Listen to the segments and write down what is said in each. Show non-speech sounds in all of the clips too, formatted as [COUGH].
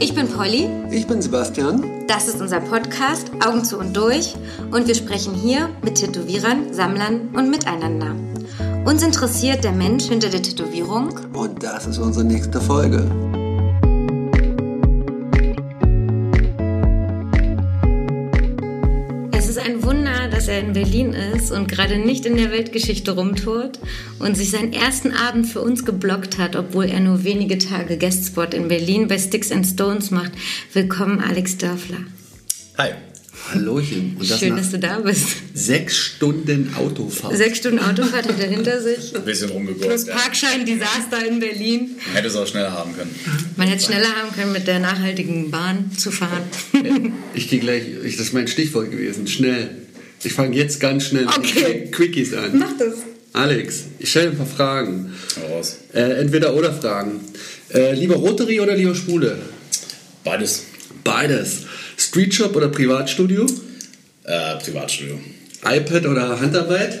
Ich bin Polly. Ich bin Sebastian. Das ist unser Podcast Augen zu und durch und wir sprechen hier mit Tätowierern, Sammlern und miteinander. Uns interessiert der Mensch hinter der Tätowierung. Und das ist unsere nächste Folge. In Berlin ist und gerade nicht in der Weltgeschichte rumtourt und sich seinen ersten Abend für uns geblockt hat, obwohl er nur wenige Tage Guestspot in Berlin bei Sticks and Stones macht. Willkommen, Alex Dörfler. Hi. Hallöchen. Und das Schön, dass du da bist. Sechs Stunden Autofahrt. Sechs Stunden Autofahrt hat er hinter sich. Ein bisschen rumgegurkt. Plus Parkschein-Desaster in Berlin. Man hätte es auch schneller haben können. Man hätte es schneller haben können, mit der nachhaltigen Bahn zu fahren. Ich gehe gleich, ich, das ist mein Stichwort gewesen, schnell. Ich fange jetzt ganz schnell okay. mit Quickies an. Mach das. Alex, ich stelle ein paar Fragen. Raus. Äh, entweder oder Fragen. Äh, lieber Rotary oder lieber Schwule? Beides. Beides. Streetshop oder Privatstudio? Äh, Privatstudio. iPad oder Handarbeit?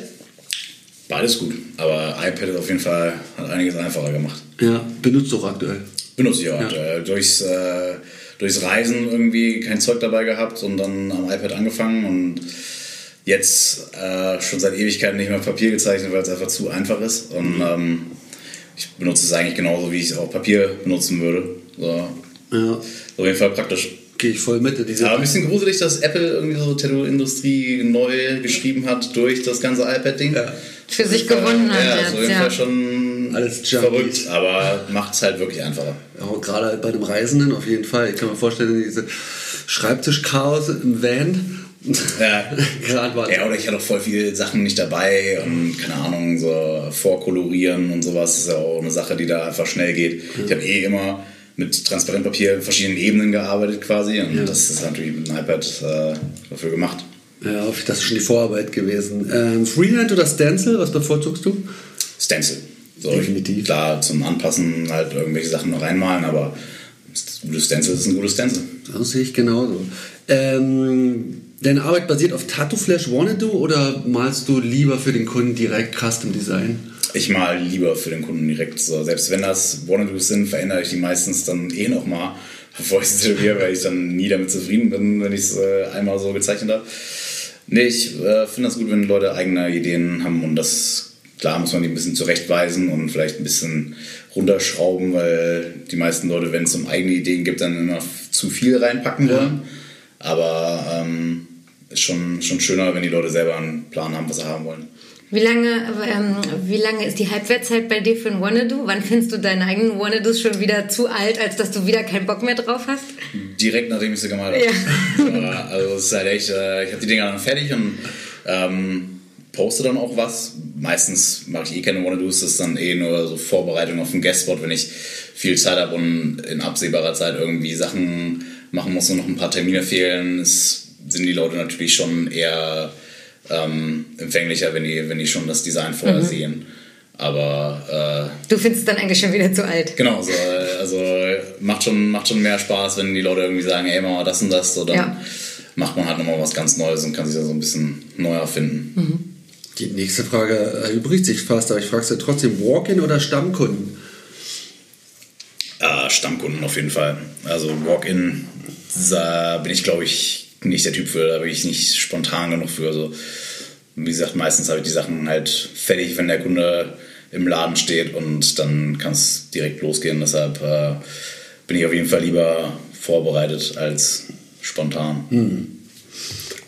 Beides gut, aber iPad ist auf jeden Fall hat einiges einfacher gemacht. Ja, benutzt du auch aktuell. Benutze ich auch. Ja. Durchs, äh, durchs Reisen irgendwie kein Zeug dabei gehabt und dann am iPad angefangen und jetzt äh, schon seit Ewigkeiten nicht mehr Papier gezeichnet, weil es einfach zu einfach ist. Und mhm. ähm, ich benutze es eigentlich genauso, wie ich es auch Papier benutzen würde. So. Ja. Auf jeden Fall praktisch. Gehe ich voll mit. Diese ja, ein bisschen gruselig, dass Apple irgendwie so Tattoo-Industrie neu geschrieben hat durch das ganze iPad-Ding. Ja. Für sich gewonnen hat. Ja, jetzt, auf jeden ja. Fall schon Alles verrückt, aber macht es halt wirklich einfacher. Ja, gerade bei dem Reisenden auf jeden Fall. Ich kann mir vorstellen, diese Schreibtischchaos im Van. Ja. [LAUGHS] ja, oder ich hatte auch voll viele Sachen nicht dabei und keine Ahnung, so vorkolorieren und sowas ist ja auch eine Sache, die da einfach schnell geht. Ich habe eh immer mit Transparentpapier in verschiedenen Ebenen gearbeitet quasi und ja. das ist natürlich mit dem iPad äh, dafür gemacht. Ja, das ist schon die Vorarbeit gewesen. Ähm, Freehand oder Stencil, was bevorzugst du? Stencil. So, Definitiv. Klar, zum Anpassen halt irgendwelche Sachen noch reinmalen, aber ein gutes Stencil ist ein gutes Stencil. Das sehe ich genauso. Ähm, deine Arbeit basiert auf Tattoo Flash Wanna Do oder malst du lieber für den Kunden direkt Custom Design? Ich mal lieber für den Kunden direkt. So, selbst wenn das Wannadoos sind, verändere ich die meistens dann eh nochmal, [LAUGHS] bevor ich sie tätowiere, weil ich dann nie damit zufrieden bin, wenn ich es äh, einmal so gezeichnet habe. Nee, ich äh, finde das gut, wenn Leute eigene Ideen haben und das, klar, muss man die ein bisschen zurechtweisen und vielleicht ein bisschen runterschrauben, weil die meisten Leute, wenn es um eigene Ideen gibt, dann immer zu viel reinpacken wollen. Ja. Aber ähm, ist schon, schon schöner, wenn die Leute selber einen Plan haben, was sie haben wollen. Wie lange, ähm, wie lange ist die Halbwertszeit bei dir für ein Wanna-Do? Wann findest du deine eigenen Wanna-Dos schon wieder zu alt, als dass du wieder keinen Bock mehr drauf hast? Direkt nachdem ich sie gemalt habe. Ja. [LAUGHS] also es ist halt echt, äh, ich habe die Dinger dann fertig und ähm, poste dann auch was. Meistens mache ich eh keine Wanna-Dos, das ist dann eh nur so Vorbereitung auf den Guestspot, wenn ich viel Zeit habe und in absehbarer Zeit irgendwie Sachen machen muss und noch ein paar Termine fehlen, ist, sind die Leute natürlich schon eher ähm, empfänglicher, wenn die, wenn die schon das Design vorher mhm. sehen. Aber. Äh, du findest es dann eigentlich schon wieder zu alt. Genau, so, also macht schon, macht schon mehr Spaß, wenn die Leute irgendwie sagen, ey, mach mal das und das. So, dann ja. macht man halt nochmal was ganz Neues und kann sich da so ein bisschen neu erfinden. Mhm. Die nächste Frage erübrigt sich fast, aber ich frage es trotzdem: Walk-in oder Stammkunden? Äh, Stammkunden auf jeden Fall. Also Walk-in bin ich, glaube ich, nicht der Typ für, da bin ich nicht spontan genug für. Also, wie gesagt, meistens habe ich die Sachen halt fertig, wenn der Kunde im Laden steht und dann kann es direkt losgehen. Deshalb äh, bin ich auf jeden Fall lieber vorbereitet als spontan. Mhm.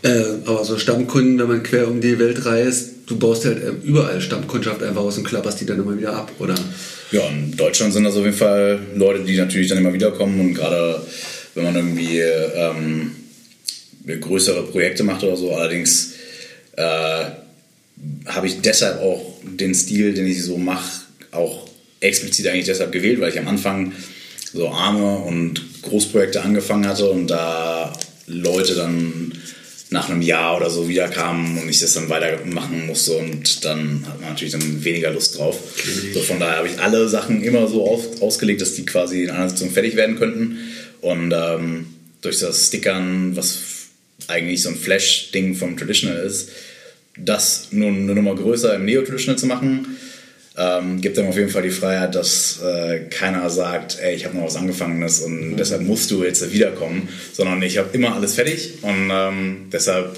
Äh, aber so Stammkunden, wenn man quer um die Welt reist, du baust halt äh, überall Stammkundschaft einfach aus und klapperst die dann immer wieder ab, oder? Ja, in Deutschland sind das auf jeden Fall Leute, die natürlich dann immer wieder kommen und gerade wenn man irgendwie ähm, größere Projekte macht oder so. Allerdings äh, habe ich deshalb auch den Stil, den ich so mache, auch explizit eigentlich deshalb gewählt, weil ich am Anfang so arme und Großprojekte angefangen hatte und da Leute dann nach einem Jahr oder so wiederkamen und ich das dann weitermachen musste und dann hat man natürlich dann weniger Lust drauf. So von daher habe ich alle Sachen immer so aus, ausgelegt, dass die quasi in einer Sitzung fertig werden könnten und ähm, durch das Stickern, was eigentlich so ein Flash-Ding vom Traditional ist, das nur eine Nummer größer im Neo-Traditional zu machen, ähm, gibt einem auf jeden Fall die Freiheit, dass äh, keiner sagt, ey, ich habe noch was Angefangenes und mhm. deshalb musst du jetzt wiederkommen, sondern ich habe immer alles fertig und ähm, deshalb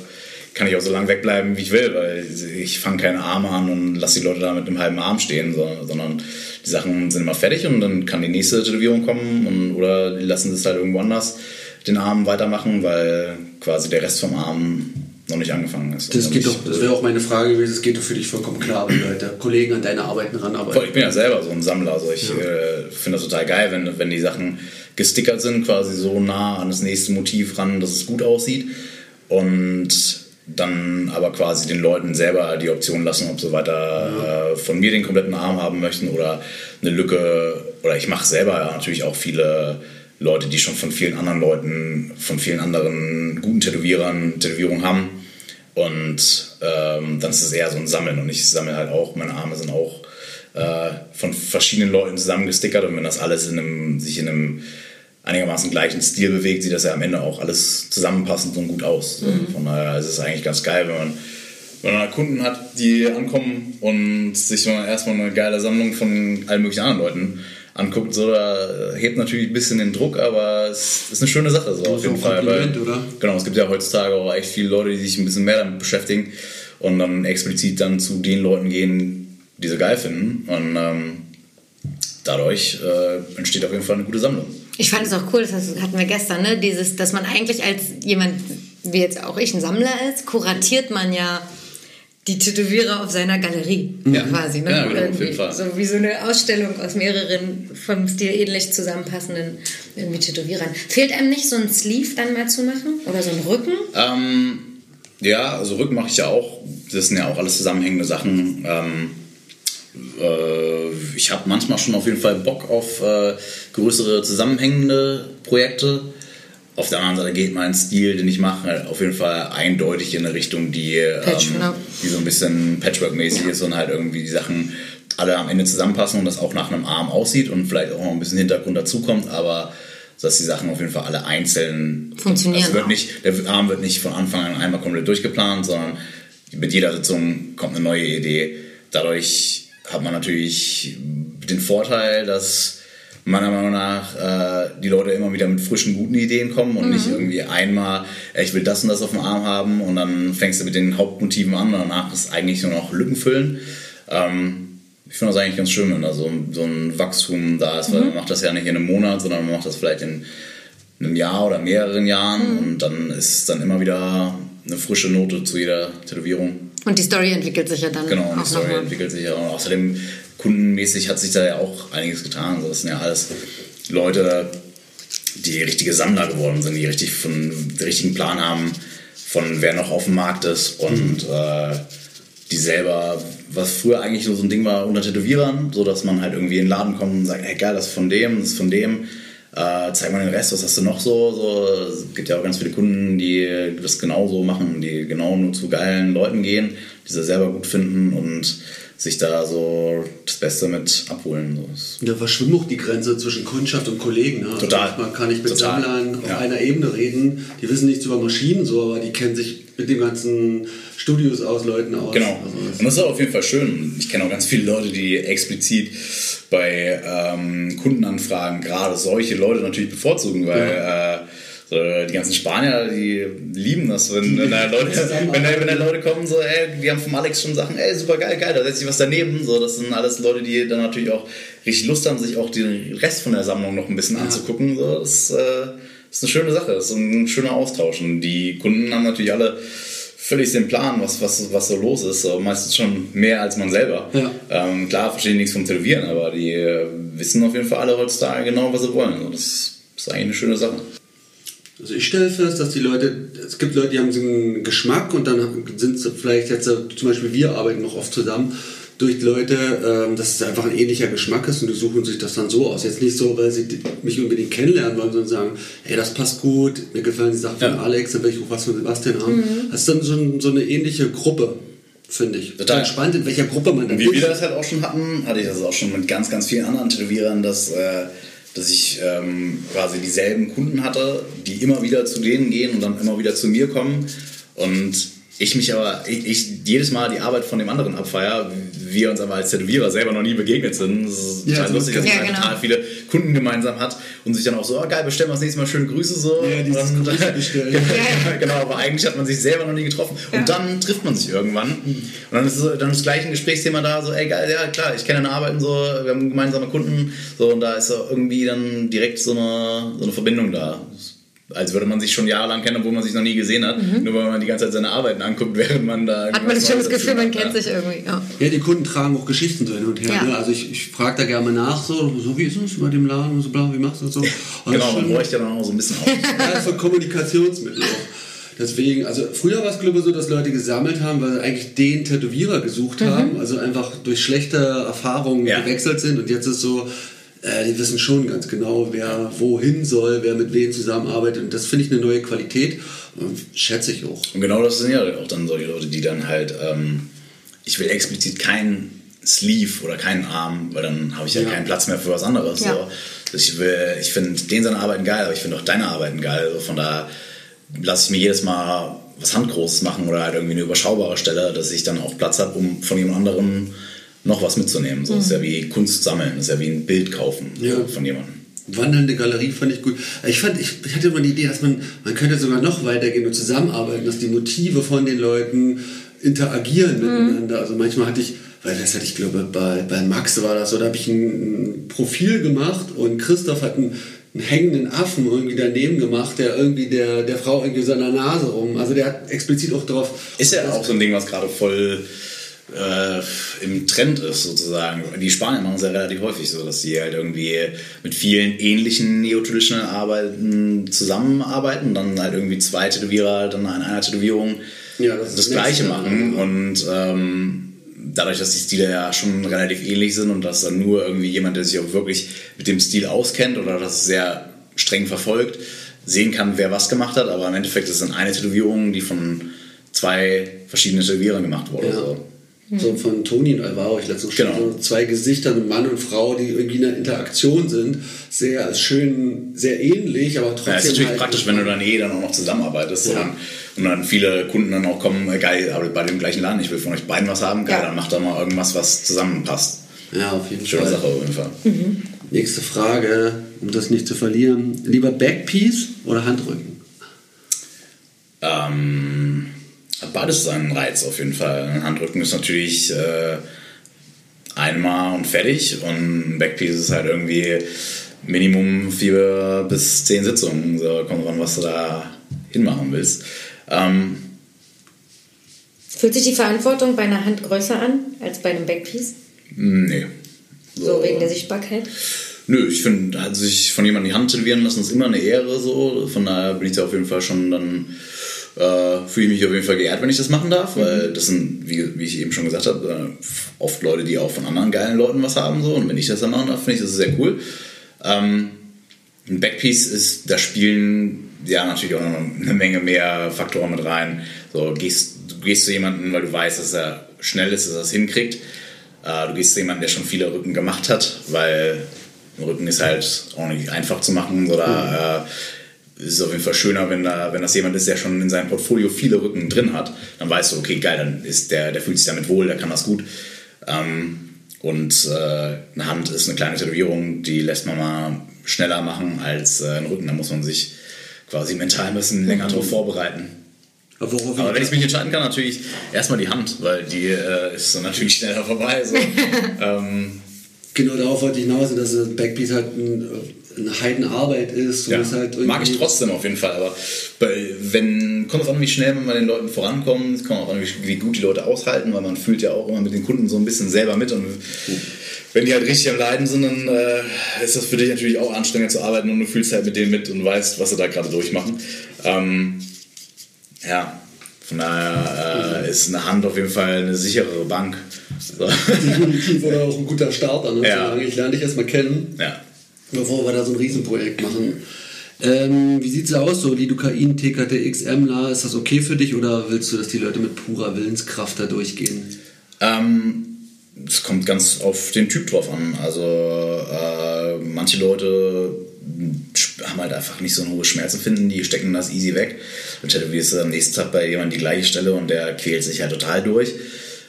kann ich auch so lange wegbleiben, wie ich will, weil ich fange keine Arme an und lasse die Leute da mit einem halben Arm stehen, sondern die Sachen sind immer fertig und dann kann die nächste Tätowierung kommen und, oder die lassen es halt irgendwo anders den Arm weitermachen, weil quasi der Rest vom Arm noch nicht angefangen ist. Das, geht doch, das wäre auch meine Frage gewesen, es geht doch für dich vollkommen klar, wenn Leute, Kollegen an deine Arbeiten ranarbeiten. Ich bin ja selber so ein Sammler, also ich ja. äh, finde das total geil, wenn, wenn die Sachen gestickert sind, quasi so nah an das nächste Motiv ran, dass es gut aussieht und dann aber quasi den Leuten selber die Option lassen, ob sie weiter ja. äh, von mir den kompletten Arm haben möchten oder eine Lücke. Oder ich mache selber ja natürlich auch viele Leute, die schon von vielen anderen Leuten, von vielen anderen guten Tätowierern Tätowierungen haben. Und ähm, dann ist es eher so ein Sammeln. Und ich sammle halt auch, meine Arme sind auch äh, von verschiedenen Leuten zusammengestickert. Und wenn das alles in einem, sich in einem einigermaßen gleichen Stil bewegt, sieht das ja am Ende auch alles zusammenpassend und gut aus. Mhm. Von daher ist es eigentlich ganz geil, wenn man, wenn man Kunden hat, die ankommen und sich erstmal eine geile Sammlung von allen möglichen anderen Leuten anguckt. So, da hebt natürlich ein bisschen den Druck, aber es ist eine schöne Sache so auf jeden Fall. Weil, oder? Genau, es gibt ja heutzutage auch echt viele Leute, die sich ein bisschen mehr damit beschäftigen und dann explizit dann zu den Leuten gehen, die sie geil finden. Und ähm, dadurch äh, entsteht auf jeden Fall eine gute Sammlung. Ich fand es auch cool, das hatten wir gestern, ne? Dieses, dass man eigentlich als jemand, wie jetzt auch ich, ein Sammler ist, kuratiert man ja die Tätowierer auf seiner Galerie ja. quasi. Ne? Ja, genau, auf jeden Fall. So wie so eine Ausstellung aus mehreren vom Stil ähnlich zusammenpassenden irgendwie Tätowierern. Fehlt einem nicht so ein Sleeve dann mal zu machen? Oder so ein Rücken? Ähm, ja, also Rücken mache ich ja auch. Das sind ja auch alles zusammenhängende Sachen. Ähm, äh, ich habe manchmal schon auf jeden Fall Bock auf äh, größere zusammenhängende Projekte. Auf der anderen Seite geht mein Stil, den ich mache, auf jeden Fall eindeutig in eine Richtung, die, ähm, genau. die so ein bisschen Patchwork-mäßig ja. ist und halt irgendwie die Sachen alle am Ende zusammenpassen und das auch nach einem Arm aussieht und vielleicht auch noch ein bisschen Hintergrund dazukommt, aber dass die Sachen auf jeden Fall alle einzeln funktionieren. Also wird nicht, der Arm wird nicht von Anfang an einmal komplett durchgeplant, sondern mit jeder Sitzung kommt eine neue Idee. Dadurch hat man natürlich den Vorteil, dass meiner Meinung nach äh, die Leute immer wieder mit frischen, guten Ideen kommen und mhm. nicht irgendwie einmal, äh, ich will das und das auf dem Arm haben und dann fängst du mit den Hauptmotiven an und danach ist eigentlich nur noch Lücken füllen. Ähm, ich finde das eigentlich ganz schön, wenn da so, so ein Wachstum da ist, mhm. weil man macht das ja nicht in einem Monat, sondern man macht das vielleicht in einem Jahr oder mehreren Jahren mhm. und dann ist dann immer wieder eine frische Note zu jeder Tätowierung. Und die Story entwickelt sich ja dann. Genau, die Story entwickelt sich ja. Und außerdem kundenmäßig hat sich da ja auch einiges getan. das sind ja alles Leute, die richtige Sammler geworden sind, die richtig von den richtigen Plan haben, von wer noch auf dem Markt ist und mhm. äh, die selber, was früher eigentlich nur so ein Ding war unter Tätowierern, so dass man halt irgendwie in den Laden kommt und sagt, hey geil, das ist von dem, das ist von dem. Äh, zeig mal den Rest, was hast du noch so? so? Es gibt ja auch ganz viele Kunden, die das genauso machen, die genau nur zu geilen Leuten gehen, die sie selber gut finden und sich da so das Beste mit abholen. So. Ja, verschwimmt auch die Grenze zwischen Kundschaft und Kollegen. Ne? Total. Also man kann nicht mit Total. Sammlern auf ja. einer Ebene reden. Die wissen nichts über Maschinen, so, aber die kennen sich mit den ganzen Studios aus, Leuten aus. Genau. Also das und das ist auf jeden Fall schön. Ich kenne auch ganz viele Leute, die explizit bei ähm, Kundenanfragen gerade solche Leute natürlich bevorzugen, weil ja. äh, so, die ganzen Spanier, die lieben das, wenn, wenn, da Leute, wenn, da, wenn da Leute kommen, so, ey, wir haben vom Alex schon Sachen, ey, super geil, geil, da setzt sich was daneben. So, das sind alles Leute, die dann natürlich auch richtig Lust haben, sich auch den Rest von der Sammlung noch ein bisschen ja. anzugucken. So, das, äh, ist eine schöne Sache, das ist ein schöner Austausch. Und die Kunden haben natürlich alle völlig den Plan, was, was, was so los ist. So, meistens schon mehr als man selber. Ja. Ähm, klar, verstehen nichts vom Tätowieren, aber die äh, wissen auf jeden Fall alle heutzutage genau, was sie wollen. Und das ist eigentlich eine schöne Sache. Also ich stelle fest, dass die Leute, es gibt Leute, die haben so einen Geschmack und dann sind sie vielleicht jetzt, zum Beispiel wir arbeiten noch oft zusammen, durch Leute, ähm, dass es einfach ein ähnlicher Geschmack ist und die suchen sich das dann so aus. Jetzt nicht so, weil sie mich unbedingt kennenlernen wollen, sondern sagen, hey, das passt gut, mir gefallen die Sachen ja. von Alex, dann will ich auch was von Sebastian haben. Mhm. Das ist dann so, so eine ähnliche Gruppe finde ich. Total spannend, in welcher Gruppe man dann Wie ist. wir das halt auch schon hatten, hatte ich das auch schon mit ganz, ganz vielen anderen Tätowierern, dass äh, dass ich ähm, quasi dieselben Kunden hatte, die immer wieder zu denen gehen und dann immer wieder zu mir kommen. Und ich mich aber, ich, ich, jedes Mal die Arbeit von dem anderen abfeier, wir uns aber als Tätowierer selber noch nie begegnet sind. Das ist Ja, total lustig, dass ja, man genau. total viele Kunden gemeinsam hat und sich dann auch so, oh geil, bestellen wir das nächste Mal schöne Grüße so. Ja, dieses und, [LAUGHS] ja, genau, aber eigentlich hat man sich selber noch nie getroffen. Und dann trifft man sich irgendwann. Und dann ist, so, dann ist gleich ein Gesprächsthema da, so, ey geil, ja klar, ich kenne deine Arbeiten so, wir haben gemeinsame Kunden, so und da ist so irgendwie dann direkt so eine, so eine Verbindung da. Als würde man sich schon jahrelang kennen, obwohl man sich noch nie gesehen hat. Nur weil man die ganze Zeit seine Arbeiten anguckt, [LAUGHS] während man da. Mhm. Hat man schon das Gefühl, man kennt sich irgendwie. Ja. Ja, die Kunden tragen auch Geschichten so hin und her. Ja. Ne? Also ich, ich frage da gerne mal nach, so, so wie ist es bei dem Laden und so bla, wie machst du das so? Ja. Und Genau, man bräuchte ja dann auch so ein bisschen [LAUGHS] auf. Ja, das ist so ein Kommunikationsmittel auch. Deswegen, also früher war es glaube ich so, dass Leute gesammelt haben, weil sie eigentlich den Tätowierer gesucht haben, also einfach durch schlechte Erfahrungen Ja. gewechselt sind und jetzt ist so, äh, die wissen schon ganz genau, wer wohin soll, wer mit wem zusammenarbeitet und das finde ich eine neue Qualität und schätze ich auch. Und genau das sind ja auch dann solche Leute, die dann halt, ähm, ich will explizit keinen Sleeve oder keinen Arm, weil dann habe ich ja, Ja. keinen Platz mehr für was anderes. Ja. So. Ich, will- ich finde den seine Arbeiten geil, aber ich finde auch deine Arbeiten geil. Also von da lasse ich mir jedes Mal was Handgroßes machen oder halt irgendwie eine überschaubare Stelle, dass ich dann auch Platz habe, um von jemand anderem noch was mitzunehmen. So ist ja wie Kunst sammeln, ist ja wie ein Bild kaufen Ja. von jemandem. Wandelnde Galerie fand ich gut. Ich, fand, ich, ich hatte immer die Idee, dass man, man könnte sogar noch weitergehen und zusammenarbeiten, dass die Motive von den Leuten interagieren miteinander. Also manchmal hatte ich, weil das hatte ich glaube bei, bei Max war das so, da habe ich ein, ein Profil gemacht und Christoph hat einen, einen hängenden Affen irgendwie daneben gemacht, der irgendwie der, der Frau irgendwie so an der Nase rum. Also der hat explizit auch drauf. Ist ja auch so ein Ding, was gerade voll äh, im Trend ist, sozusagen. Die Spanier machen es ja relativ häufig so, dass sie halt irgendwie mit vielen ähnlichen neotraditional Arbeiten zusammenarbeiten, dann halt irgendwie zwei Tätowierer dann an einer Tätowierung Ja, das das Gleiche machen und ähm, dadurch, dass die Stile ja schon relativ ähnlich sind und dass dann nur irgendwie jemand, der sich auch wirklich mit dem Stil auskennt oder das sehr streng verfolgt, sehen kann, wer was gemacht hat, aber im Endeffekt ist es dann eine Tätowierung, die von zwei verschiedenen Tätowierern gemacht wurde. Ja. So. So von Toni und Alvaro, ich letztens Genau. schon so zwei Gesichter, ein Mann und Frau, die irgendwie in einer Interaktion sind. Sehr schön, sehr ähnlich, aber trotzdem. Ja, ist natürlich halt praktisch, wenn du dann eh dann auch noch zusammenarbeitest Ja. und, und dann viele Kunden dann auch kommen, geil, aber bei dem gleichen Laden, ich will von euch beiden was haben, geil, Ja. dann macht da mal irgendwas, was zusammenpasst. Ja, auf jeden Schöne Fall. Sache auf jeden Fall. Nächste Frage, um das nicht zu verlieren. Lieber Backpiece oder Handrücken? Ähm, beides seinen Reiz auf jeden Fall. Ein Handrücken ist natürlich äh, einmal und fertig und ein Backpiece ist halt irgendwie Minimum vier bis zehn Sitzungen. So kommt drauf an, was du da hinmachen willst. Ähm, Fühlt sich die Verantwortung bei einer Hand größer an als bei einem Backpiece? nee. So wegen der Sichtbarkeit? Nö, ich finde, sich von jemandem die Hand tätowieren lassen ist immer eine Ehre so. Von daher bin ich da auf jeden Fall schon dann äh, fühle ich mich auf jeden Fall geehrt, wenn ich das machen darf, weil das sind, wie, wie ich eben schon gesagt habe, äh, oft Leute, die auch von anderen geilen Leuten was haben so. Und wenn ich das dann machen darf, finde ich das sehr cool. Ähm, ein Backpiece ist, da spielen ja natürlich auch noch eine Menge mehr Faktoren mit rein. So gehst, du gehst zu jemandem, weil du weißt, dass er schnell ist, dass er es hinkriegt. Äh, du gehst zu jemandem, der schon viele Rücken gemacht hat, weil ein Rücken ist halt auch nicht einfach zu machen. Oder äh, es ist auf jeden Fall schöner, wenn, da, wenn das jemand ist, der schon in seinem Portfolio viele Rücken drin hat. Dann weißt du, okay, geil, dann ist der, der fühlt sich damit wohl, der kann das gut. Ähm, und äh, eine Hand ist eine kleine Tätowierung, die lässt man mal schneller machen als äh, ein Rücken. Da muss man sich quasi mental ein bisschen länger darauf vorbereiten. Aber Aber wenn ich mich entscheiden kann, natürlich erstmal die Hand, weil die äh, ist dann natürlich schneller vorbei. So. [LAUGHS] ähm, genau darauf wollte ich hinaus, dass Backpiece halt ein, eine Heidenarbeit ist. ja, halt mag ich trotzdem auf jeden Fall, aber bei, wenn, kommt es an, wie schnell man bei den Leuten vorankommt, es kommt auch an, wie, wie gut die Leute aushalten, weil man fühlt ja auch immer mit den Kunden so ein bisschen selber mit und wenn die halt richtig am Leiden sind, dann äh, ist das für dich natürlich auch anstrengend zu arbeiten und du fühlst halt mit denen mit und weißt, was sie da gerade durchmachen. Ähm, ja, von daher äh, ist eine Hand auf jeden Fall eine sicherere Bank. So. [LAUGHS] Definitiv oder auch ein guter Starter. Ne? Ja. Ich lerne dich erstmal kennen, ja. Bevor wir da so ein Riesenprojekt machen. Ähm, wie sieht's aus, so Lidocain, TKTX, Emla, ist das okay für dich oder willst du, dass die Leute mit purer Willenskraft da durchgehen? Ähm, es kommt ganz auf den Typ drauf an. Also äh, manche Leute haben halt einfach nicht so ein hohes Schmerzempfinden, die stecken das easy weg. Dann tätowierst du am nächsten Tag bei jemandem die gleiche Stelle und der quält sich halt total durch.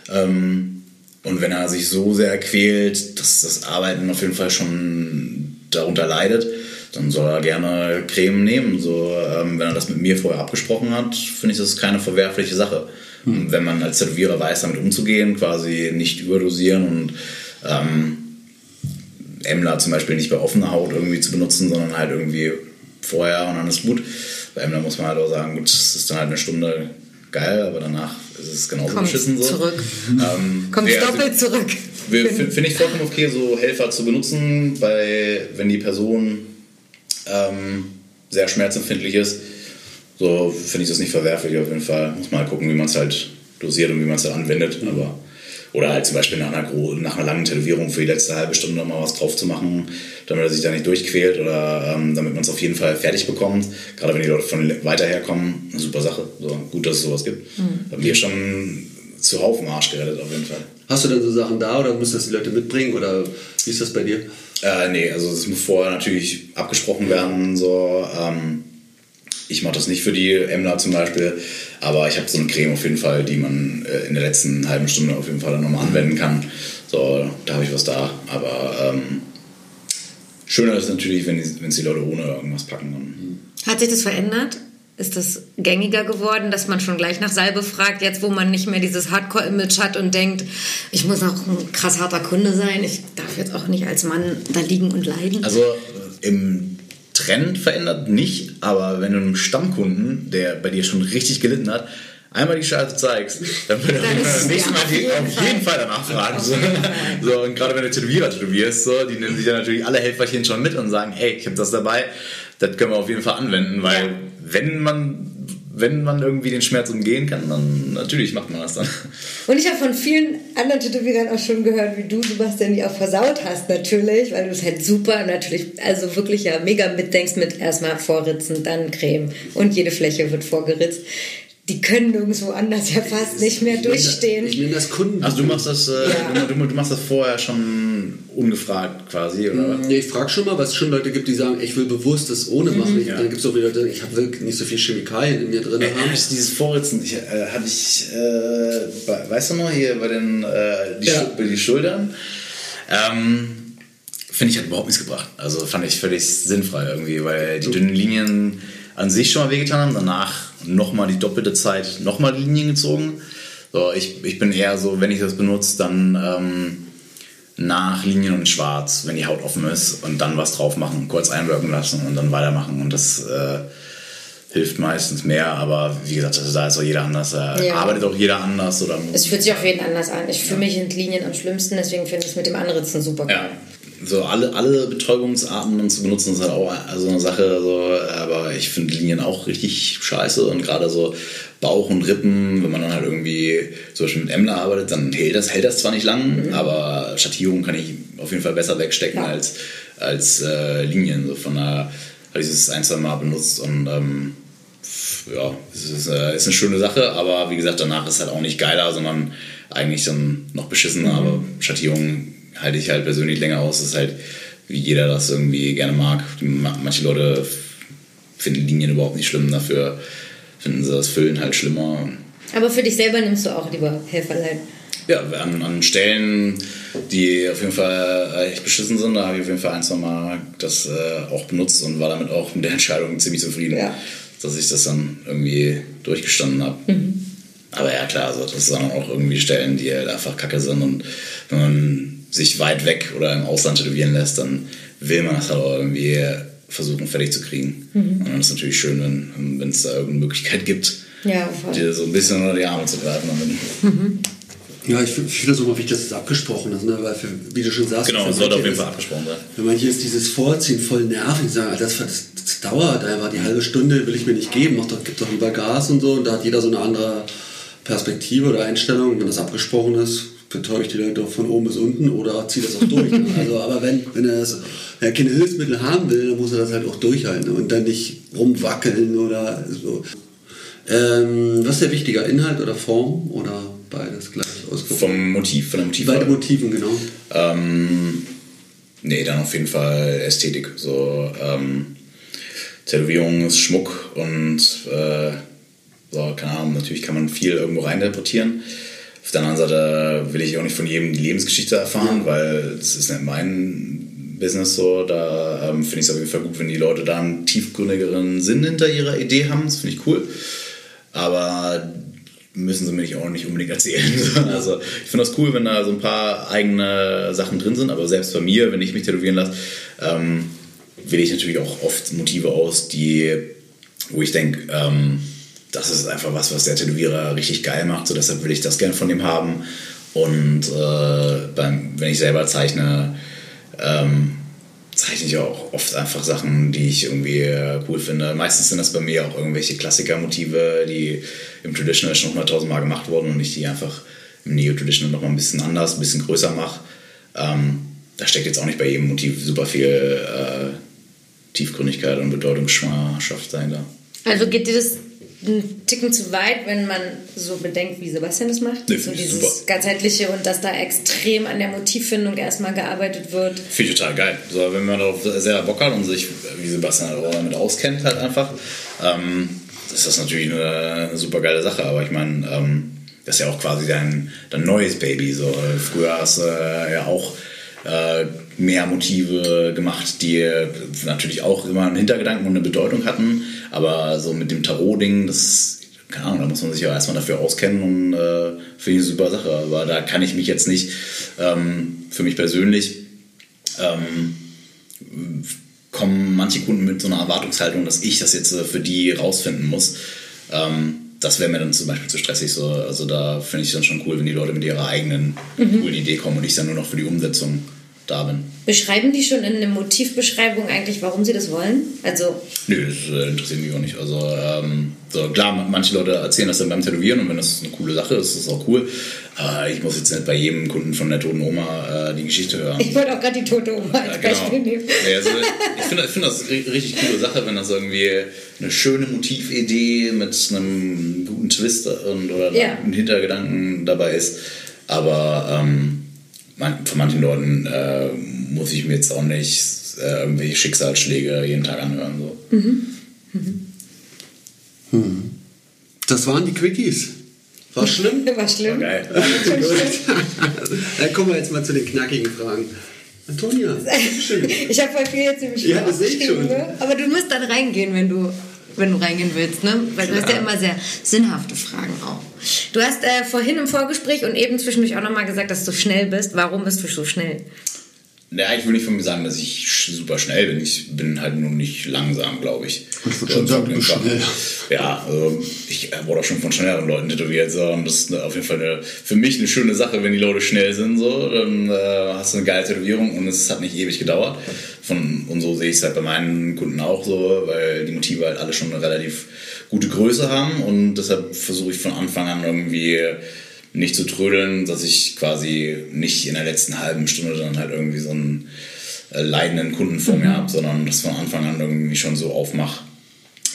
Ähm, und wenn er sich so sehr quält, dass das Arbeiten auf jeden Fall schon darunter leidet, dann soll er gerne Creme nehmen. So, ähm, wenn er das mit mir vorher abgesprochen hat, finde ich das keine verwerfliche Sache. Und wenn man als Tätowierer weiß, damit umzugehen, quasi nicht überdosieren und ähm, Emler zum Beispiel nicht bei offener Haut irgendwie zu benutzen, sondern halt irgendwie vorher und dann ist gut. Bei Emler muss man halt auch sagen, gut, es ist dann halt eine Stunde geil, aber danach ist es genauso Kommt beschissen so. zurück. Ähm, Kommt doppelt zurück. Finde find ich vollkommen okay, so Helfer zu benutzen, bei, wenn die Person ähm, sehr schmerzempfindlich ist. So finde ich das nicht verwerflich auf jeden Fall. Muss mal gucken, wie man es halt dosiert und wie man es halt anwendet. Aber, oder halt zum Beispiel nach einer, nach einer langen Tätowierung für die letzte halbe Stunde mal was drauf zu machen, damit er sich da nicht durchquält oder ähm, damit man es auf jeden Fall fertig bekommt. Gerade wenn die Leute von weiter herkommen, eine super Sache. So, gut, dass es sowas gibt. Haben wir schon zuhauf im Arsch gerettet auf jeden Fall. Hast du denn so Sachen da oder müssen das die Leute mitbringen oder wie ist das bei dir? Äh, nee, also es muss vorher natürlich abgesprochen werden. So, ähm, ich mache das nicht für die Emler zum Beispiel, aber ich habe so eine Creme auf jeden Fall, die man äh, in der letzten halben Stunde auf jeden Fall dann nochmal anwenden kann. So, da habe ich was da. Aber ähm, schöner ist natürlich, wenn es die, die Leute ohne irgendwas packen. Hat sich das verändert? Ist das gängiger geworden, dass man schon gleich nach Salbe fragt, jetzt wo man nicht mehr dieses Hardcore-Image hat und denkt, ich muss auch ein krass harter Kunde sein, ich darf jetzt auch nicht als Mann da liegen und leiden? Also im Trend verändert nicht, aber wenn du einem Stammkunden, der bei dir schon richtig gelitten hat, einmal die Scheiße zeigst, dann wird er nächstes ja, Mal auf jeden auf jeden Fall. Danach fragen. So. so, und gerade wenn du Tätowierer tätowierst, so, die nehmen sich dann natürlich alle Helferchen schon mit und sagen, hey, ich habe das dabei, das können wir auf jeden Fall anwenden, weil Ja. Wenn man wenn man irgendwie den Schmerz umgehen kann, dann natürlich macht man das dann. Und ich habe von vielen anderen Tätowierern auch schon gehört, wie du, Sebastian, die auch versaut hast, natürlich, weil du es halt super, natürlich, also wirklich ja mega mitdenkst mit erstmal vorritzen, dann Creme und jede Fläche wird vorgeritzt. Die können nirgendwo anders ja fast nicht mehr Ich nenne- durchstehen. Ich nenne das Kunden. Also du machst das, äh, Ja. du, du, machst das vorher schon ungefragt quasi, oder? Nee, ich frage schon mal, weil es schon Leute gibt, die sagen, ich will bewusst das ohne machen. Ich, Ja. Dann gibt es auch wieder Leute, ich hab- will nicht so viel Chemikalien in mir drin Äh, haben. du dieses Vorritzen, ich, äh, hatte ich, äh, bei, weißt du noch, hier bei den äh, die, Ja. Schu- bei die Schultern, ähm, finde ich, hat überhaupt nichts gebracht. Also fand ich völlig sinnfrei irgendwie, weil die dünnen Linien an sich schon mal wehgetan haben, danach nochmal die doppelte Zeit nochmal die Linien gezogen. So, ich, ich bin eher so, wenn ich das benutze, dann ähm, nach Linien und schwarz, wenn die Haut offen ist und dann was drauf machen, kurz einwirken lassen und dann weitermachen und das äh, hilft meistens mehr, aber wie gesagt, also da ist auch jeder anders, da Ja. arbeitet auch jeder anders oder Es fühlt sich auf jeden anders an. Ich fühle mich in Linien am schlimmsten, deswegen finde ich es mit dem Anritzen super geil. ja. So alle, alle Betäubungsarten zu benutzen ist halt auch so eine Sache, so, aber ich finde Linien auch richtig scheiße und gerade so Bauch und Rippen, wenn man dann halt irgendwie zum Beispiel mit Emler arbeitet, dann hält das, hält das zwar nicht lang, aber Schattierung kann ich auf jeden Fall besser wegstecken Ja. als, als äh, Linien. So von daher habe ich es ein, zwei Mal benutzt und ähm, ja, es ist, äh, ist eine schöne Sache, aber wie gesagt, danach ist es halt auch nicht geiler, sondern eigentlich dann noch beschissener. Aber Schattierung halte ich halt persönlich länger aus. Das ist halt, wie jeder das irgendwie gerne mag. Manche Leute finden Linien überhaupt nicht schlimm, dafür finden sie das Füllen halt schlimmer. Aber für dich selber nimmst du auch lieber Helferlein. Ja, an, an Stellen, die auf jeden Fall echt beschissen sind, da habe ich auf jeden Fall ein, zwei Mal das äh, auch benutzt und war damit auch mit der [LAUGHS] Entscheidung ziemlich zufrieden, Ja. dass ich das dann irgendwie durchgestanden habe. Aber ja, klar, also das sind auch irgendwie Stellen, die halt einfach kacke sind und wenn man sich weit weg oder im Ausland tätowieren lässt, dann will man das halt auch irgendwie versuchen fertig zu kriegen. Und dann ist es natürlich schön, wenn es da irgendeine Möglichkeit gibt, Ja, dir so ein bisschen unter die Arme zu greifen. damit. Ja, ich, finde das auch mal wichtig, dass es abgesprochen ist, ne? weil, für, wie du schon sagst, Genau, es sollte auf jeden Fall abgesprochen sein. Für manche ist dieses Vorziehen voll nervig, die sagen, das, das, das dauert einfach, die halbe Stunde will ich mir nicht geben, mach doch, gib doch lieber Gas und so. Und da hat jeder so eine andere Perspektive oder Einstellung. Wenn das abgesprochen ist, betäube ich die Leute doch von oben bis unten oder ziehe das auch durch. ne? [LAUGHS] also, aber wenn, wenn er das, wenn er keine Hilfsmittel haben will, dann muss er das halt auch durchhalten ne? und dann nicht rumwackeln oder so. Ähm, was ist der wichtiger, Inhalt oder Form oder beides gleich ausgewogen? Vom Motiv, von der Beide Motivwahl. Motiven, genau. Ähm, nee, dann auf jeden Fall Ästhetik. So, ähm, Tätowierung ist Schmuck und äh, so, keine Ahnung, natürlich kann man viel irgendwo reininterpretieren. Auf der anderen Seite will ich auch nicht von jedem die Lebensgeschichte erfahren, weil es ist nicht mein Business so. Da ähm, finde ich es auf jeden Fall gut, wenn die Leute da einen tiefgründigeren Sinn hinter ihrer Idee haben. Das finde ich cool. Aber müssen sie mir nicht auch nicht unbedingt erzählen. [LAUGHS] Also ich finde das cool, wenn da so ein paar eigene Sachen drin sind, aber selbst bei mir, wenn ich mich tätowieren lasse, ähm, wähle ich natürlich auch oft Motive aus, die, wo ich denke, ähm, das ist einfach was, was der Tätowierer richtig geil macht, so deshalb will ich das gerne von ihm haben. Und äh, beim, wenn ich selber zeichne, ähm, zeichne ich auch oft einfach Sachen, die ich irgendwie äh, cool finde. Meistens sind das bei mir auch irgendwelche Klassikermotive, die im Traditional schon noch mal tausendmal gemacht wurden und ich die einfach im Neo-Traditional noch mal ein bisschen anders, ein bisschen größer mache. Ähm, da steckt jetzt auch nicht bei jedem Motiv super viel äh, Tiefgründigkeit und Bedeutungsschwangerschaft dahinter. Also geht dir das einen Ticken zu weit, wenn man so bedenkt, wie Sebastian das macht. Nee, so dieses super. ganzheitliche und dass da extrem an der Motivfindung erstmal gearbeitet wird. Finde ich total geil. So, wenn man darauf sehr Bock hat und sich, wie Sebastian halt auch damit auskennt, halt einfach, ähm, ist das natürlich eine, eine super geile Sache. Aber ich meine, ähm, das ist ja auch quasi dein, dein neues Baby. So. Früher hast du äh, ja auch äh, mehr Motive gemacht, die natürlich auch immer einen Hintergedanken und eine Bedeutung hatten. Aber so mit dem Tarot-Ding, das keine Ahnung, da muss man sich ja erstmal dafür auskennen und äh, finde ich eine super Sache. Aber da kann ich mich jetzt nicht ähm, für mich persönlich ähm, kommen manche Kunden mit so einer Erwartungshaltung, dass ich das jetzt äh, für die rausfinden muss. Ähm, das wäre mir dann zum Beispiel zu stressig. So. Also da finde ich dann schon cool, wenn die Leute mit ihrer eigenen coolen Idee kommen und ich dann nur noch für die Umsetzung da bin. Beschreiben die schon in der Motivbeschreibung eigentlich, warum sie das wollen? Also, Nö, das äh, interessiert mich auch nicht. Also ähm, so, klar, ma- manche Leute erzählen das dann beim Tätowieren und wenn das eine coole Sache ist, ist das auch cool. Aber ich muss jetzt nicht bei jedem Kunden von der toten Oma äh, die Geschichte hören. ich wollte auch gerade die tote Oma als Ja, genau. Beispiel nehmen. Ja, also ich finde ich find das ri- richtig coole Sache, wenn das irgendwie eine schöne Motividee mit einem guten Twist und, oder Ja. einem Hintergedanken dabei ist. Aber ähm, man, von manchen Leuten äh, muss ich mir jetzt auch nicht äh, irgendwelche Schicksalsschläge jeden Tag anhören. So. Das waren die Quickies. [LAUGHS] War schlimm? War schlimm. Geil. Dann kommen wir jetzt mal zu den knackigen Fragen. Antonia, [LAUGHS] bitteschön. Ich habe voll viel jetzt nämlich Ja, das sehe ich schon. Ne? Aber du musst dann reingehen, wenn du, wenn du reingehen willst, ne? Weil du hast ja immer sehr sinnhafte Fragen auch. Du hast äh, vorhin im Vorgespräch und eben zwischendurch auch nochmal gesagt, dass du schnell bist. Warum bist du so schnell? Ja, ich will nicht von mir sagen, dass ich super schnell bin. Ich bin halt nur nicht langsam, glaube ich. Ich würd schon sagen, du bist schnell. Ja, also ich wurde auch schon von schnelleren Leuten tätowiert. So, und das ist auf jeden Fall eine, für mich eine schöne Sache, wenn die Leute schnell sind. So, dann äh, hast du eine geile Tätowierung und es hat nicht ewig gedauert. Von, und so sehe ich es halt bei meinen Kunden auch so, weil die Motive halt alle schon eine relativ gute Größe haben und deshalb versuche ich von Anfang an irgendwie nicht zu trödeln, dass ich quasi nicht in der letzten halben Stunde dann halt irgendwie so einen äh, leidenden Kunden vor mir habe, sondern das von Anfang an irgendwie schon so aufmache,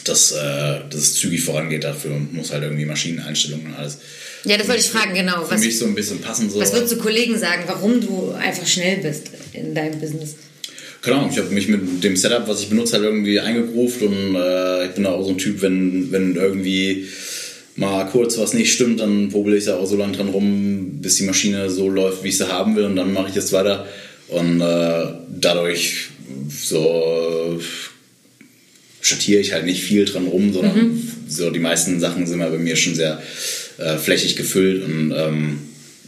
dass, äh, dass es zügig vorangeht. Dafür muss halt irgendwie Maschineneinstellungen und alles. Ja, das wollte ich fragen, genau. Für Was, mich so ein bisschen passen. So. was würdest du Kollegen sagen, warum du einfach schnell bist in deinem Business? Ahnung, ich habe mich mit dem Setup, was ich benutze, halt irgendwie eingegroovt und äh, ich bin auch so ein Typ, wenn, wenn irgendwie mal kurz was nicht stimmt, dann probiere ich da auch so lange dran rum, bis die Maschine so läuft, wie ich sie haben will und dann mache ich es weiter. Und äh, dadurch so schattiere ich halt nicht viel dran rum, sondern so die meisten Sachen sind halt bei mir schon sehr äh, flächig gefüllt und ähm,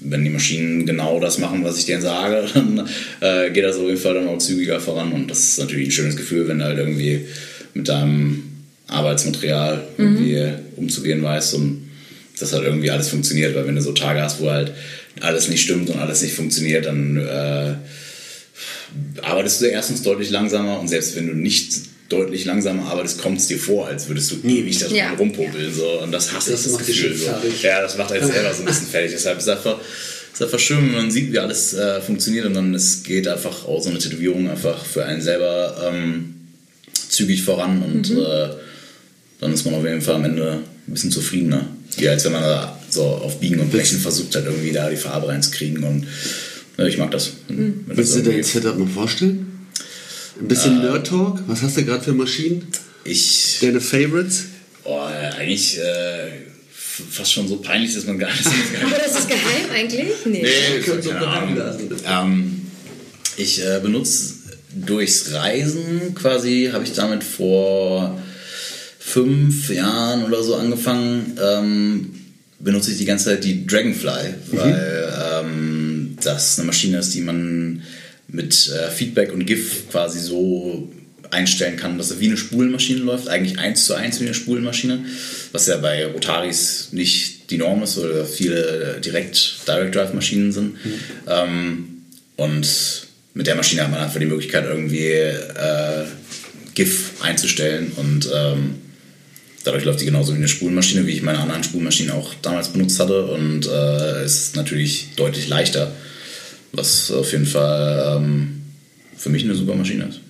wenn die Maschinen genau das machen, was ich denen sage, [LAUGHS] dann äh, geht das auf jeden Fall dann auch zügiger voran. Und das ist natürlich ein schönes Gefühl, wenn du halt irgendwie mit deinem Arbeitsmaterial irgendwie umzugehen weißt und dass halt irgendwie alles funktioniert, weil wenn du so Tage hast, wo halt alles nicht stimmt und alles nicht funktioniert, dann äh, arbeitest du erstens deutlich langsamer und selbst wenn du nicht deutlich langsamer arbeitest, kommt es dir vor, als würdest du ewig da drin Ja. rumpopeln. So. Und das hasse Das ich, das Gefühl. So. Ja, das macht halt [LAUGHS] selber so ein bisschen fertig. Deshalb ist es einfach, ist einfach schön, wenn man sieht, wie alles äh, funktioniert und dann es geht einfach auch so eine Tätowierung einfach für einen selber ähm, zügig voran und äh, dann ist man auf jeden Fall am Ende ein bisschen zufriedener. Wie als wenn man da so auf Biegen und Brechen versucht hat, irgendwie da die Farbe reinzukriegen und ja, ich mag das. Das Willst du irgendwie- dein Setup noch vorstellen? Ein bisschen Nerd-Talk? Was hast du gerade für Maschinen? ich. Deine Favorites? Oh, eigentlich äh, fast schon so peinlich, dass man gar nicht. Aber das ist geheim eigentlich? Nee. Nee, so keine Ahnung. lassen. Ähm, ich äh, benutze durchs Reisen quasi, habe ich damit vor fünf Jahren oder so angefangen, ähm, benutze ich die ganze Zeit die Dragonfly, weil ähm, das eine Maschine ist, die man mit äh, Feedback und GIF quasi so einstellen kann, dass er wie eine Spulmaschine läuft, eigentlich eins zu eins wie eine Spulmaschine, was ja bei Rotaris nicht die Norm ist oder viele direkt Direct Drive Maschinen sind. Ähm, und mit der Maschine hat man einfach die Möglichkeit irgendwie äh, GIF einzustellen und ähm, dadurch läuft die genauso wie eine Spulmaschine, wie ich meine anderen Spulmaschinen auch damals benutzt hatte und äh, ist natürlich deutlich leichter, was auf jeden Fall ähm, für mich eine super Maschine ist.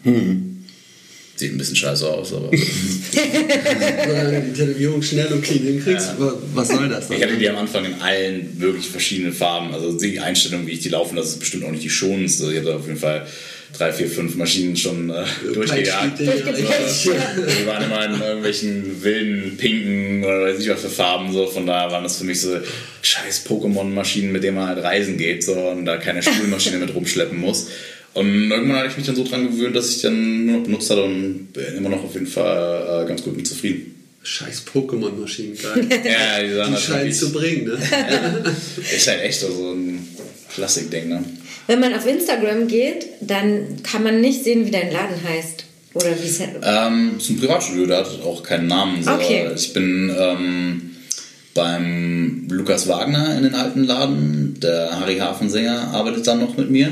Sieht ein bisschen scheiße aus, aber [LAUGHS] Solange du die Tätowierung schnell und clean hinkriegst, Ja. wa- was soll das? ich hatte die am Anfang in allen wirklich verschiedenen Farben. Also die Einstellung, wie ich die laufen lasse, ist bestimmt auch nicht die schonendste. Ich habe da auf jeden Fall drei, vier, fünf Maschinen schon äh, durchgejagt. Durchgepeitscht, Wir waren immer in irgendwelchen wilden, pinken oder weiß ich was für Farben. So. Von daher waren das für mich so scheiß Pokémon-Maschinen, mit denen man halt reisen geht so, und da keine Spulmaschine mit rumschleppen muss. Und irgendwann hatte ich mich dann so dran gewöhnt, dass ich dann nur noch benutzt hatte und bin immer noch auf jeden Fall äh, ganz gut mit zufrieden. Scheiß Pokémon-Maschinen, geil. Ja, die sahen Die halt scheinen zu bringen, ne? [LAUGHS] Ist halt echt so ein Klassikding, ne? Wenn man auf Instagram geht, dann kann man nicht sehen, wie dein Laden heißt. Oder wie es Ähm, es ist ein Privatstudio, der hat auch keinen Namen. Okay. Ich bin ähm, beim Lukas Wagner in den alten Laden. Der Harry Hafensänger arbeitet dann noch mit mir.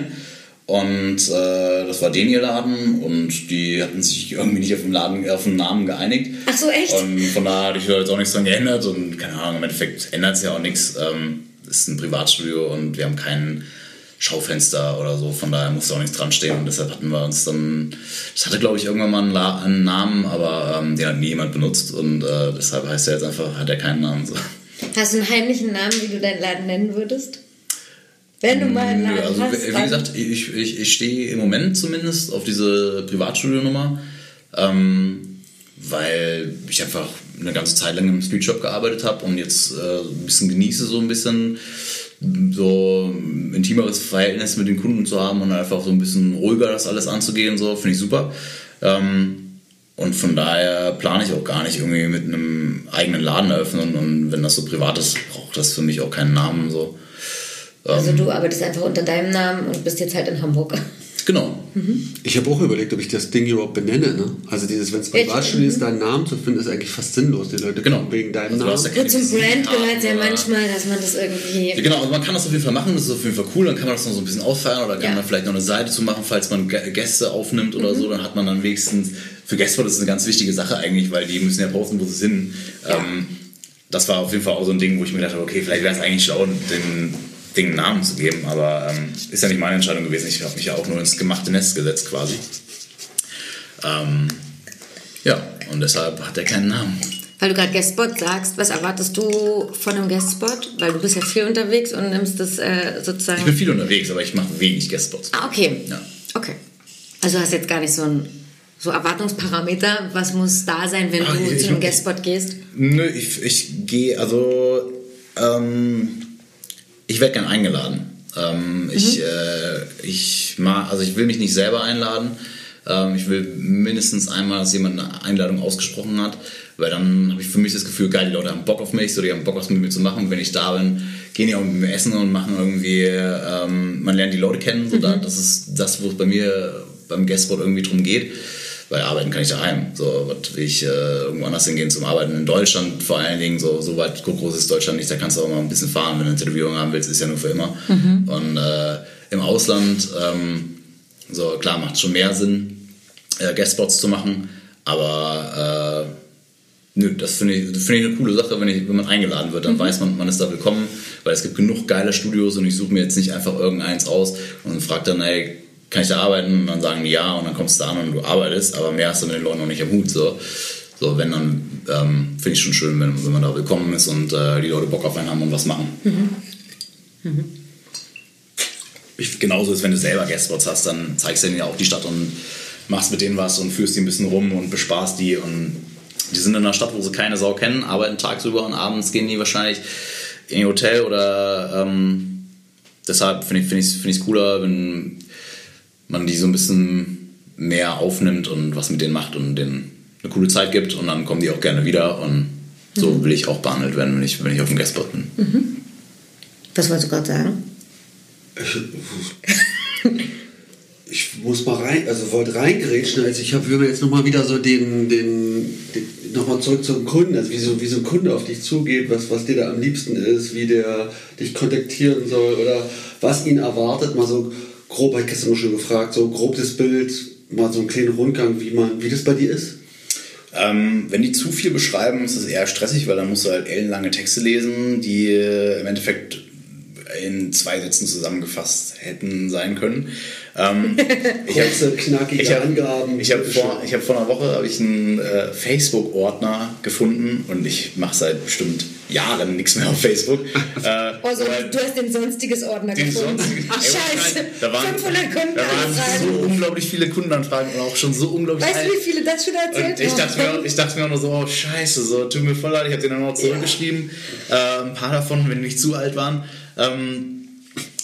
Und äh, das war den ihr Laden und die hatten sich irgendwie nicht auf den, Laden, auf den Namen geeinigt. Ach so, echt? Und von daher hatte ich da jetzt auch nichts dran geändert und keine Ahnung, im Endeffekt ändert sich ja auch nichts. Ähm, ist ein Privatstudio und wir haben kein Schaufenster oder so, von daher musste auch nichts dran stehen und deshalb hatten wir uns dann, das hatte glaube ich irgendwann mal einen, La einen Namen, aber ähm, den hat nie jemand benutzt und äh, deshalb heißt er jetzt einfach, hat er keinen Namen. So. Hast du einen heimlichen Namen, wie du deinen Laden nennen würdest? Wenn du mal einen Nö, Laden also hast, wie gesagt, ich, ich, ich stehe im Moment zumindest auf diese Privatstudio-Nummer, ähm, weil ich einfach eine ganze Zeit lang im Streetshop gearbeitet habe und jetzt äh, ein bisschen genieße, so ein bisschen so ein intimeres Verhältnis mit den Kunden zu haben und einfach so ein bisschen ruhiger das alles anzugehen, so finde ich super. Ähm, und von daher plane ich auch gar nicht irgendwie mit einem eigenen Laden eröffnen und wenn das so privat ist, braucht das für mich auch keinen Namen so. also du arbeitest einfach unter deinem Namen und bist jetzt halt in Hamburg. Genau. Ich habe auch überlegt, ob ich das Ding überhaupt benenne. Ne? Also dieses, wenn es Privatstudio ist, deinen Namen zu finden, ist eigentlich fast sinnlos. Die Leute Genau. kommen wegen deinem Also Namen. ja Gut, zum Brand gehört ja oder- manchmal, dass man das irgendwie... Ja, genau, also man kann das auf jeden Fall machen, das ist auf jeden Fall cool, dann kann man das noch so ein bisschen ausfeiern oder kann Ja. man vielleicht noch eine Seite zu machen, falls man Gä- Gäste aufnimmt oder so, dann hat man dann wenigstens, für Gäste das ist eine ganz wichtige Sache eigentlich, weil die müssen ja posten, wo sie sind. Ähm, das war auf jeden Fall auch so ein Ding, wo ich mir gedacht habe, okay, vielleicht wäre es eigentlich schlau, den Ding einen Namen zu geben, aber ähm, ist ja nicht meine Entscheidung gewesen, ich habe mich ja auch nur ins gemachte Nest gesetzt quasi. Ähm, ja, und deshalb hat er keinen Namen. Weil du gerade Guestspot sagst, was erwartest du von einem Guestspot? Weil du bist ja viel unterwegs und nimmst das äh, Ich sozusagen... bin viel unterwegs, aber ich mache wenig Guestspots. Ah, okay. Ja. Okay. Also hast jetzt gar nicht so ein so Erwartungsparameter, was muss da sein, wenn Ah, du ich- zu einem ich- Guestspot gehst? Nö, ich, ich gehe, also ähm, ich werde gern eingeladen. Ähm, Ich, äh, ich mag, also ich will mich nicht selber einladen. Ähm, ich will mindestens einmal, dass jemand eine Einladung ausgesprochen hat, weil dann habe ich für mich das Gefühl, geil, die Leute haben Bock auf mich, so die haben Bock, was mit mir zu machen. Wenn ich da bin, gehen die auch mit mir essen und machen irgendwie, ähm, man lernt die Leute kennen. So da, das ist das, wo es bei mir beim Guestspot irgendwie drum geht. Weil arbeiten kann ich daheim. So, was will ich äh, irgendwo anders hingehen zum Arbeiten? In Deutschland vor allen Dingen, so, so weit groß ist Deutschland nicht, da kannst du auch mal ein bisschen fahren, wenn du eine Tätowierung haben willst, ist ja nur für immer. Und äh, im Ausland, ähm, so klar, macht schon mehr Sinn, äh, Guestspots zu machen, aber äh, Nö, das finde ich, das finde ich eine coole Sache, wenn, ich, wenn man eingeladen wird, dann weiß man, man ist da willkommen, weil es gibt genug geile Studios und ich suche mir jetzt nicht einfach irgendeins aus und frage dann, hey, kann ich da arbeiten? Und dann sagen die ja und dann kommst du da an und du arbeitest, aber mehr hast du mit den Leuten noch nicht am Hut. So, so wenn dann ähm, finde ich schon schön, wenn, wenn man da willkommen ist und äh, die Leute Bock auf einen haben und was machen. Ich, genauso ist, wenn du selber Guestspots hast, dann zeigst du denen ja auch die Stadt und machst mit denen was und führst die ein bisschen rum und bespaßt die und die sind in einer Stadt, wo sie keine Sau kennen, arbeiten tagsüber und abends gehen die wahrscheinlich in ihr Hotel oder ähm, deshalb finde ich es find find cooler, wenn man die so ein bisschen mehr aufnimmt und was mit denen macht und denen eine coole Zeit gibt und dann kommen die auch gerne wieder und so mhm. will ich auch behandelt werden, wenn ich, wenn ich auf dem Guestspot bin. Mhm. Was wolltest du gerade sagen? ich muss mal rein, also wollte reingrätschen, also ich habe mir jetzt nochmal wieder so den, den, den nochmal zurück zum Kunden, also wie so, wie so ein Kunde auf dich zugeht, was, was dir da am liebsten ist, wie der dich kontaktieren soll oder was ihn erwartet, mal so grob, ich gestern schon gefragt, so grob das Bild, mal so einen kleinen Rundgang, wie man, wie das bei dir ist. Ähm, wenn die zu viel beschreiben, ist das eher stressig, weil dann musst du halt ellenlange Texte lesen, die im Endeffekt in zwei Sätzen zusammengefasst hätten sein können. Ähm, [LAUGHS] ich habe knackige ich hab, Angaben. Ich habe vor, hab vor einer Woche ich einen äh, Facebook-Ordner gefunden und ich mache seit bestimmt Jahren nichts mehr auf Facebook. [LAUGHS] äh, also du hast den sonstiges Ordner den gefunden. Sonstiges, Ach, scheiße, da waren, 500 Kundenanfragen. Da waren so unglaublich viele Kundenanfragen und auch schon so unglaublich Weißt du, wie viele das schon erzählt und ich dachte, mir, ich dachte mir auch nur so, oh scheiße, so tut mir voll leid. Ich habe denen dann noch zurückgeschrieben. Ja. Äh, ein paar davon, wenn die nicht zu alt waren. Ähm,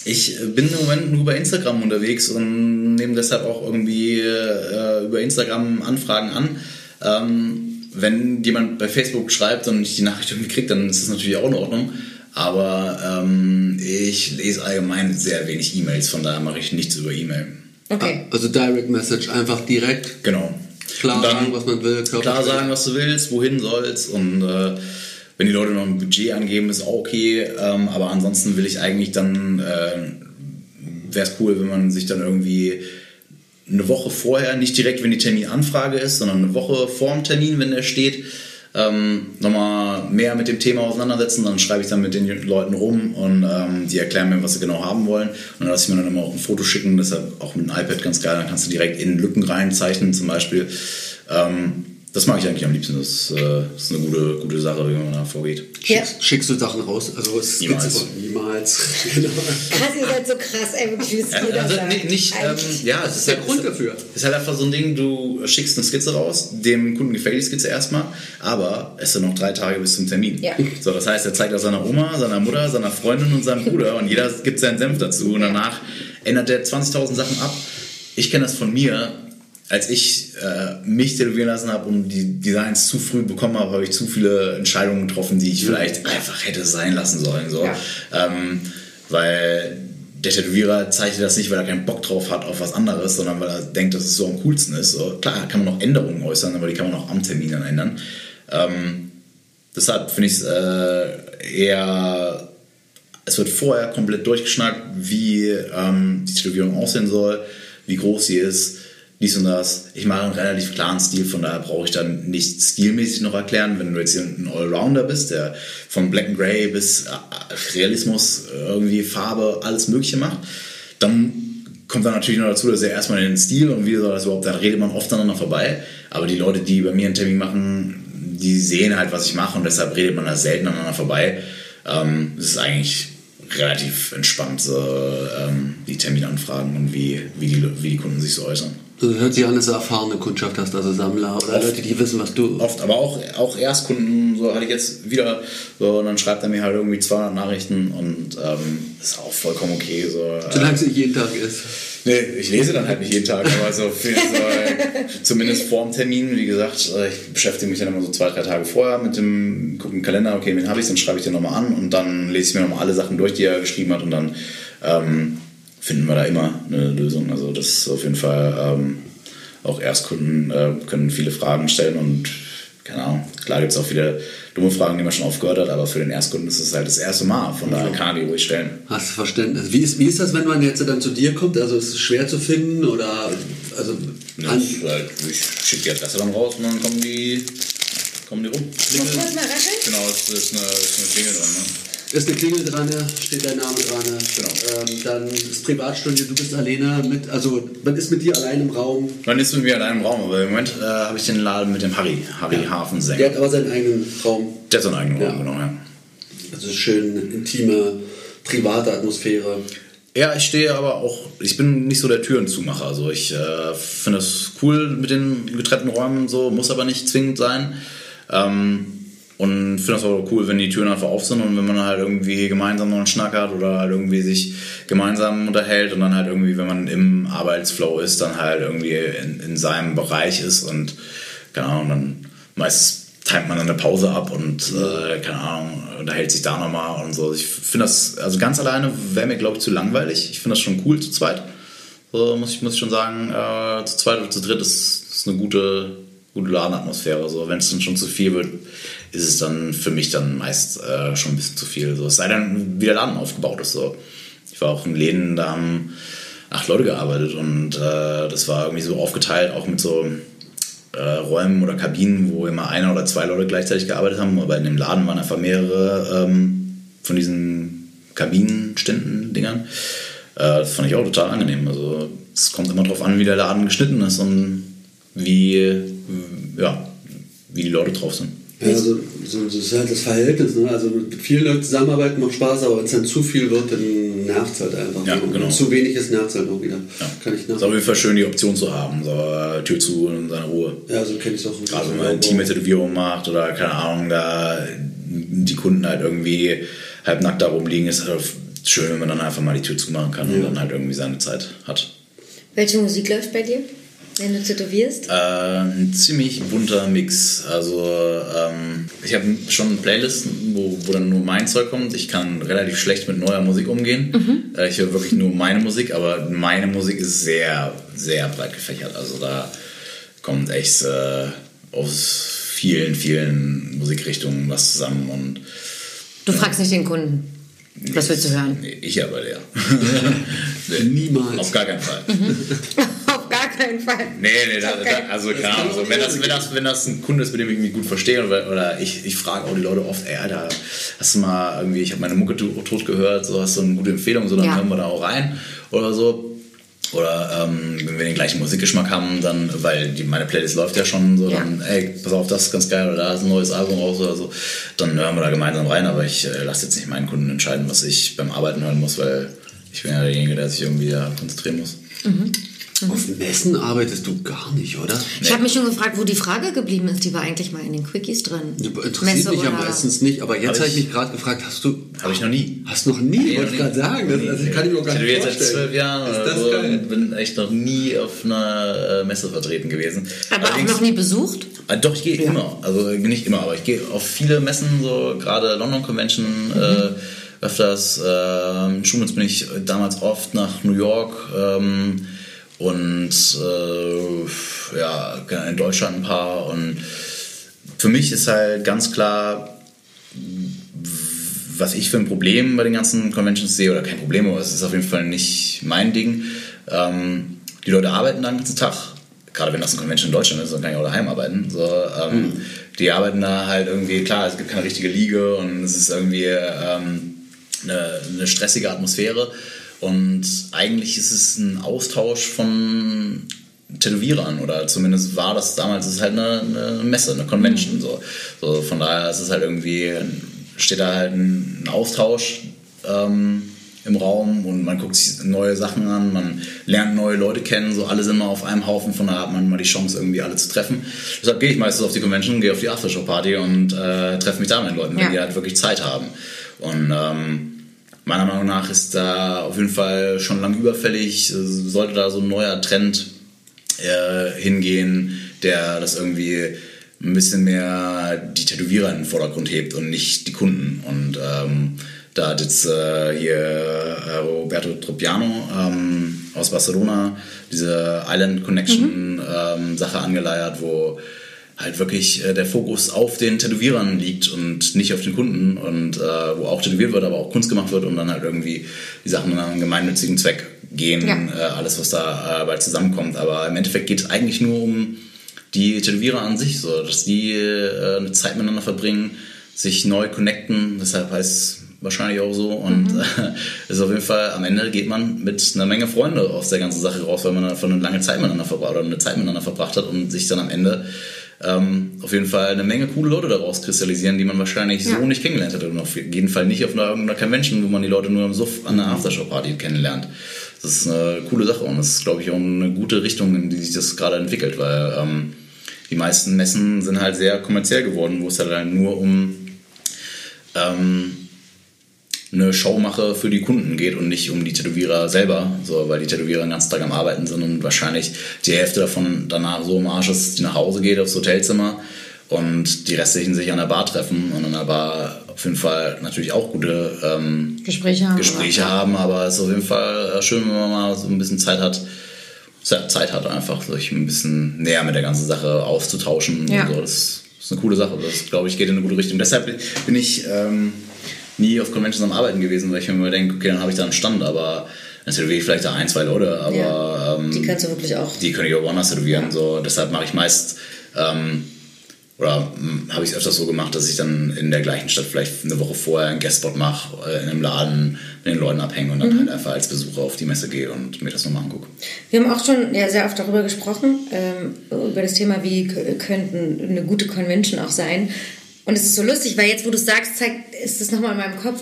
ich bin im Moment nur bei Instagram unterwegs und nehme deshalb auch irgendwie äh, über Instagram Anfragen an. Ähm, wenn jemand bei Facebook schreibt und ich die Nachricht irgendwie kriege, dann ist das natürlich auch in Ordnung. Aber ähm, ich lese allgemein sehr wenig E-Mails, von daher mache ich nichts über E-Mail. Okay. Ah, also Direct Message, einfach direkt. Genau. Klar sagen, was man will. Klar sagen, was du willst, wohin sollst und äh, wenn die Leute noch ein Budget angeben, ist auch okay. Ähm, aber ansonsten will ich eigentlich dann, äh, wäre es cool, wenn man sich dann irgendwie eine Woche vorher, nicht direkt, wenn die Terminanfrage ist, sondern eine Woche vor dem Termin, wenn der steht, ähm, nochmal mehr mit dem Thema auseinandersetzen. Dann schreibe ich dann mit den Leuten rum und ähm, die erklären mir, was sie genau haben wollen. Und dann lasse ich mir dann immer auch ein Foto schicken, deshalb auch mit einem iPad ganz geil. Dann kannst du direkt in Lücken reinzeichnen zum Beispiel. Ähm, das mag ich eigentlich am liebsten. Das, äh, ist eine gute, gute Sache, wie man da vorgeht. Ja. Schickst, schickst, du Sachen raus? Also es niemals. niemals. [LAUGHS] genau. Krass, ihr seid so krass, ey, wirklich, wie es ja, also, nee, nicht, ähm, ja, das ist der halt, Grund dafür. Es ist halt einfach so ein Ding, du schickst eine Skizze raus, dem Kunden gefällt die Skizze erstmal, aber es sind noch drei Tage bis zum Termin. Ja. So, das heißt, er zeigt das seiner Oma, seiner Mutter, seiner Freundin und seinem Bruder und jeder gibt seinen Senf dazu und danach ändert er 20.000 Sachen ab. Ich kenne das von mir, als ich äh, mich tätowieren lassen habe und die Designs zu früh bekommen habe, habe ich zu viele Entscheidungen getroffen, die ich vielleicht einfach hätte sein lassen sollen. So. Ja. Ähm, weil der Tätowierer zeichnet das nicht, weil er keinen Bock drauf hat auf was anderes, sondern weil er denkt, dass es so am coolsten ist. So, klar, kann man noch Änderungen äußern, aber die kann man auch am Termin dann ändern. Ähm, deshalb finde ich es äh, eher, es wird vorher komplett durchgeschnackt, wie ähm, die Tätowierung aussehen soll, wie groß sie ist dies und das. Ich mache einen relativ klaren Stil, von daher brauche ich dann nicht stilmäßig noch erklären. Wenn du jetzt hier ein Allrounder bist, der von Black and Grey bis äh, Realismus, irgendwie Farbe, alles Mögliche macht, dann kommt dann natürlich noch dazu, dass er erstmal den Stil und wie soll das überhaupt, da redet man oft aneinander vorbei. Aber die Leute, die bei mir einen Termin machen, die sehen halt, was ich mache und deshalb redet man da selten aneinander vorbei. Ähm, es ist eigentlich relativ entspannt, so, ähm, die Terminanfragen und wie, wie, die, wie die Kunden sich so äußern. Du hört sich an, dass du erfahrene Kundschaft hast, also Sammler oder oft, Leute, die wissen, was du. Oft, aber auch, auch Erstkunden, so hatte ich jetzt wieder, so, und dann schreibt er mir halt irgendwie 200 Nachrichten und ähm, ist auch vollkommen okay. So, Solange es nicht jeden Tag ist. Nee, ich lese dann halt nicht jeden Tag, aber so, für, so zumindest vor dem Termin, wie gesagt, äh, ich beschäftige mich dann immer so zwei, drei Tage vorher mit dem, gucke Kalender, okay, wen habe ich, dann schreibe ich den nochmal an und dann lese ich mir nochmal alle Sachen durch, die er geschrieben hat und dann ähm, finden wir da immer eine Lösung. Also das ist auf jeden Fall ähm, auch Erstkunden äh, können viele Fragen stellen und keine Ahnung, klar gibt es auch viele dumme Fragen, die man schon oft gehört hat, aber für den Erstkunden ist es halt das erste Mal, von daher kann die ruhig stellen. Hast du Verständnis. Wie ist, wie ist das, wenn man jetzt dann zu dir kommt? Also ist es schwer zu finden oder also ja, halt, ich schicke die Adresse dann raus und dann kommen die, kommen die rum. Genau, das ist eine, das ist eine Klingel dran. Ne? Ist eine Klingel dran, steht dein Name dran. Genau. Ähm, dann ist Privatstudio, du bist alleine mit, also man ist mit dir allein im Raum. Man ist mit mir allein im Raum, aber im Moment äh, habe ich den Laden mit dem Harry, Harry ja. Hafensänger. Der hat aber seinen eigenen Raum. Der hat seinen eigenen Raum, genau, ja. Also schön intime, private Atmosphäre. Ja, ich stehe aber auch, ich bin nicht so der Türenzumacher. Also ich äh, finde es cool mit den getrennten Räumen, so muss aber nicht zwingend sein. Ähm, und finde es auch cool, wenn die Türen einfach auf sind und wenn man halt irgendwie gemeinsam noch einen Schnack hat oder halt irgendwie sich gemeinsam unterhält und dann halt irgendwie, wenn man im Arbeitsflow ist, dann halt irgendwie in, in seinem Bereich ist und keine Ahnung, dann meistens timet man dann eine Pause ab und äh, keine Ahnung, unterhält sich da nochmal und so. Ich finde das, also ganz alleine wäre mir, glaube ich, zu langweilig. Ich finde das schon cool zu zweit. So muss ich, muss ich schon sagen, äh, zu zweit oder zu dritt ist, ist eine gute, gute Ladenatmosphäre. So, wenn es dann schon zu viel wird, ist es dann für mich dann meist äh, schon ein bisschen zu viel. So, es sei denn, wie der Laden aufgebaut ist. So. Ich war auch in Läden, da haben acht Leute gearbeitet und äh, das war irgendwie so aufgeteilt, auch mit so äh, Räumen oder Kabinen, wo immer einer oder zwei Leute gleichzeitig gearbeitet haben. Aber in dem Laden waren einfach mehrere ähm, von diesen Kabinenständen-Dingern. Äh, das fand ich auch total angenehm. Also es kommt immer darauf an, wie der Laden geschnitten ist und wie, ja, wie die Leute drauf sind. Ja, also, so, das ist halt das Verhältnis. Ne? Also mit vielen Leuten zusammenarbeiten macht Spaß, aber wenn es dann zu viel wird, dann nervt es halt einfach. Ja, Und genau. wenn zu wenig ist, nervt es halt auch wieder. Ja. Kann ich Es ist auf nach. jeden Fall schön, die Option zu haben. So, äh, Tür zu und seine Ruhe. Ja, so kenne ich es auch. Gerade wenn man eine Team-Tätowierung macht oder keine Ahnung, da die Kunden halt irgendwie halb nackt da rumliegen, ist halt schön, wenn man dann einfach mal die Tür zumachen kann und Ja. dann halt irgendwie seine Zeit hat. Welche Musik läuft bei dir, wenn du tätowierst? Äh, ein ziemlich bunter Mix. Also ähm, ich habe schon Playlisten, wo, wo dann nur mein Zeug kommt. Ich kann relativ schlecht mit neuer Musik umgehen. Äh, ich höre wirklich nur meine Musik, aber meine Musik ist sehr, sehr breit gefächert. Also da kommt echt äh, aus vielen, vielen Musikrichtungen was zusammen und Du fragst nicht den Kunden. Was willst du hören? Nee, ich aber der. [LAUGHS] [LAUGHS] Niemals. Auf gar keinen Fall. Gar [LAUGHS] keinen Fall. Nee, nee, da, da, also keine Ahnung. auch So, wenn, das, wenn, das, wenn das ein Kunde ist, mit dem ich mich gut verstehe, oder, oder ich, ich frage auch die Leute oft, ey, Alter, hast du mal irgendwie, ich habe meine Mucke to- tot gehört, so hast du eine gute Empfehlung, so dann Ja. hören wir da auch rein oder so. Oder ähm, wenn wir den gleichen Musikgeschmack haben, dann, weil die, meine Playlist läuft ja schon so, Ja. dann, ey, pass auf, das ist ganz geil, oder da ist ein neues Album raus oder so, dann hören wir da gemeinsam rein, aber ich äh, lasse jetzt nicht meinen Kunden entscheiden, was ich beim Arbeiten hören muss, weil ich bin ja derjenige, der sich irgendwie da konzentrieren muss. Auf Messen arbeitest du gar nicht, oder? Ich habe mich schon gefragt, wo die Frage geblieben ist. Die war eigentlich mal in den Quickies drin. Interessiert Messe mich ja meistens nicht, aber jetzt Hab habe ich ich- mich gerade gefragt, hast du. Habe ich noch nie. Hast noch nie, Nee, wollte ich gerade sagen. Das, also, kann ich mir auch gar ich nicht bin jetzt vorstellen. seit zwölf Jahren Ist oder das so geil? bin echt noch nie auf einer äh, Messe vertreten gewesen. Aber auch noch nie besucht? Ah, Doch, ich gehe Ja. immer. Also nicht immer, aber ich gehe auf viele Messen, so gerade London Convention äh, öfters. Ähm, Schumans bin ich damals oft nach New York ähm, und äh, ja, in Deutschland ein paar. Und für mich ist halt ganz klar, was ich für ein Problem bei den ganzen Conventions sehe, oder kein Problem, aber es ist auf jeden Fall nicht mein Ding. Ähm, die Leute arbeiten da den ganzen Tag, gerade wenn das eine Convention in Deutschland ist, dann kann ich auch daheim arbeiten. So, ähm, Die arbeiten da halt irgendwie, klar, es gibt keine richtige Liga und es ist irgendwie ähm, eine, eine stressige Atmosphäre. Und eigentlich ist es ein Austausch von Tätowierern oder zumindest war das damals ist es halt eine, eine Messe, eine Convention. So. so von daher ist es halt irgendwie, steht da halt ein, ein Austausch ähm, im Raum und man guckt sich neue Sachen an, man lernt neue Leute kennen, so alle sind mal auf einem Haufen, von daher hat man mal die Chance, irgendwie alle zu treffen. Deshalb gehe ich meistens auf die Convention, gehe auf die Aftershow-Party und äh, treffe mich da mit den Leuten, wenn Ja. die halt wirklich Zeit haben. Und ähm, meiner Meinung nach ist da auf jeden Fall schon lang überfällig, sollte da so ein neuer Trend äh, hingehen, der das irgendwie ein bisschen mehr die Tätowierer in den Vordergrund hebt und nicht die Kunden. Und ähm, da hat jetzt äh, hier äh, Roberto Tropiano ähm, aus Barcelona diese Island Connection ähm, Sache angeleiert, wo halt wirklich äh, der Fokus auf den Tätowierern liegt und nicht auf den Kunden und äh, wo auch tätowiert wird, aber auch Kunst gemacht wird und dann halt irgendwie die Sachen an einen gemeinnützigen Zweck gehen, Ja. äh, alles was da äh, bald zusammenkommt. Aber im Endeffekt geht es eigentlich nur um die Tätowierer an sich, so dass die äh, eine Zeit miteinander verbringen, sich neu connecten, deshalb heißt es wahrscheinlich auch so und Mhm. [LAUGHS] äh, ist auf jeden Fall am Ende geht man mit einer Menge Freunde aus der ganzen Sache raus, weil man einfach eine lange Zeit miteinander verbracht oder eine Zeit miteinander verbracht hat und sich dann am Ende ähm, auf jeden Fall eine Menge coole Leute daraus kristallisieren, die man wahrscheinlich Ja. so nicht kennengelernt hätte. Und auf jeden Fall nicht auf einer, irgendeiner Convention, wo man die Leute nur im Suff an einer Aftershow-Party kennenlernt. Das ist eine coole Sache und das ist, glaube ich, auch eine gute Richtung, in die sich das gerade entwickelt, weil ähm, die meisten Messen sind halt sehr kommerziell geworden, wo es halt nur um ähm, eine Show mache für die Kunden geht und nicht um die Tätowierer selber, so, weil die Tätowierer den ganzen Tag am Arbeiten sind und wahrscheinlich die Hälfte davon danach so im Arsch ist, dass die nach Hause geht aufs Hotelzimmer und die restlichen sich an der Bar treffen und an der Bar auf jeden Fall natürlich auch gute ähm, Gespräche haben. Gespräche haben, aber es ist auf jeden Fall schön, wenn man mal so ein bisschen Zeit hat, Zeit hat einfach, sich ein bisschen näher mit der ganzen Sache auszutauschen. Ja. So. Das ist eine coole Sache. Das, glaube ich, geht in eine gute Richtung. Deshalb bin ich ähm, nie auf Conventions am Arbeiten gewesen, weil ich mir immer denke, okay, dann habe ich da einen Stand, aber dann tätowiere ich vielleicht da ein, zwei Leute, aber Ja. ähm, Die kannst du wirklich auch. die können ich auch woanders tätowieren. So. Deshalb mache ich meist, ähm, oder hm, habe ich es öfters so gemacht, dass ich dann in der gleichen Stadt vielleicht eine Woche vorher einen Guestspot mache, äh, in einem Laden mit den Leuten abhänge und dann Mhm. halt einfach als Besucher auf die Messe gehe und mir das nochmal angucke. Wir haben auch schon ja, sehr oft darüber gesprochen, ähm, über das Thema, wie könnten eine gute Convention auch sein. Und es ist so lustig, weil jetzt, wo du sagst, zeigt, ist das nochmal in meinem Kopf.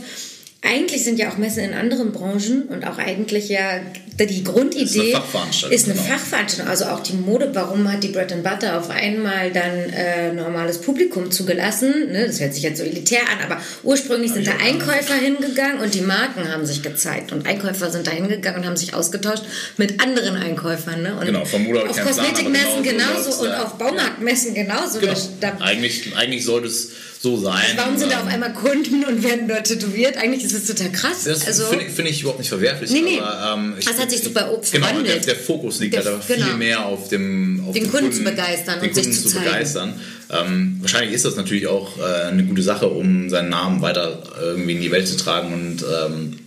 Eigentlich sind ja auch Messen in anderen Branchen und auch eigentlich ja die Grundidee Ist eine Fachveranstaltung, ist eine genau. Fachveranstaltung. Also auch die Mode, warum hat die Bread and Butter auf einmal dann äh, normales Publikum zugelassen? Ne? Das hört sich jetzt so elitär an, aber ursprünglich sind da gar nicht. Einkäufer hingegangen und die Marken haben sich gezeigt. Und Einkäufer sind da hingegangen und haben sich ausgetauscht mit anderen Einkäufern. Ne? Und Genau, vom Mutter auf Kosmetikmessen genauso genauso und ja. auf Baumarktmessen genauso. Genau. Da, da, Eigentlich, eigentlich sollte es so sein. warum sind da auf einmal Kunden und werden dort tätowiert? Eigentlich ist es total krass. Das also, finde ich, finde ich überhaupt nicht verwerflich. Nee, nee. Aber, ähm, ich, Das hat sich super Genau, der, der Fokus liegt Der- halt aber genau. viel mehr auf dem auf Den Kunden zu begeistern den und sich Kunden zu zu zeigen. begeistern. Ähm, wahrscheinlich ist das natürlich auch äh, eine gute Sache, um seinen Namen weiter irgendwie in die Welt zu tragen und ähm,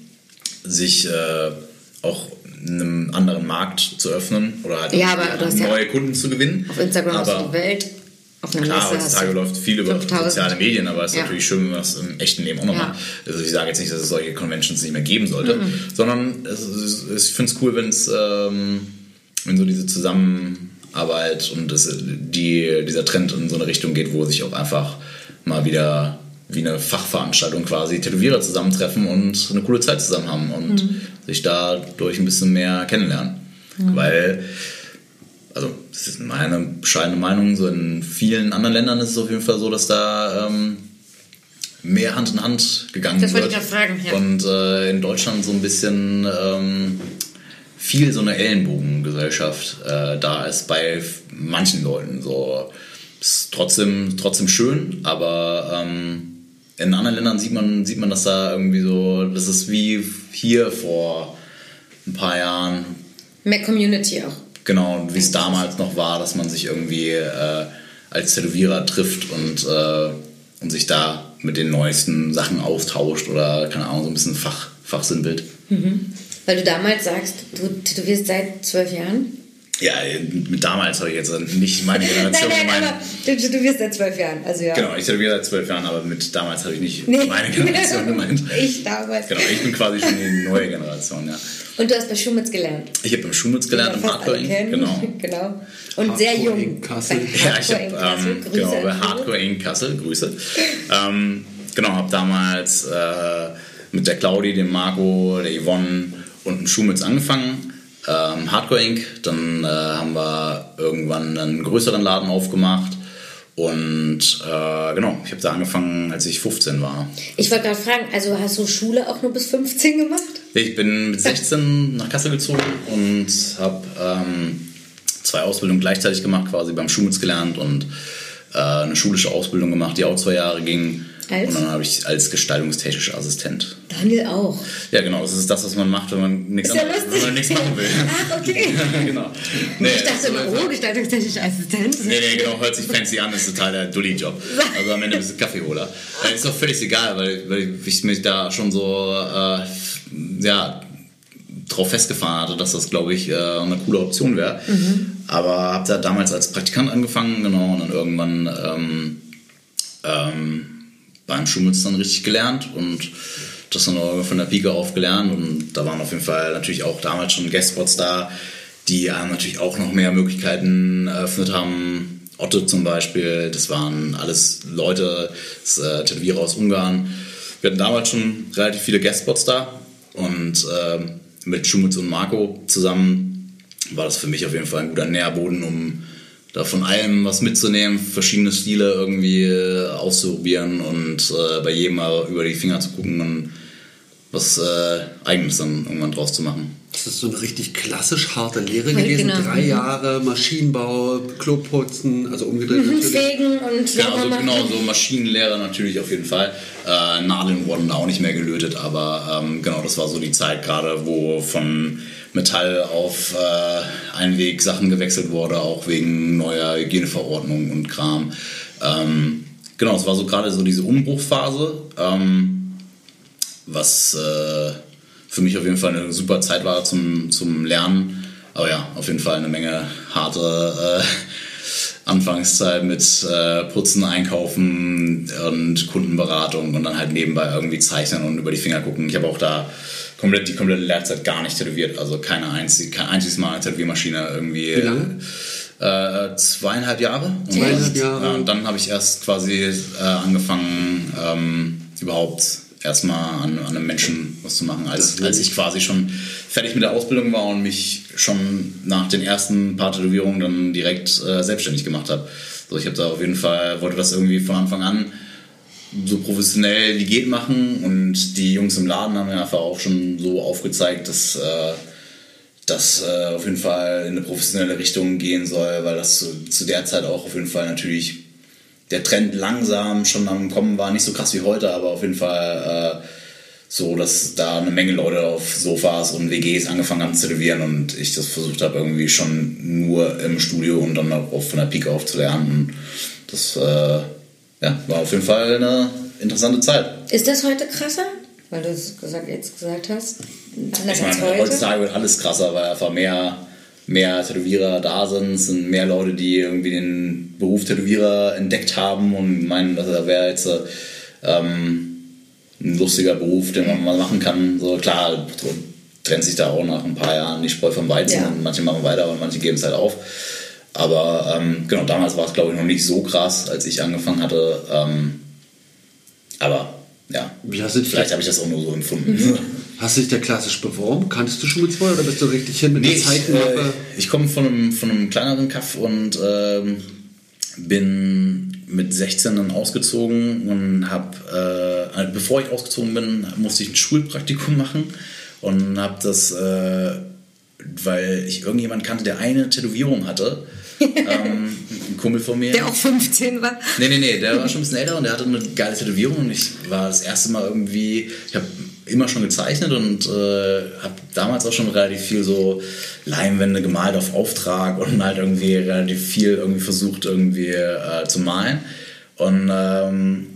sich äh, auch einem anderen Markt zu öffnen oder halt Ja, hast ja neue Kunden zu gewinnen. auf Instagram aber du die Welt. Auf einer Klar, Messe heutzutage läuft viel über 5000. soziale Medien, aber es ist Ja. natürlich schön, wenn man das im echten Leben auch noch Ja. macht. Also ich sage jetzt nicht, dass es solche Conventions nicht mehr geben sollte, Mhm. sondern es ist, ich finde es cool, wenn es ähm, wenn so diese Zusammenarbeit und das, die, dieser Trend in so eine Richtung geht, wo sich auch einfach mal wieder wie eine Fachveranstaltung quasi Tätowierer zusammentreffen und eine coole Zeit zusammen haben und Mhm. sich dadurch ein bisschen mehr kennenlernen. Weil also das ist meine bescheidene Meinung, so in vielen anderen Ländern ist es auf jeden Fall so, dass da ähm, mehr Hand in Hand gegangen Das wollte wird. ich gerade fragen, ja. Und äh, in Deutschland so ein bisschen ähm, viel so eine Ellenbogengesellschaft äh, da ist bei manchen Leuten. So ist trotzdem, trotzdem schön, aber ähm, in anderen Ländern sieht man, sieht man das da irgendwie so, das ist wie hier vor ein paar Jahren, Mehr Community auch. Genau, wie es damals noch war, dass man sich irgendwie äh, als Tätowierer trifft und, äh, und sich da mit den neuesten Sachen austauscht oder, keine Ahnung, so ein bisschen Fach, Fachsinnbild. Weil du damals sagst, du tätowierst seit zwölf Jahren? Ja, mit damals habe ich jetzt nicht meine Nein, Generation nein, gemeint. aber du tätowierst seit zwölf Jahren. Also ja. Genau, ich tätowiere seit zwölf Jahren, aber mit damals habe ich nicht Nee. meine Generation gemeint. [LAUGHS] ich damals. Genau, ich bin quasi schon die neue Generation, ja. Und du hast bei Schumitz gelernt. Ich habe im Schulmitz gelernt, im Hardcore kennen. Genau. [LAUGHS] genau. Und sehr Hardcore jung. in Kassel. Ja, ich habe ähm, genau, bei. Hardcore in Kassel, Grüße. ähm, genau, habe damals äh, mit der Claudi, dem Marco, der Yvonne und dem Schumitz angefangen. Ähm, Hardcore Inc. Dann äh, haben wir irgendwann einen größeren Laden aufgemacht. Und äh, genau, ich habe da angefangen, als ich 15 war. Ich wollte gerade fragen, also hast du Schule auch nur bis 15 gemacht? Ich bin mit 16 nach Kassel gezogen und habe ähm, zwei Ausbildungen gleichzeitig gemacht, quasi beim Schulmitz gelernt und äh, eine schulische Ausbildung gemacht, die auch zwei Jahre ging. Als? Und dann habe ich als gestaltungstechnischer Assistent. Daniel auch. Ja, genau, das ist das, was man macht, wenn man nichts, ja wenn man nichts machen will. Ach, [LAUGHS] okay. [LAUGHS] genau. Nee, ich dachte immer, also- oh, gestaltungstechnischer Assistent. Nee, nee, genau, hört sich fancy an, ist total der Dulli-Job. [LAUGHS] Also am Ende bist du Kaffeeholer. Äh, ist doch völlig egal, weil, weil ich mich da schon so, äh, ja, drauf festgefahren hatte, dass das, glaube ich, äh, eine coole Option wäre. Aber habe da damals als Praktikant angefangen, genau, und dann irgendwann ähm, ähm, beim Schulmitz dann richtig gelernt und das dann auch von der Pike auf gelernt und da waren auf jeden Fall natürlich auch damals schon Guestspots da, die einem natürlich auch noch mehr Möglichkeiten eröffnet haben Otto zum Beispiel, das waren alles Leute, das, äh, Tätowierer aus Ungarn. Wir hatten damals schon relativ viele Guestspots da und äh, mit Schumutz und Marco zusammen war das für mich auf jeden Fall ein guter Nährboden, um da von allem was mitzunehmen, verschiedene Stile irgendwie äh, auszuprobieren und äh, bei jedem mal über die Finger zu gucken und was äh, Eigenes dann irgendwann draus zu machen. Das ist so eine richtig klassisch harte Lehre gewesen. Genau. Drei Jahre Maschinenbau, Kloputzen, also umgedreht mhm, Fegen und genau, also genau, so Maschinenlehre natürlich auf jeden Fall. Äh, Nadeln wurden auch nicht mehr gelötet, aber ähm, genau, das war so die Zeit gerade, wo von Metall auf äh, Einweg Sachen gewechselt wurde, auch wegen neuer Hygieneverordnungen und Kram. Ähm, genau, es war so gerade so diese Umbruchphase. Ähm, was äh, für mich auf jeden Fall eine super Zeit war zum, zum Lernen. Aber ja, auf jeden Fall eine Menge harte äh, Anfangszeit mit äh, Putzen, Einkaufen und Kundenberatung und dann halt nebenbei irgendwie zeichnen und über die Finger gucken. Ich habe auch da komplett die komplette Lehrzeit gar nicht tätowiert, also keine einzige, kein einziges Mal eine Tätowiermaschine irgendwie. Wie lange? Äh, zweieinhalb Jahre. Zweieinhalb Jahre. Ja, und dann habe ich erst quasi äh, angefangen, ähm, überhaupt erstmal an, an einem Menschen was zu machen, als, als ich quasi schon fertig mit der Ausbildung war und mich schon nach den ersten paar Tätowierungen dann direkt äh, selbstständig gemacht habe. So, ich habe da auf jeden Fall, wollte das irgendwie von Anfang an so professionell wie geht machen und die Jungs im Laden haben mir einfach auch schon so aufgezeigt, dass äh, das äh, auf jeden Fall in eine professionelle Richtung gehen soll, weil das zu, zu der Zeit auch auf jeden Fall natürlich der Trend langsam schon am Kommen war. Nicht so krass wie heute, aber auf jeden Fall äh, so, dass da eine Menge Leute auf Sofas und WGs angefangen haben zu tätowieren und ich das versucht habe, irgendwie schon nur im Studio und dann auch von der Pike auf zu lernen. das äh, ja, war auf jeden Fall eine interessante Zeit. Ist das heute krasser? Weil du es gesagt, jetzt gesagt hast. Ich meine, heutzutage wird alles krasser, weil einfach mehr mehr Tätowierer da sind, es sind mehr Leute, die irgendwie den Beruf Tätowierer entdeckt haben und meinen, dass er wäre jetzt ähm, ein lustiger Beruf, den man mal machen kann. So klar, trennt sich da auch nach ein paar Jahren die Spreu vom Weizen ja. und manche machen weiter und manche geben es halt auf. Aber ähm, genau, damals war es glaube ich noch nicht so krass, als ich angefangen hatte. Ähm, aber ja, vielleicht habe ich das auch nur so empfunden. [LAUGHS] Hast du dich da klassisch beworben? Kanntest du schon mit zwei oder bist du richtig hin mit nee, der Zeitenmappe? Ich, äh, ich komme von einem, von einem kleineren Kaff und ähm, bin mit 16 dann ausgezogen und habe, äh, bevor ich ausgezogen bin, musste ich ein Schulpraktikum machen und habe das, äh, weil ich irgendjemand kannte, der eine Tätowierung hatte. [LAUGHS] ähm, ein Kumpel von mir. Der auch 15 war? Nee, nee, nee, der war schon ein bisschen älter und der hatte eine geile Tätowierung und ich war das erste Mal irgendwie, ich habe immer schon gezeichnet und äh, habe damals auch schon relativ viel so Leinwände gemalt auf Auftrag und halt irgendwie relativ viel irgendwie versucht irgendwie äh, zu malen. Und ähm,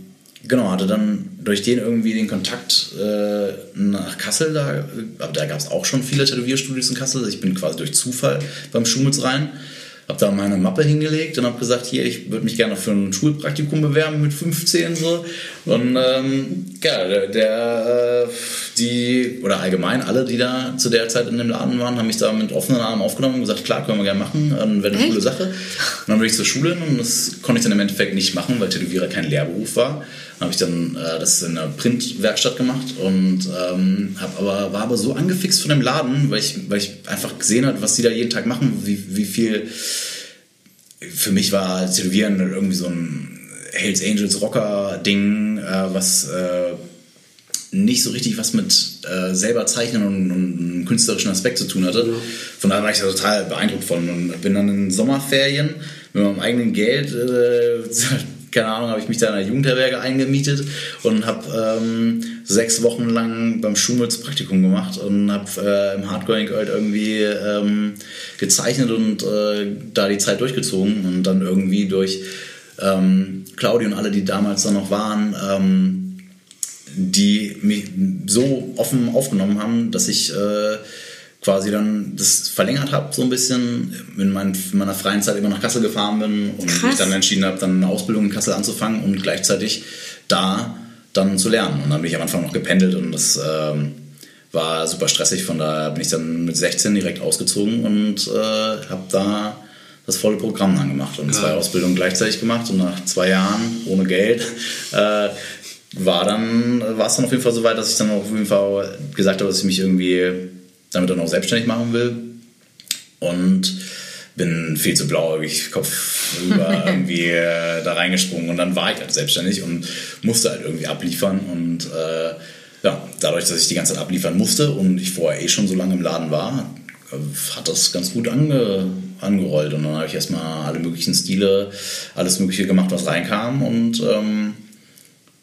genau, hatte dann durch den irgendwie den Kontakt äh, nach Kassel da, aber da gab es auch schon viele Tätowierstudios in Kassel. Ich bin quasi durch Zufall beim Schumutz rein habe da meine Mappe hingelegt und habe gesagt, hier, ich würde mich gerne für ein Schulpraktikum bewerben mit 15 so. Und ähm, ja, der, der, äh, die, oder allgemein alle, die da zu der Zeit in dem Laden waren, haben mich da mit offenen Armen aufgenommen und gesagt, klar, können wir gerne machen, wäre eine coole Sache. Und dann bin ich zur Schule und das konnte ich dann im Endeffekt nicht machen, weil Tätowierer kein Lehrberuf war habe ich dann äh, das in einer Printwerkstatt gemacht und ähm, hab aber, war aber so angefixt von dem Laden, weil ich, weil ich einfach gesehen habe, was die da jeden Tag machen, wie, wie viel. Für mich war Tätowieren irgendwie so ein Hells Angels Rocker-Ding, äh, was äh, nicht so richtig was mit äh, selber zeichnen und, und einem künstlerischen Aspekt zu tun hatte. Von daher war ich da total beeindruckt von und bin dann in Sommerferien mit meinem eigenen Geld äh, [LAUGHS] keine Ahnung, habe ich mich da in einer Jugendherberge eingemietet und habe ähm, sechs Wochen lang beim Schumels Praktikum gemacht und habe äh, im Hardcore halt irgendwie ähm, gezeichnet und äh, da die Zeit durchgezogen und dann irgendwie durch ähm, Claudia und alle, die damals da noch waren, ähm, die mich so offen aufgenommen haben, dass ich äh, quasi dann das verlängert habe, so ein bisschen, in, mein, in, meiner freien Zeit immer nach Kassel gefahren bin und Krass. mich dann entschieden habe, dann eine Ausbildung in Kassel anzufangen und gleichzeitig da dann zu lernen. Und dann bin ich am Anfang noch gependelt und das ähm, war super stressig. Von daher bin ich dann mit 16 direkt ausgezogen und äh, habe da das volle Programm dann gemacht und ja. zwei Ausbildungen gleichzeitig gemacht und nach zwei Jahren ohne Geld äh, war dann war es dann auf jeden Fall so weit, dass ich dann auf jeden Fall gesagt habe, dass ich mich irgendwie damit auch selbstständig machen will. Und bin viel zu blauäugig, Kopf über [LAUGHS] irgendwie äh, da reingesprungen. Und dann war ich halt selbstständig und musste halt irgendwie abliefern. Und äh, ja, dadurch, dass ich die ganze Zeit abliefern musste und ich vorher eh schon so lange im Laden war, hat das ganz gut ange, angerollt. Und dann habe ich erstmal alle möglichen Stile, alles mögliche gemacht, was reinkam. Und ähm,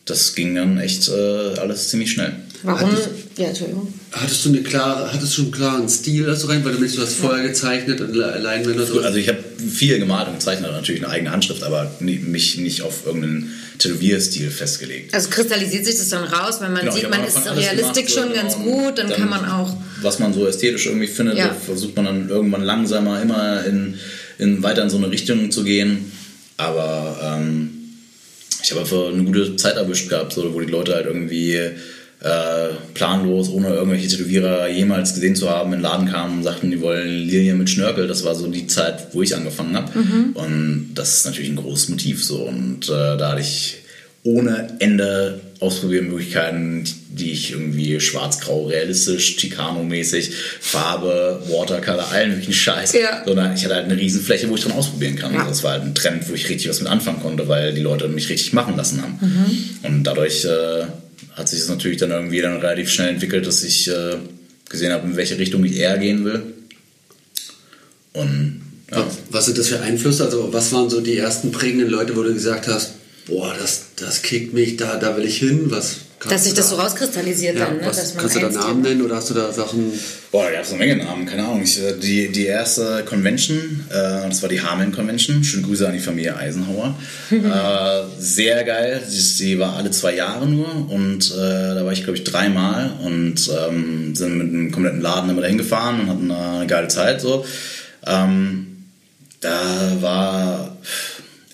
das ging dann echt äh, alles ziemlich schnell. Warum? Hattest, ja, Entschuldigung. Hattest du, eine klare, hattest du einen klaren Stil also rein, weil du mich, du hast vorher gezeichnet und Leinwände drin? Also ich habe viel gemalt und gezeichnet, natürlich eine eigene Handschrift, aber mich nicht auf irgendeinen Tätowierstil festgelegt. Also kristallisiert sich das dann raus, wenn man genau, sieht, man ist Realistik schon so, ganz genau, gut, dann, dann, kann man auch... Was man so ästhetisch irgendwie findet, ja. versucht man dann irgendwann langsamer immer in, in, weiter in so eine Richtung zu gehen. Aber... Ähm, ich habe einfach eine gute Zeit erwischt gehabt, so, wo die Leute halt irgendwie äh, planlos, ohne irgendwelche Tätowierer jemals gesehen zu haben, in den Laden kamen und sagten, die wollen Lilien mit Schnörkel. Das war so die Zeit, wo ich angefangen habe. Mhm. Und das ist natürlich ein großes Motiv so. Und äh, da hatte ich ohne Ende Ausprobiermöglichkeiten, die ich irgendwie schwarz-grau, realistisch, Chicano-mäßig, Farbe, Watercolor, allen möglichen Scheiß. Ja. Sondern ich hatte halt eine Riesenfläche, wo ich dran ausprobieren kann. Ja. Das war halt ein Trend, wo ich richtig was mit anfangen konnte, weil die Leute mich richtig machen lassen haben. Mhm. Und dadurch äh, hat sich das natürlich dann irgendwie dann relativ schnell entwickelt, dass ich äh, gesehen habe, in welche Richtung ich eher gehen will. Und ja. Was sind das für Einflüsse? Also was waren so die ersten prägenden Leute, wo du gesagt hast, boah, das, das kickt mich, da, da will ich hin, was dass sich das so rauskristallisiert ja, dann, ne? Was, kannst du da Namen nennen oder hast du da Sachen? Boah, da gab es eine Menge Namen, keine Ahnung. Ich, äh, die, die erste Convention, äh, das war die Hameln Convention. Schöne Grüße an die Familie Eisenhower. [LAUGHS] äh, sehr geil. Sie war alle zwei Jahre nur und äh, da war ich, glaube ich, dreimal und ähm, sind mit einem kompletten Laden immer dahin gefahren und hatten eine geile Zeit. So. Ähm, da war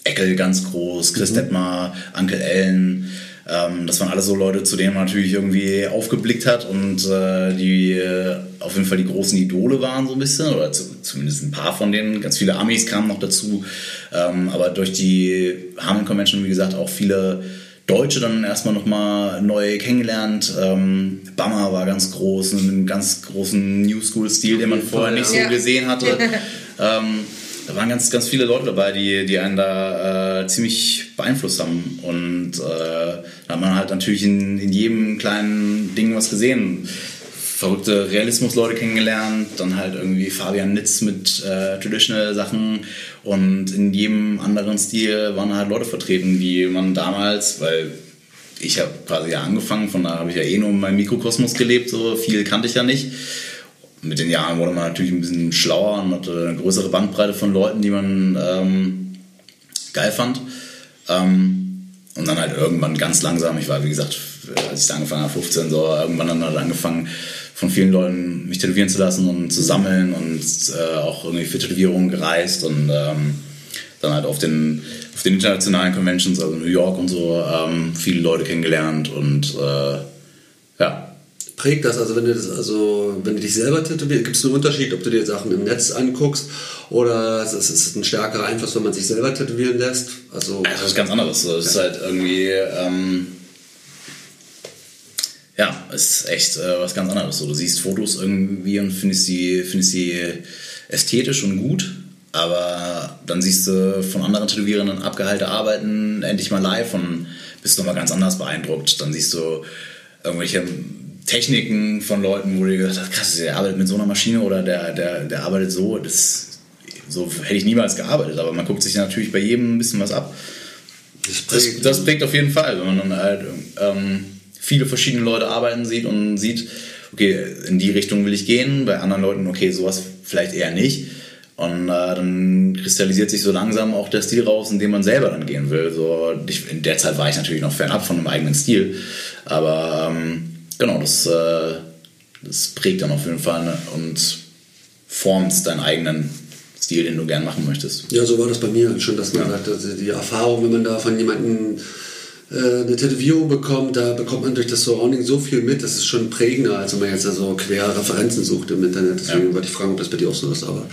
Eckel ganz groß, Chris mhm. Detmar, Uncle Ellen. Ähm, das waren alles so Leute, zu denen man natürlich irgendwie aufgeblickt hat und äh, die äh, auf jeden Fall die großen Idole waren so ein bisschen oder zu, zumindest ein paar von denen. Ganz viele Amis kamen noch dazu, ähm, aber durch die Harmon Convention, wie gesagt, auch viele Deutsche dann erstmal nochmal neu kennengelernt. Ähm, Bammer war ganz groß, einen ganz großen New School-Stil, den man vorher nicht so gesehen hatte. [LAUGHS] ähm, da waren ganz, ganz viele Leute dabei, die, die einen da äh, ziemlich beeinflusst haben. Und äh, da hat man halt natürlich in, in jedem kleinen Ding was gesehen. Verrückte Realismus-Leute kennengelernt, dann halt irgendwie Fabian Nitz mit äh, Traditional Sachen und in jedem anderen Stil waren halt Leute vertreten, die man damals, weil ich habe quasi ja angefangen, von da habe ich ja eh nur in meinem Mikrokosmos gelebt, so viel kannte ich ja nicht mit den Jahren wurde man natürlich ein bisschen schlauer und hatte eine größere Bandbreite von Leuten, die man ähm, geil fand. Ähm, und dann halt irgendwann ganz langsam, ich war wie gesagt, als ich da angefangen habe, 15, so irgendwann dann halt angefangen, von vielen Leuten mich tätowieren zu lassen und zu sammeln und äh, auch irgendwie für Tätowierungen gereist und ähm, dann halt auf den, auf den internationalen Conventions, also New York und so, ähm, viele Leute kennengelernt und äh, ja, prägt das? Also wenn du das, also wenn du dich selber tätowierst, gibt es einen Unterschied, ob du dir Sachen im Netz anguckst oder ist es ein stärkerer Einfluss, wenn man sich selber tätowieren lässt? Also, also das ist ganz anderes. Es ist halt irgendwie ähm, ja, es ist echt äh, was ganz anderes. So, du siehst Fotos irgendwie und findest sie, findest sie ästhetisch und gut, aber dann siehst du von anderen Tätowierern abgeheilte Arbeiten endlich mal live und bist nochmal ganz anders beeindruckt. Dann siehst du irgendwelche Techniken von Leuten, wo du gesagt hast, krass, der arbeitet mit so einer Maschine oder der, der, der arbeitet so, das, so hätte ich niemals gearbeitet. Aber man guckt sich natürlich bei jedem ein bisschen was ab. Das prägt, das, das prägt auf jeden Fall, wenn man dann halt ähm, viele verschiedene Leute arbeiten sieht und sieht, okay, in die Richtung will ich gehen, bei anderen Leuten, okay, sowas vielleicht eher nicht. Und äh, dann kristallisiert sich so langsam auch der Stil raus, in dem man selber dann gehen will. So, ich, in der Zeit war ich natürlich noch fernab von einem eigenen Stil. Aber ähm, genau, das, äh, das prägt dann auf jeden Fall ne? und formt deinen eigenen Stil, den du gern machen möchtest. Ja, so war das bei mir schon, dass man ja. sagt, also die Erfahrung, wenn man da von jemandem äh, eine Tätowierung bekommt, da bekommt man durch das Surrounding so viel mit, das ist schon prägender, als wenn man jetzt also quer Referenzen sucht im Internet. Deswegen ja. wollte ich fragen, ob das bei dir auch so ist, aber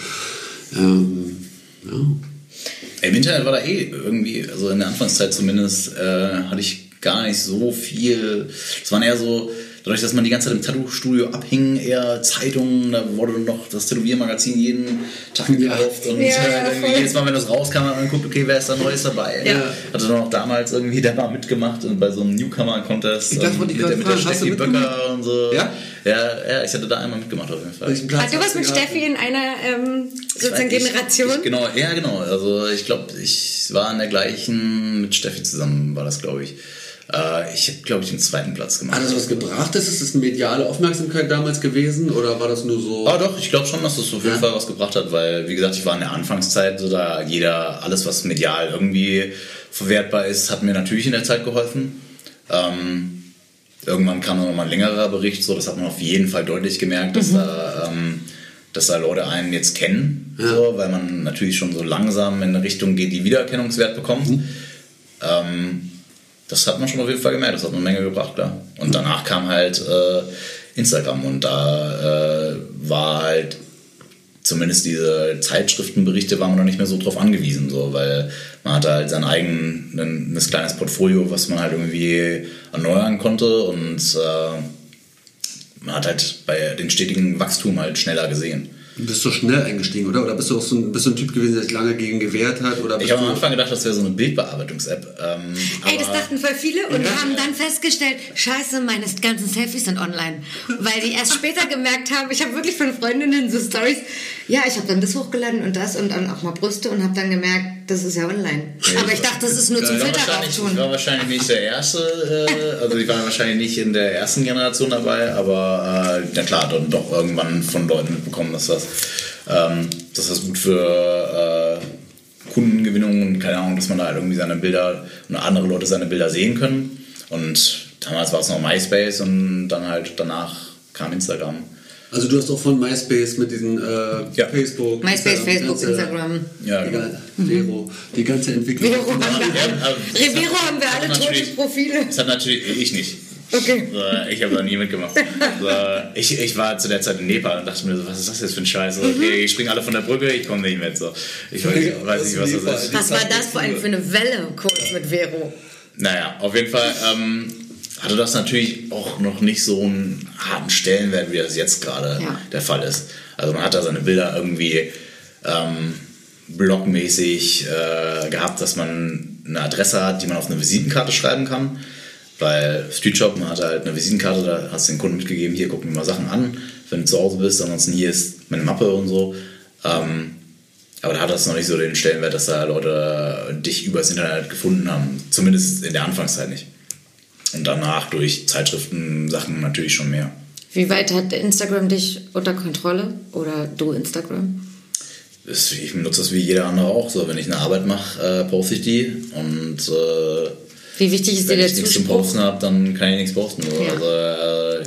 ähm, Ja. Im Internet war da eh irgendwie, also in der Anfangszeit zumindest, äh, hatte ich gar nicht so viel. Es waren eher so, dadurch, dass man die ganze Zeit im Tattoo-Studio abhing, eher Zeitungen, da wurde noch das Tätowiermagazin jeden Tag gekauft und Ja, äh, irgendwie voll. jedes Mal, wenn das rauskam, hat man geguckt, okay, wer ist da Neues dabei? Ja. Hatte noch damals irgendwie da mal mitgemacht und bei so einem Newcomer-Contest ähm, mit, der, mit der Steffi Böcker und so. Ja? ja? Ja, ich hatte da einmal mitgemacht auf jeden Fall. Ah, du warst hast mit gehabt? Steffi in einer ähm, sozusagen Ich- Generation? Ich, genau, ja, genau. Also ich glaube, ich war in der gleichen mit Steffi zusammen, war das, glaube ich. Äh, ich habe, glaube ich, den zweiten Platz gemacht. Hat das was gebracht? Ist es eine mediale Aufmerksamkeit damals gewesen oder war das nur so? Ah, doch, ich glaube schon, dass das auf jeden Ja. Fall was gebracht hat, weil, wie gesagt, ich war in der Anfangszeit, so da jeder, alles, was medial irgendwie verwertbar ist, hat mir natürlich in der Zeit geholfen. Ähm, irgendwann kam dann nochmal ein längerer Bericht, so, das hat man auf jeden Fall deutlich gemerkt, dass, da, ähm, dass da Leute einen jetzt kennen, so, weil man natürlich schon so langsam in eine Richtung geht, die Wiedererkennungswert bekommt. Ähm, das hat man schon auf jeden Fall gemerkt, das hat eine Menge gebracht, klar. Und danach kam halt äh, Instagram und da äh, war halt zumindest diese Zeitschriftenberichte war man noch nicht mehr so drauf angewiesen, so, weil man hatte halt sein eigenes kleines Portfolio, was man halt irgendwie erneuern konnte und äh, man hat halt bei den stetigen Wachstum halt schneller gesehen. Du bist so schnell eingestiegen, oder? Oder bist du auch so ein, bist du ein Typ gewesen, der sich lange gegen gewehrt hat? Oder Ich habe am du- Anfang gedacht, das wäre so eine Bildbearbeitungs-App. Ähm, Ey, das dachten voll viele und haben dann festgestellt, scheiße, meine ganzen Selfies sind online. Weil die erst später [LAUGHS] gemerkt haben, ich habe wirklich von Freundinnen so Stories, ja, ich habe dann das hochgeladen und das und dann auch mal Brüste und habe dann gemerkt, das ist ja online. Aber ich dachte, das ist nur zum Filter wahrscheinlich, ich tun. war wahrscheinlich nicht der Erste, äh, also ich war wahrscheinlich nicht in der ersten Generation dabei, aber äh, na klar, dann doch irgendwann von Leuten mitbekommen, dass das, ähm, dass das gut für äh, Kundengewinnung und keine Ahnung, dass man da halt irgendwie seine Bilder und andere Leute seine Bilder sehen können. Und damals war es noch MySpace und dann halt danach kam Instagram. Also du hast auch von MySpace mit diesen äh, Ja. Facebook, MySpace, Instagram, Facebook, ganze- Instagram. Ja, genau. Vero, die ganze Entwicklung. Vero haben wir, Ja, Revero haben wir alle tote Profile. Das hat natürlich ich nicht. Okay. So, ich habe da nie mitgemacht. So, ich, ich war zu der Zeit in Nepal und dachte mir so, was ist das jetzt für ein Scheiß? So, Okay, ich springe alle von der Brücke, ich komme nicht mit. So. Ich weiß, weiß nicht, was das ist. Was war das vor allem für eine Welle kurz mit Vero? Naja, auf jeden Fall ähm, hatte das natürlich auch noch nicht so einen harten Stellenwert, wie das jetzt gerade Ja. der Fall ist. Also man hat da seine Bilder irgendwie ähm, blogmäßig äh, gehabt, dass man eine Adresse hat, die man auf eine Visitenkarte schreiben kann. Weil Streetshop, man hatte halt eine Visitenkarte, da hast du den Kunden mitgegeben, hier gucken wir mal Sachen an, wenn du zu Hause bist, ansonsten hier ist meine Mappe und so. Ähm, aber da hat das noch nicht so den Stellenwert, dass da Leute dich übers Internet gefunden haben. Zumindest in der Anfangszeit nicht. Und danach durch Zeitschriften, Sachen natürlich schon mehr. Wie weit hat Instagram dich unter Kontrolle? Oder du Instagram? Das- Ich benutze das wie jeder andere auch. So, wenn ich eine Arbeit mache, äh, poste ich die. Und äh, Wie wichtig ist dir wenn ich nichts zum? Posten habe, dann kann ich nichts posten. So. Ja. Also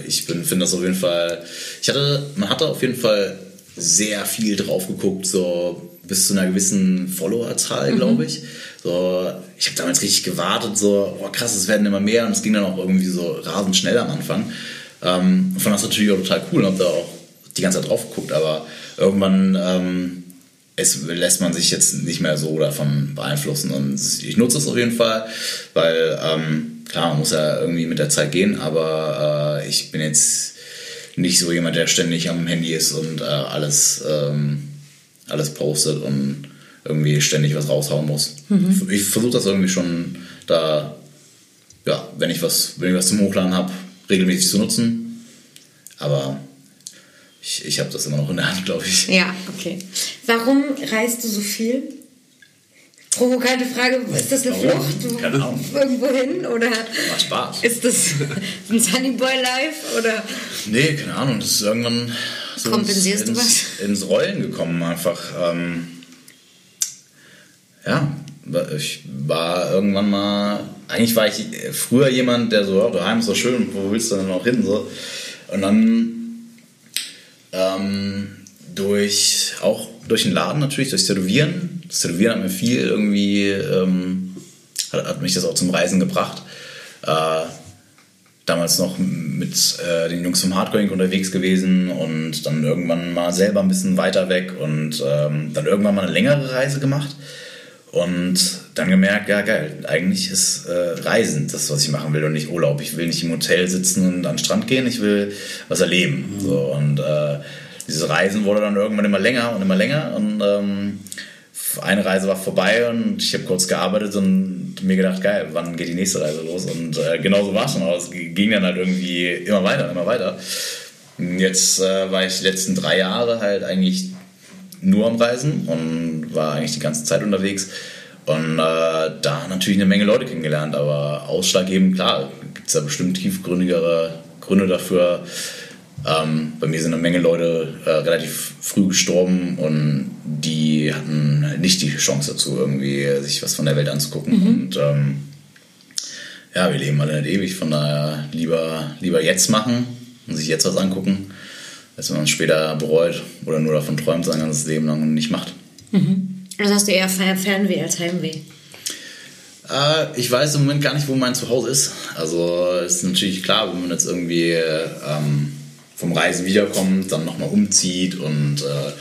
äh, ich bin- finde das auf jeden Fall. Ich hatte, man hatte auf jeden Fall sehr viel drauf geguckt, so bis zu einer gewissen Followerzahl, glaube ich. So, ich habe damals richtig gewartet, so, oh krass, es werden immer mehr und es ging dann auch irgendwie so rasend schnell am Anfang. Ähm, fand das natürlich auch total cool und habe da auch die ganze Zeit drauf geguckt, aber irgendwann ähm, es lässt man sich jetzt nicht mehr so davon beeinflussen. Und ich nutze es auf jeden Fall, weil ähm, klar, man muss ja irgendwie mit der Zeit gehen, aber äh, ich bin jetzt nicht so jemand, der ständig am Handy ist und äh, alles, ähm, alles postet und irgendwie ständig was raushauen muss. Ich versuche das irgendwie schon da, ja, wenn ich was, wenn ich was zum Hochladen habe, regelmäßig zu nutzen. Aber ich, ich habe das immer noch in der Hand, glaube ich. Ja, okay. Warum reist du so viel? Provokante Frage, ist das eine Warum? Flucht? Keine Ahnung. Irgendwo hin? Oder Macht Spaß. ist das ein Sunny Boy Life? Oder Nee, keine Ahnung, das ist irgendwann so Kompensierst du ins, ins, ins Rollen gekommen einfach. Ähm, ja, ich war irgendwann mal, eigentlich war ich früher jemand, der so, oh, daheim ist doch schön, wo willst du denn noch hin? So. Und dann ähm, durch, auch durch den Laden natürlich, durch Tätowieren. Das Tätowieren hat mir viel irgendwie, ähm, hat, hat mich das auch zum Reisen gebracht. Äh, damals noch mit äh, den Jungs vom Hardcore unterwegs gewesen und dann irgendwann mal selber ein bisschen weiter weg und ähm, dann irgendwann mal eine längere Reise gemacht und dann gemerkt, ja geil, eigentlich ist äh, Reisen das, was ich machen will und nicht Urlaub. Ich will nicht im Hotel sitzen und an den Strand gehen, ich will was erleben. Mhm. So, und äh, dieses Reisen wurde dann irgendwann immer länger und immer länger und ähm, eine Reise war vorbei und ich habe kurz gearbeitet und mir gedacht, geil, wann geht die nächste Reise los? Und äh, genau so war es schon, aber es ging dann halt irgendwie immer weiter, immer weiter. Jetzt äh, war ich die letzten drei Jahre halt eigentlich nur am Reisen und war eigentlich die ganze Zeit unterwegs. Und äh, da natürlich eine Menge Leute kennengelernt, aber ausschlaggebend, klar, gibt es da bestimmt tiefgründigere Gründe dafür, ähm, bei mir sind eine Menge Leute äh, relativ früh gestorben und die hatten nicht die Chance dazu, irgendwie sich was von der Welt anzugucken. Mhm. Und ähm, ja, wir leben alle nicht ewig, von daher lieber, lieber jetzt machen und sich jetzt was angucken, als wenn man es später bereut oder nur davon träumt sein ganzes Leben lang und nicht macht. Mhm. Also hast du eher Fernweh als Heimweh? Äh, ich weiß im Moment gar nicht, wo mein Zuhause ist. Also ist natürlich klar, wenn man jetzt irgendwie ähm, vom Reisen wiederkommt, dann nochmal umzieht und äh,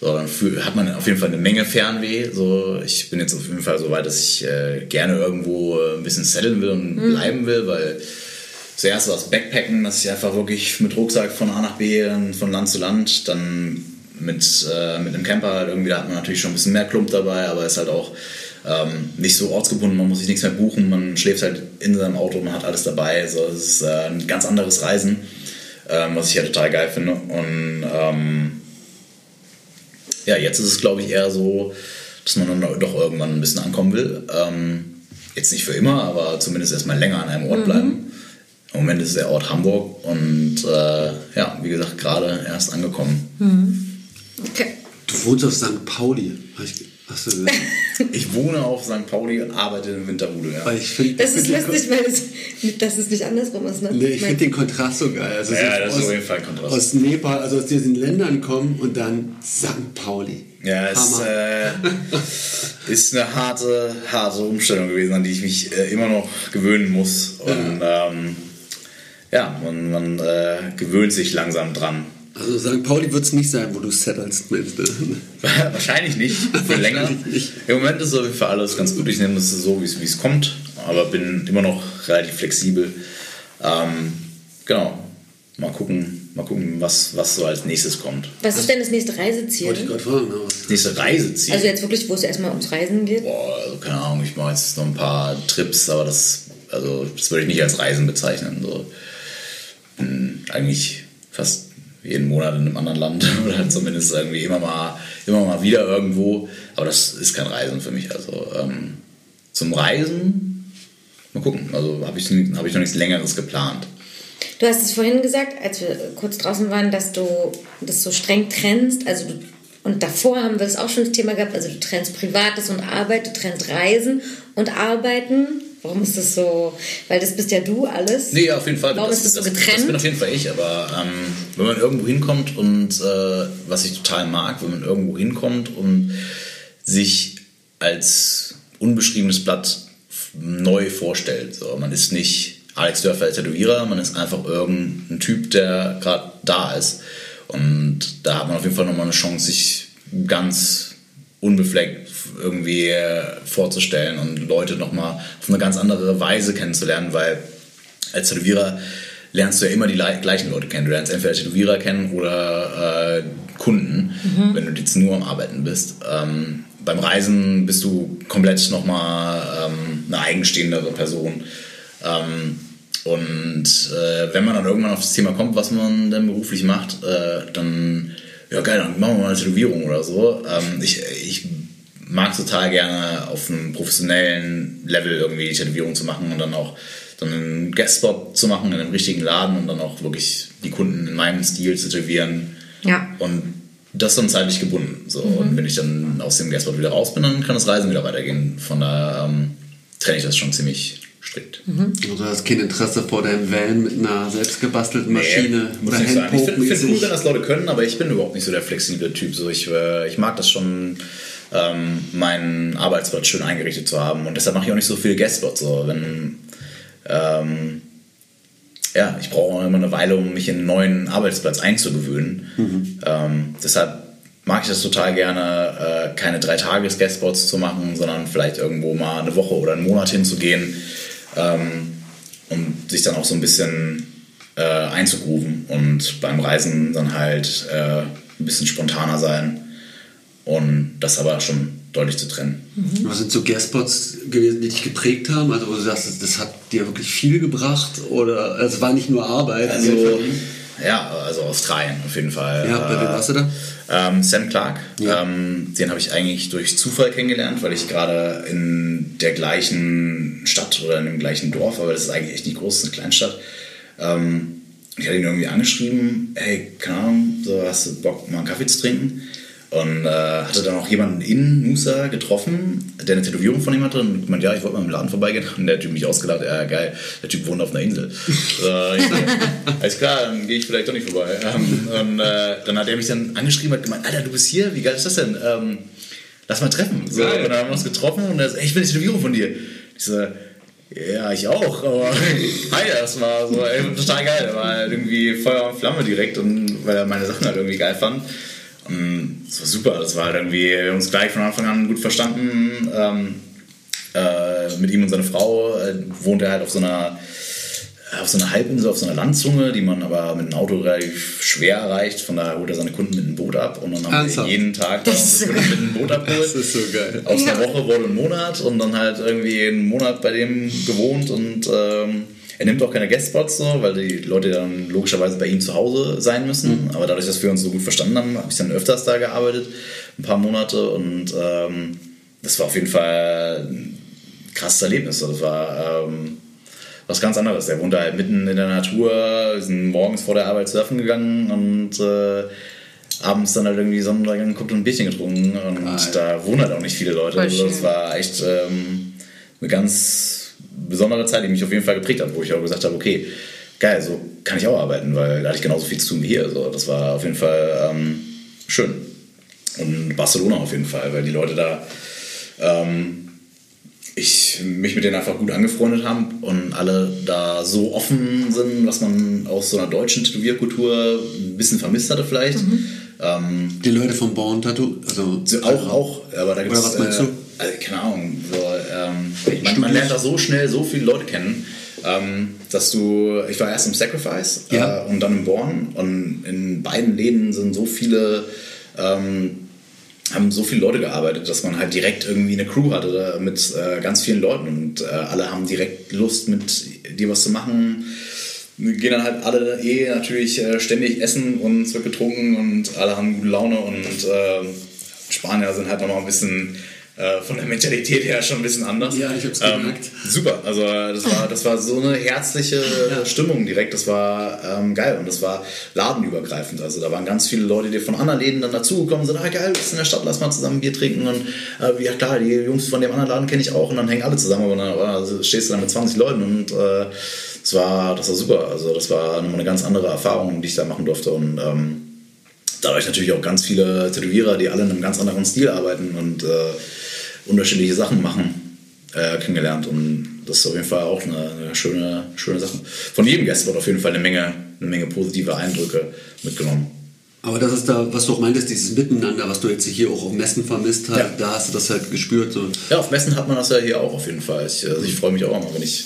so, dann hat man auf jeden Fall eine Menge Fernweh. So, ich bin jetzt auf jeden Fall so weit, dass ich äh, gerne irgendwo ein bisschen setteln will und mhm. bleiben will, weil zuerst war das Backpacken, dass ich einfach wirklich mit Rucksack von A nach B, von Land zu Land, dann mit, äh, mit einem Camper halt irgendwie, da hat man natürlich schon ein bisschen mehr Klump dabei, aber ist halt auch ähm, nicht so ortsgebunden, man muss sich nichts mehr buchen, man schläft halt in seinem Auto, man hat alles dabei. So, es ist äh, ein ganz anderes Reisen ähm, was ich ja total geil finde. Und ähm, ja, jetzt ist es, glaube ich, eher so, dass man dann doch irgendwann ein bisschen ankommen will. Ähm, jetzt nicht für immer, aber zumindest erstmal länger an einem Ort mhm. bleiben. Im Moment ist es der Ort Hamburg und äh, ja, wie gesagt, gerade erst angekommen. Mhm. Okay. Du wohnst auf St. Pauli, habe ich Hast du ich wohne auf St. Pauli und arbeite in Winterhude. Ja. Ich find, das ist lustig, weil es, dass es nicht andersrum ist. Ne? Nee, ich finde den Kontrast so geil. Also ja, das aus, ist auf jeden Fall ein Kontrast. Aus Nepal, also aus diesen Ländern kommen und dann St. Pauli. Ja, es äh, ist eine harte, harte Umstellung gewesen, an die ich mich äh, immer noch gewöhnen muss. Und ja, ähm, ja man, man äh, gewöhnt sich langsam dran. Also St. Pauli wird es nicht sein, wo du settelst mit. Ne? Wahrscheinlich nicht, [LAUGHS] für länger. Nicht. Im Moment ist es Fall alles ganz gut. Ich nehme das so, wie es kommt, aber bin immer noch relativ flexibel. Ähm, genau, mal gucken, mal gucken was, was so als nächstes kommt. Was ist denn das nächste Reiseziel? Wollte ich gerade fragen. Das nächste Reiseziel? Also jetzt wirklich, wo es erstmal ums Reisen geht? Boah, also keine Ahnung, ich mache jetzt noch ein paar Trips, aber das, also, das würde ich nicht als Reisen bezeichnen. So. Bin eigentlich fast jeden Monat in einem anderen Land [LAUGHS] oder zumindest irgendwie immer mal, immer mal wieder irgendwo. Aber das ist kein Reisen für mich. Also ähm, zum Reisen, mal gucken. Also habe ich, hab ich noch nichts Längeres geplant. Du hast es vorhin gesagt, als wir kurz draußen waren, dass du das so streng trennst. Also du, und davor haben wir das auch schon das Thema gehabt. Also du trennst Privates und Arbeit, du trennst Reisen und Arbeiten. Warum ist das so? Weil das bist ja du alles. Nee, auf jeden Fall. Warum das, ist das so das, getrennt? Das bin auf jeden Fall ich, aber ähm, wenn man irgendwo hinkommt und äh, was ich total mag, wenn man irgendwo hinkommt und sich als unbeschriebenes Blatt neu vorstellt. So, man ist nicht Alex Dörfer als Tätowierer, man ist einfach irgendein Typ, der gerade da ist. Und da hat man auf jeden Fall nochmal eine Chance, sich ganz unbefleckt irgendwie äh, vorzustellen und Leute nochmal auf eine ganz andere Weise kennenzulernen, weil als Tätowierer lernst du ja immer die gleichen Leute kennen. Du lernst entweder Tätowierer kennen oder äh, Kunden, mhm. wenn du jetzt nur am Arbeiten bist. Ähm, beim Reisen bist du komplett nochmal ähm, eine eigenstehendere Person. Ähm, und äh, wenn man dann irgendwann auf das Thema kommt, was man dann beruflich macht, äh, dann ja geil, dann machen wir mal eine Tätowierung oder so. Ähm, ich, ich mag total gerne auf einem professionellen Level irgendwie die Tätowierung zu machen und dann auch dann einen Guestspot zu machen in einem richtigen Laden und dann auch wirklich die Kunden in meinem Stil zu tätowieren. Ja. Und das dann zeitlich gebunden. So. Mhm. Und wenn ich dann aus dem Guestspot wieder raus bin, dann kann das Reisen wieder weitergehen. Von daher ähm, trenne ich das schon ziemlich strikt. Mhm. Also du hast kein Interesse vor deinen Wellen mit einer selbstgebastelten Maschine nee, Handpoke Ich finde find cool, wenn das Leute können, aber ich bin überhaupt nicht so der flexible Typ. So, ich, äh, ich mag das schon, ähm, meinen Arbeitsplatz schön eingerichtet zu haben und deshalb mache ich auch nicht so viel Guestspot. So, wenn, ähm, ja, ich brauche immer eine Weile, um mich in einen neuen Arbeitsplatz einzugewöhnen. Mhm. Ähm, deshalb mag ich das total gerne, äh, keine drei Tages Guestspots zu machen, sondern vielleicht irgendwo mal eine Woche oder einen Monat hinzugehen ähm, und sich dann auch so ein bisschen äh, einzugrooven und beim Reisen dann halt äh, ein bisschen spontaner sein und das aber schon deutlich zu trennen. Mhm. Was sind so Guestspots gewesen, die dich geprägt haben? Also wo du sagst, das hat dir wirklich viel gebracht oder es war nicht nur Arbeit? Also, ja, also Australien auf jeden Fall. Ja, bei wem warst du da? Ähm, Sam Clark. Ja. Ähm, den habe ich eigentlich durch Zufall kennengelernt, weil ich gerade in der gleichen Stadt oder in dem gleichen Dorf, aber das ist eigentlich echt nicht groß, das ist eine Kleinstadt. Ähm, ich hatte ihn irgendwie angeschrieben, hey, keine Ahnung, so hast du Bock, mal einen Kaffee zu trinken? Und äh, hatte dann auch jemanden in Musa getroffen, der eine Tätowierung von ihm hatte und meinte, ja, ich wollte mal im Laden vorbeigehen. Und der Typ mich ausgelacht, ja geil, der Typ wohnt auf einer Insel. äh, alles klar, dann gehe ich vielleicht doch nicht vorbei. Ähm, und äh, dann hat er mich dann angeschrieben und gemeint, Alter, du bist hier, wie geil ist das denn? Ähm, lass mal treffen. So, und dann haben wir uns getroffen und er so, ich will eine Tätowierung von dir. Ich so, ja, ich auch, aber [LAUGHS] hi erstmal, so, ey, total geil. War halt irgendwie Feuer und Flamme direkt und weil er meine Sachen halt irgendwie geil fand. Und das war super, das war halt irgendwie, wir haben uns gleich von Anfang an gut verstanden. Ähm, äh, mit ihm und seiner Frau äh, wohnt er halt auf so einer auf so einer Halbinsel, auf so einer Landzunge, die man aber mit einem Auto relativ schwer erreicht. Von daher holt er seine Kunden mit einem Boot ab und dann haben Ernsthaft? wir jeden Tag das Kunden mit einem Boot abgeholt. Das ist so geil. Aus einer Woche wurde ein Monat und dann halt irgendwie einen Monat bei dem gewohnt und ähm, er nimmt auch keine Guestspots so, weil die Leute dann logischerweise bei ihm zu Hause sein müssen. Mhm. Aber dadurch, dass wir uns so gut verstanden haben, habe ich dann öfters da gearbeitet, ein paar Monate. Und ähm, das war auf jeden Fall ein krasses Erlebnis. Das war ähm, was ganz anderes. Er wohnte halt mitten in der Natur, wir sind morgens vor der Arbeit surfen gegangen und äh, abends dann halt irgendwie Sonnenuntergang geguckt und ein Bierchen getrunken. Und Geil. da wohnen halt auch nicht viele Leute. Also das war echt ähm, eine ganz besondere Zeit, die mich auf jeden Fall geprägt hat, wo ich auch gesagt habe, okay, geil, so kann ich auch arbeiten, weil da hatte ich genauso viel zu tun wie hier. So, das war auf jeden Fall ähm, schön. Und Barcelona auf jeden Fall, weil die Leute da, ähm, ich mich mit denen einfach gut angefreundet haben und alle da so offen sind, was man aus so einer deutschen Tätowierkultur ein bisschen vermisst hatte vielleicht. Mhm. Ähm, die Leute vom Born Tattoo, also auch, auch, aber da gibt es. was meinst du? Äh, also, keine Ahnung, so, ähm, man, man, lernt da so schnell so viele Leute kennen, ähm, dass du, ich war erst im Sacrifice ja. äh, und dann im Born und in beiden Läden sind so viele, ähm, haben so viele Leute gearbeitet, dass man halt direkt irgendwie eine Crew hatte mit äh, ganz vielen Leuten und äh, alle haben direkt Lust mit dir was zu machen gehen dann halt alle eh natürlich äh, ständig essen und es wird getrunken und alle haben gute Laune und äh, Spanier sind halt noch ein bisschen äh, von der Mentalität her schon ein bisschen anders. Ja, ich hab's ähm, gemerkt. Super, also das war, das war so eine herzliche ja. Stimmung direkt, das war ähm, geil und das war ladenübergreifend. Also da waren ganz viele Leute, die von anderen Läden dann dazugekommen sind, ah geil, du bist in der Stadt, lass mal zusammen Bier trinken und äh, ja klar, die Jungs von dem anderen Laden kenne ich auch und dann hängen alle zusammen, aber dann also, stehst du dann mit 20 Leuten und äh, das war, das war super. Also das war eine ganz andere Erfahrung, die ich da machen durfte und ähm, dadurch natürlich auch ganz viele Tätowierer, die alle in einem ganz anderen Stil arbeiten und äh, unterschiedliche Sachen machen, äh, kennengelernt. Und das ist auf jeden Fall auch eine, eine, schöne, schöne Sache. Von jedem Gast wird auf jeden Fall eine Menge, eine Menge positive Eindrücke mitgenommen. Aber das ist da, was du auch meintest, dieses Miteinander, was du jetzt hier auch auf Messen vermisst hast, ja. da hast du das halt gespürt. So. Ja, auf Messen hat man das ja hier auch auf jeden Fall. Ich, also ich freue mich auch immer, wenn ich,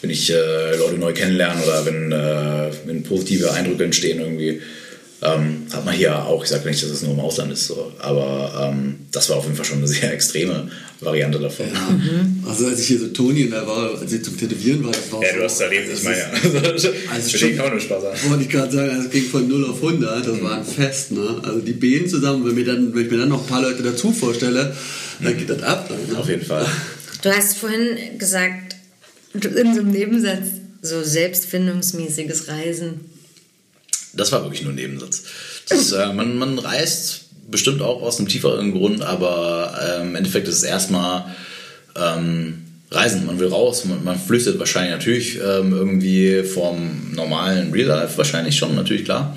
wenn ich äh, Leute neu kennenlerne oder wenn, äh, wenn positive Eindrücke entstehen irgendwie. Ähm, hat man hier auch, ich sage nicht, dass es nur im Ausland ist, so, aber ähm, das war auf jeden Fall schon eine sehr extreme Variante davon. Ja. Mhm. Also als ich hier so Toni da war, als ich zum Tätowieren war, das war Ja, so, du hast erlebt, ich meine ja. [LAUGHS] Also, also schon, auch nur Spaß an. Wollte ich gerade sagen, es ging von 0 auf 100, das mhm. war ein Fest, ne? Also die Bänen zusammen, wenn, mir dann, wenn ich mir dann noch ein paar Leute dazu vorstelle, dann mhm. geht das ab. Ne? Auf jeden Fall. Du hast vorhin gesagt, in so einem Nebensatz, so selbstfindungsmäßiges Reisen das war wirklich nur ein Nebensatz. Das, äh, man, man reist bestimmt auch aus einem tieferen Grund, aber äh, im Endeffekt ist es erstmal ähm, Reisen. Man will raus, man, man flüchtet wahrscheinlich natürlich ähm, irgendwie vom normalen Real Life, wahrscheinlich schon, natürlich klar.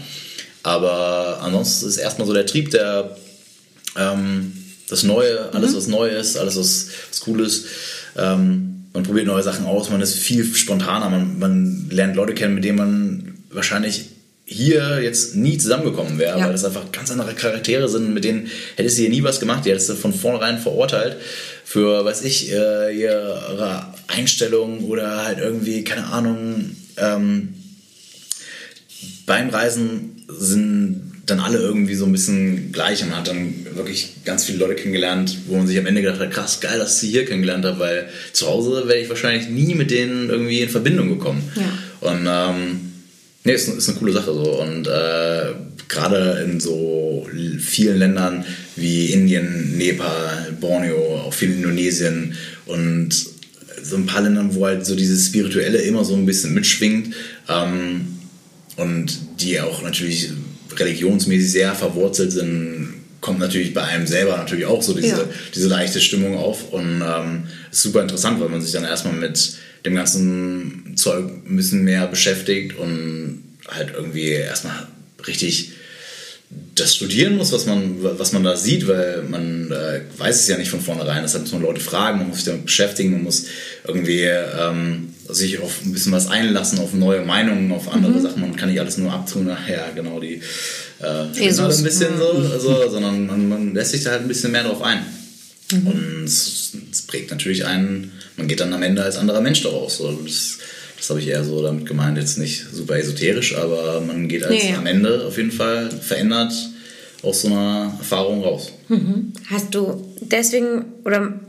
Aber ansonsten ist erstmal so der Trieb, der ähm, das Neue, alles mhm. was neu ist, alles was, was cool ist. Ähm, man probiert neue Sachen aus, man ist viel spontaner, man, man lernt Leute kennen, mit denen man wahrscheinlich hier jetzt nie zusammengekommen wäre, Ja. weil das einfach ganz andere Charaktere sind, mit denen hättest du hier nie was gemacht, die hättest du von vornherein verurteilt für, weiß ich, äh, ihre Einstellung oder halt irgendwie, keine Ahnung, ähm, beim Reisen sind dann alle irgendwie so ein bisschen gleich und man hat dann wirklich ganz viele Leute kennengelernt, wo man sich am Ende gedacht hat, krass, geil, dass ich sie hier kennengelernt habe, weil zu Hause wäre ich wahrscheinlich nie mit denen irgendwie in Verbindung gekommen. Ja. Und ähm, nee, ist, ist eine coole Sache so. Und äh, gerade in so vielen Ländern wie Indien, Nepal, Borneo, auch viel Indonesien und so ein paar Ländern, wo halt so dieses Spirituelle immer so ein bisschen mitschwingt. Ähm, und die auch natürlich religionsmäßig sehr verwurzelt sind, kommt natürlich bei einem selber natürlich auch so diese, Ja. diese leichte Stimmung auf und ähm, ist super interessant, weil man sich dann erstmal mit dem ganzen Zeug ein bisschen mehr beschäftigt und halt irgendwie erstmal richtig das studieren muss, was man, was man da sieht, weil man äh, weiß es ja nicht von vornherein. Deshalb muss man Leute fragen, man muss sich damit beschäftigen, man muss irgendwie ähm, sich auf ein bisschen was einlassen, auf neue Meinungen, auf andere Sachen. Man kann nicht alles nur abtun, nachher genau die äh, Jesus. ein bisschen so, also, sondern man, man lässt sich da halt ein bisschen mehr drauf ein. Mhm. Und es, es prägt natürlich einen, man geht dann am Ende als anderer Mensch daraus. Das, das habe ich eher so damit gemeint, jetzt nicht super esoterisch, aber man geht als Nee, am Ende auf jeden Fall verändert aus so einer Erfahrung raus. Hast du deswegen, oder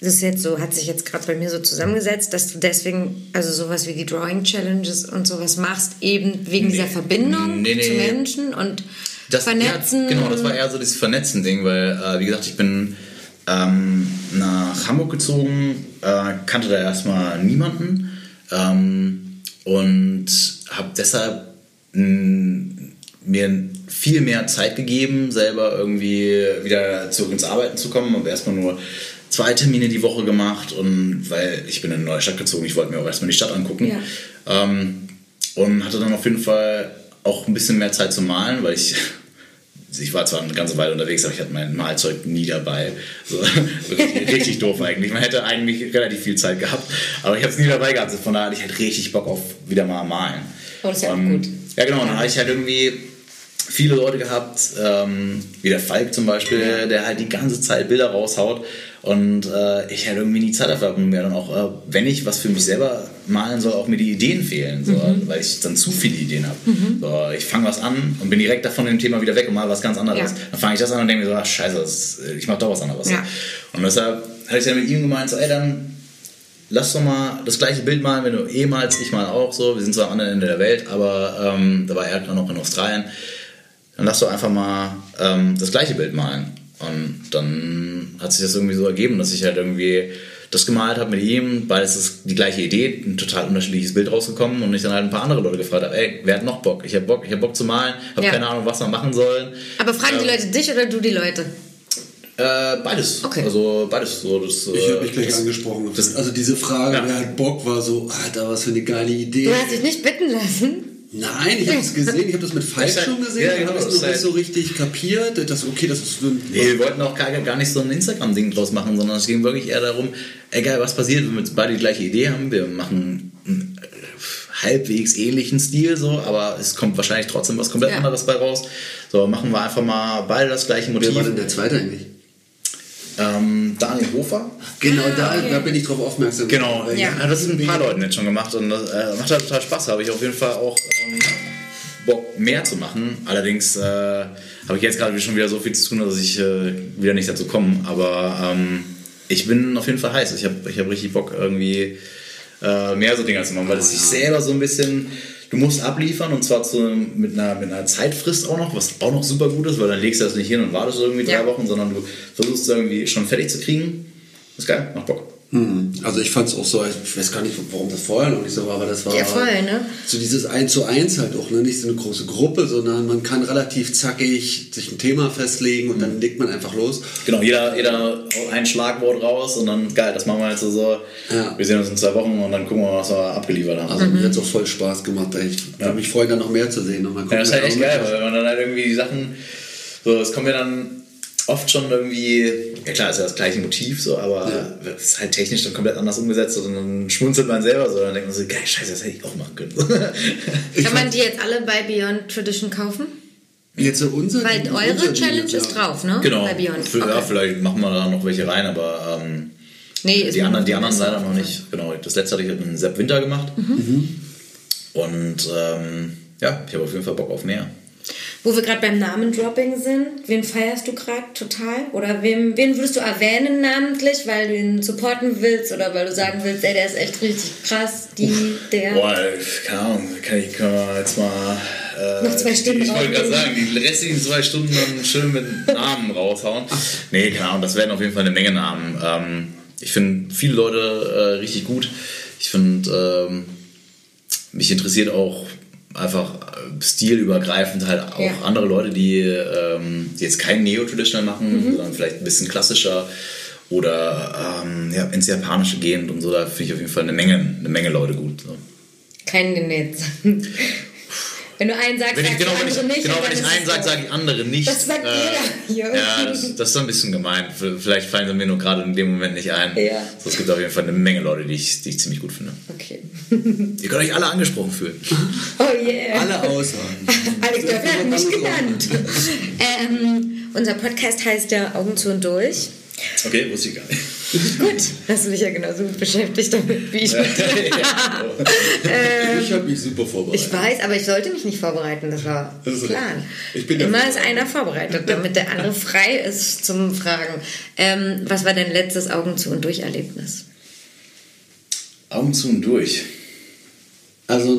das ist jetzt so, hat sich jetzt gerade bei mir so zusammengesetzt, dass du deswegen, also sowas wie die Drawing Challenges und sowas machst, eben wegen dieser Verbindung Nee, nee. zu Menschen und Vernetzen? Ja, genau, das war eher so dieses Vernetzen-Ding, weil, äh, wie gesagt, ich bin ähm, nach Hamburg gezogen, äh, kannte da erstmal niemanden ähm, und habe deshalb mir viel mehr Zeit gegeben, selber irgendwie wieder zurück ins Arbeiten zu kommen. Habe erstmal nur zwei Termine die Woche gemacht und weil ich bin in eine neue Stadt gezogen, ich wollte mir auch erstmal die Stadt angucken. Ja. Ähm, und hatte dann auf jeden Fall auch ein bisschen mehr Zeit zum Malen, weil ich ich war zwar eine ganze Weile unterwegs, aber ich hatte mein Malzeug nie dabei. So, [LAUGHS] wirklich, richtig doof eigentlich. Man hätte eigentlich relativ viel Zeit gehabt, aber ich habe es nie dabei gehabt. Von daher hatte ich halt richtig Bock auf wieder mal malen. Oh, das ist ja auch Ähm, gut. Ja, genau. Und dann hatte ich halt irgendwie viele Leute gehabt, ähm, wie der Falk zum Beispiel, der halt die ganze Zeit Bilder raushaut. Und äh, ich halt irgendwie nie Zeit dafür habe und mir dann auch, äh, wenn ich was für mich selber malen soll, auch mir die Ideen fehlen, so, weil ich dann zu viele Ideen habe. So, ich fange was an und bin direkt davon dem Thema wieder weg und mal was ganz anderes. Ja. Dann fange ich das an und denke mir so, ach scheiße, das, äh, ich mache doch was anderes. Ja. Und deshalb hatte ich dann mit ihm gemeint, so, ey, dann lass doch mal das gleiche Bild malen, wenn du eh malst, ich mal auch so. Wir sind zwar am anderen Ende der Welt, aber ähm, da war er noch in Australien. Dann lass doch einfach mal ähm, das gleiche Bild malen. Und dann hat sich das irgendwie so ergeben, dass ich halt irgendwie das gemalt habe mit ihm, beides ist die gleiche Idee, ein total unterschiedliches Bild rausgekommen und ich dann halt ein paar andere Leute gefragt habe, ey, wer hat noch Bock? Ich habe Bock, ich habe Bock zu malen, habe Ja. keine Ahnung, was wir machen sollen. Aber fragen die Leute dich oder du die Leute? Äh, beides. Okay. Also beides so. Das, Ich habe äh, mich gleich das- angesprochen. das- also diese Frage, Ja. wer hat Bock, war so, Alter, was für eine geile Idee. Du hast dich nicht bitten lassen. Nein, ich habe es gesehen, ich habe das mit [LAUGHS] halt- gesehen, ja, ich genau, habe es das noch nicht so richtig kapiert. Das, okay, das ist so ein, Nee, wir wollten auch gar, gar nicht so ein Instagram-Ding draus machen, sondern es ging wirklich eher darum, egal was passiert, wenn wir beide die gleiche Idee haben, wir machen einen äh, halbwegs ähnlichen Stil so, aber es kommt wahrscheinlich trotzdem was komplett Ja. anderes bei raus. So, machen wir einfach mal beide das gleiche Modell. Wie war denn der zweite eigentlich? Ähm, Daniel Hofer. Genau, Ah, da, okay. da bin ich drauf aufmerksam. Genau, Ja. ja. das sind ein paar Leuten jetzt schon gemacht und das äh, macht halt total Spaß. Da habe ich auf jeden Fall auch ähm, Bock, mehr zu machen. Allerdings äh, habe ich jetzt gerade schon wieder so viel zu tun, dass ich äh, wieder nicht dazu komme. Aber ähm, ich bin auf jeden Fall heiß. Ich habe ich hab richtig Bock, irgendwie äh, mehr so Dinge zu machen, weil es sich selber so ein bisschen. Du musst abliefern und zwar zu, mit, einer, mit einer Zeitfrist auch noch, was auch noch super gut ist, weil dann legst du das nicht hin und wartest irgendwie drei Ja. Wochen, sondern du versuchst es irgendwie schon fertig zu kriegen. Das ist geil, macht Bock. Hm, Also ich fand es auch so, ich weiß gar nicht, warum das vorher noch nicht so war, aber das war Ja, voll, ne? so dieses 1 zu 1 halt auch, ne? nicht so eine große Gruppe, sondern man kann relativ zackig sich ein Thema festlegen und dann legt man einfach los. Genau, jeder, jeder ein Schlagwort raus und dann, geil, das machen wir jetzt so. Ja. Wir sehen uns in zwei Wochen und dann gucken wir, was wir abgeliefert haben. Also mir hat es auch voll Spaß gemacht. Ich würde mich freuen, da noch mehr zu sehen. Und mal ja, gucken, das ist halt echt geil, weil wenn man dann halt irgendwie die Sachen, so, es kommen ja dann oft schon irgendwie, ja klar, ist ja das gleiche Motiv so, aber Ja. es ist halt technisch dann komplett anders umgesetzt und dann schmunzelt man selber so, dann denkt man so, geil, scheiße, das hätte ich auch machen können. [LAUGHS] Kann man die jetzt alle bei Beyond Tradition kaufen? Jetzt so unser Weil unser eure Ding Challenge ja. ist drauf, ne? genau. Bei Beyond. Für, Ja, Okay. vielleicht machen wir da noch welche rein, aber ähm, Nee, die anderen, die anderen leider noch nicht. Genau, das letzte hatte ich mit einem Sepp Winter gemacht. Mhm. Und ähm, ja, ich habe auf jeden Fall Bock auf mehr. Wo wir gerade beim Namendropping sind, wen feierst du gerade total? Oder wem, wen würdest du erwähnen namentlich, weil du ihn supporten willst oder weil du sagen willst, ey, der ist echt richtig krass, die, der. Boah, keine Ahnung, kann ich jetzt mal. Äh, Noch zwei Stunden Ich wollte gerade sagen, die restlichen zwei Stunden dann schön mit Namen raushauen. Nee, keine Ahnung, das werden auf jeden Fall eine Menge Namen. Ähm, ich finde viele Leute äh, richtig gut. Ich finde, ähm, mich interessiert auch einfach äh, stilübergreifend halt auch Ja. andere Leute, die, ähm, die jetzt kein Neo-Traditional machen, Mhm. sondern vielleicht ein bisschen klassischer oder ähm, ja, ins Japanische gehend und so. Da finde ich auf jeden Fall eine Menge, eine Menge Leute gut. So. Keinen den jetzt. [LAUGHS] Wenn du einen sagst, Wenn ich, sagst genau, du wenn ich, andere nicht. genau, wenn ich einen sage, so. sage ich andere nicht. Das sagt jeder hier. [LAUGHS] Ja, das, das ist ein bisschen gemein. Vielleicht fallen sie mir nur gerade in dem Moment nicht ein. Ja. So, es gibt auf jeden Fall eine Menge Leute, die ich, die ich ziemlich gut finde. Okay. Ihr könnt euch alle angesprochen fühlen. [LAUGHS] Oh yeah. Alle außer. [LAUGHS] Alex Dörfler hat mich genannt. ähm, unser Podcast heißt ja Augen zu und durch. Okay, wusste ich gar nicht. [LAUGHS] Gut, hast du dich ja genauso gut beschäftigt damit wie ich. [LAUGHS] mit dir. ich habe mich super vorbereitet. Ich weiß, aber ich sollte mich nicht vorbereiten, das war Das ist Plan. Ich bin Immer ist einer vorbereitet, damit der andere [LAUGHS] frei ist zum Fragen. Ähm, was war dein letztes Augen zu und durch Erlebnis? Augen zu und durch. Also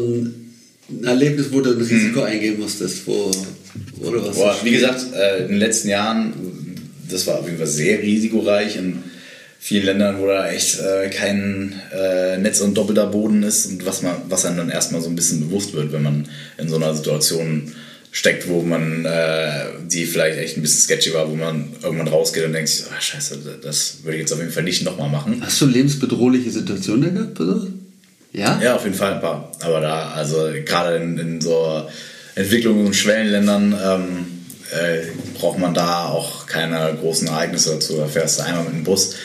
ein Erlebnis, wo du ein Risiko eingehen musstest, wo, wo du was. Boah, wie gesagt, äh, in den letzten Jahren, das war auf jeden Fall sehr risikoreich in vielen Ländern, wo da echt äh, kein äh, Netz und doppelter Boden ist und was, man, was einem dann erstmal so ein bisschen bewusst wird, wenn man in so einer Situation steckt, wo man, äh, die vielleicht echt ein bisschen sketchy war, wo man irgendwann rausgeht und denkt, ah, scheiße, das würde ich jetzt auf jeden Fall nicht nochmal machen. Hast du lebensbedrohliche Situationen gehabt, oder? Ja? Ja, auf jeden Fall ein paar. Aber da, also gerade in, in so Entwicklungs- und Schwellenländern ähm, äh, braucht man da auch keine großen Ereignisse dazu. Da fährst du einmal mit dem Bus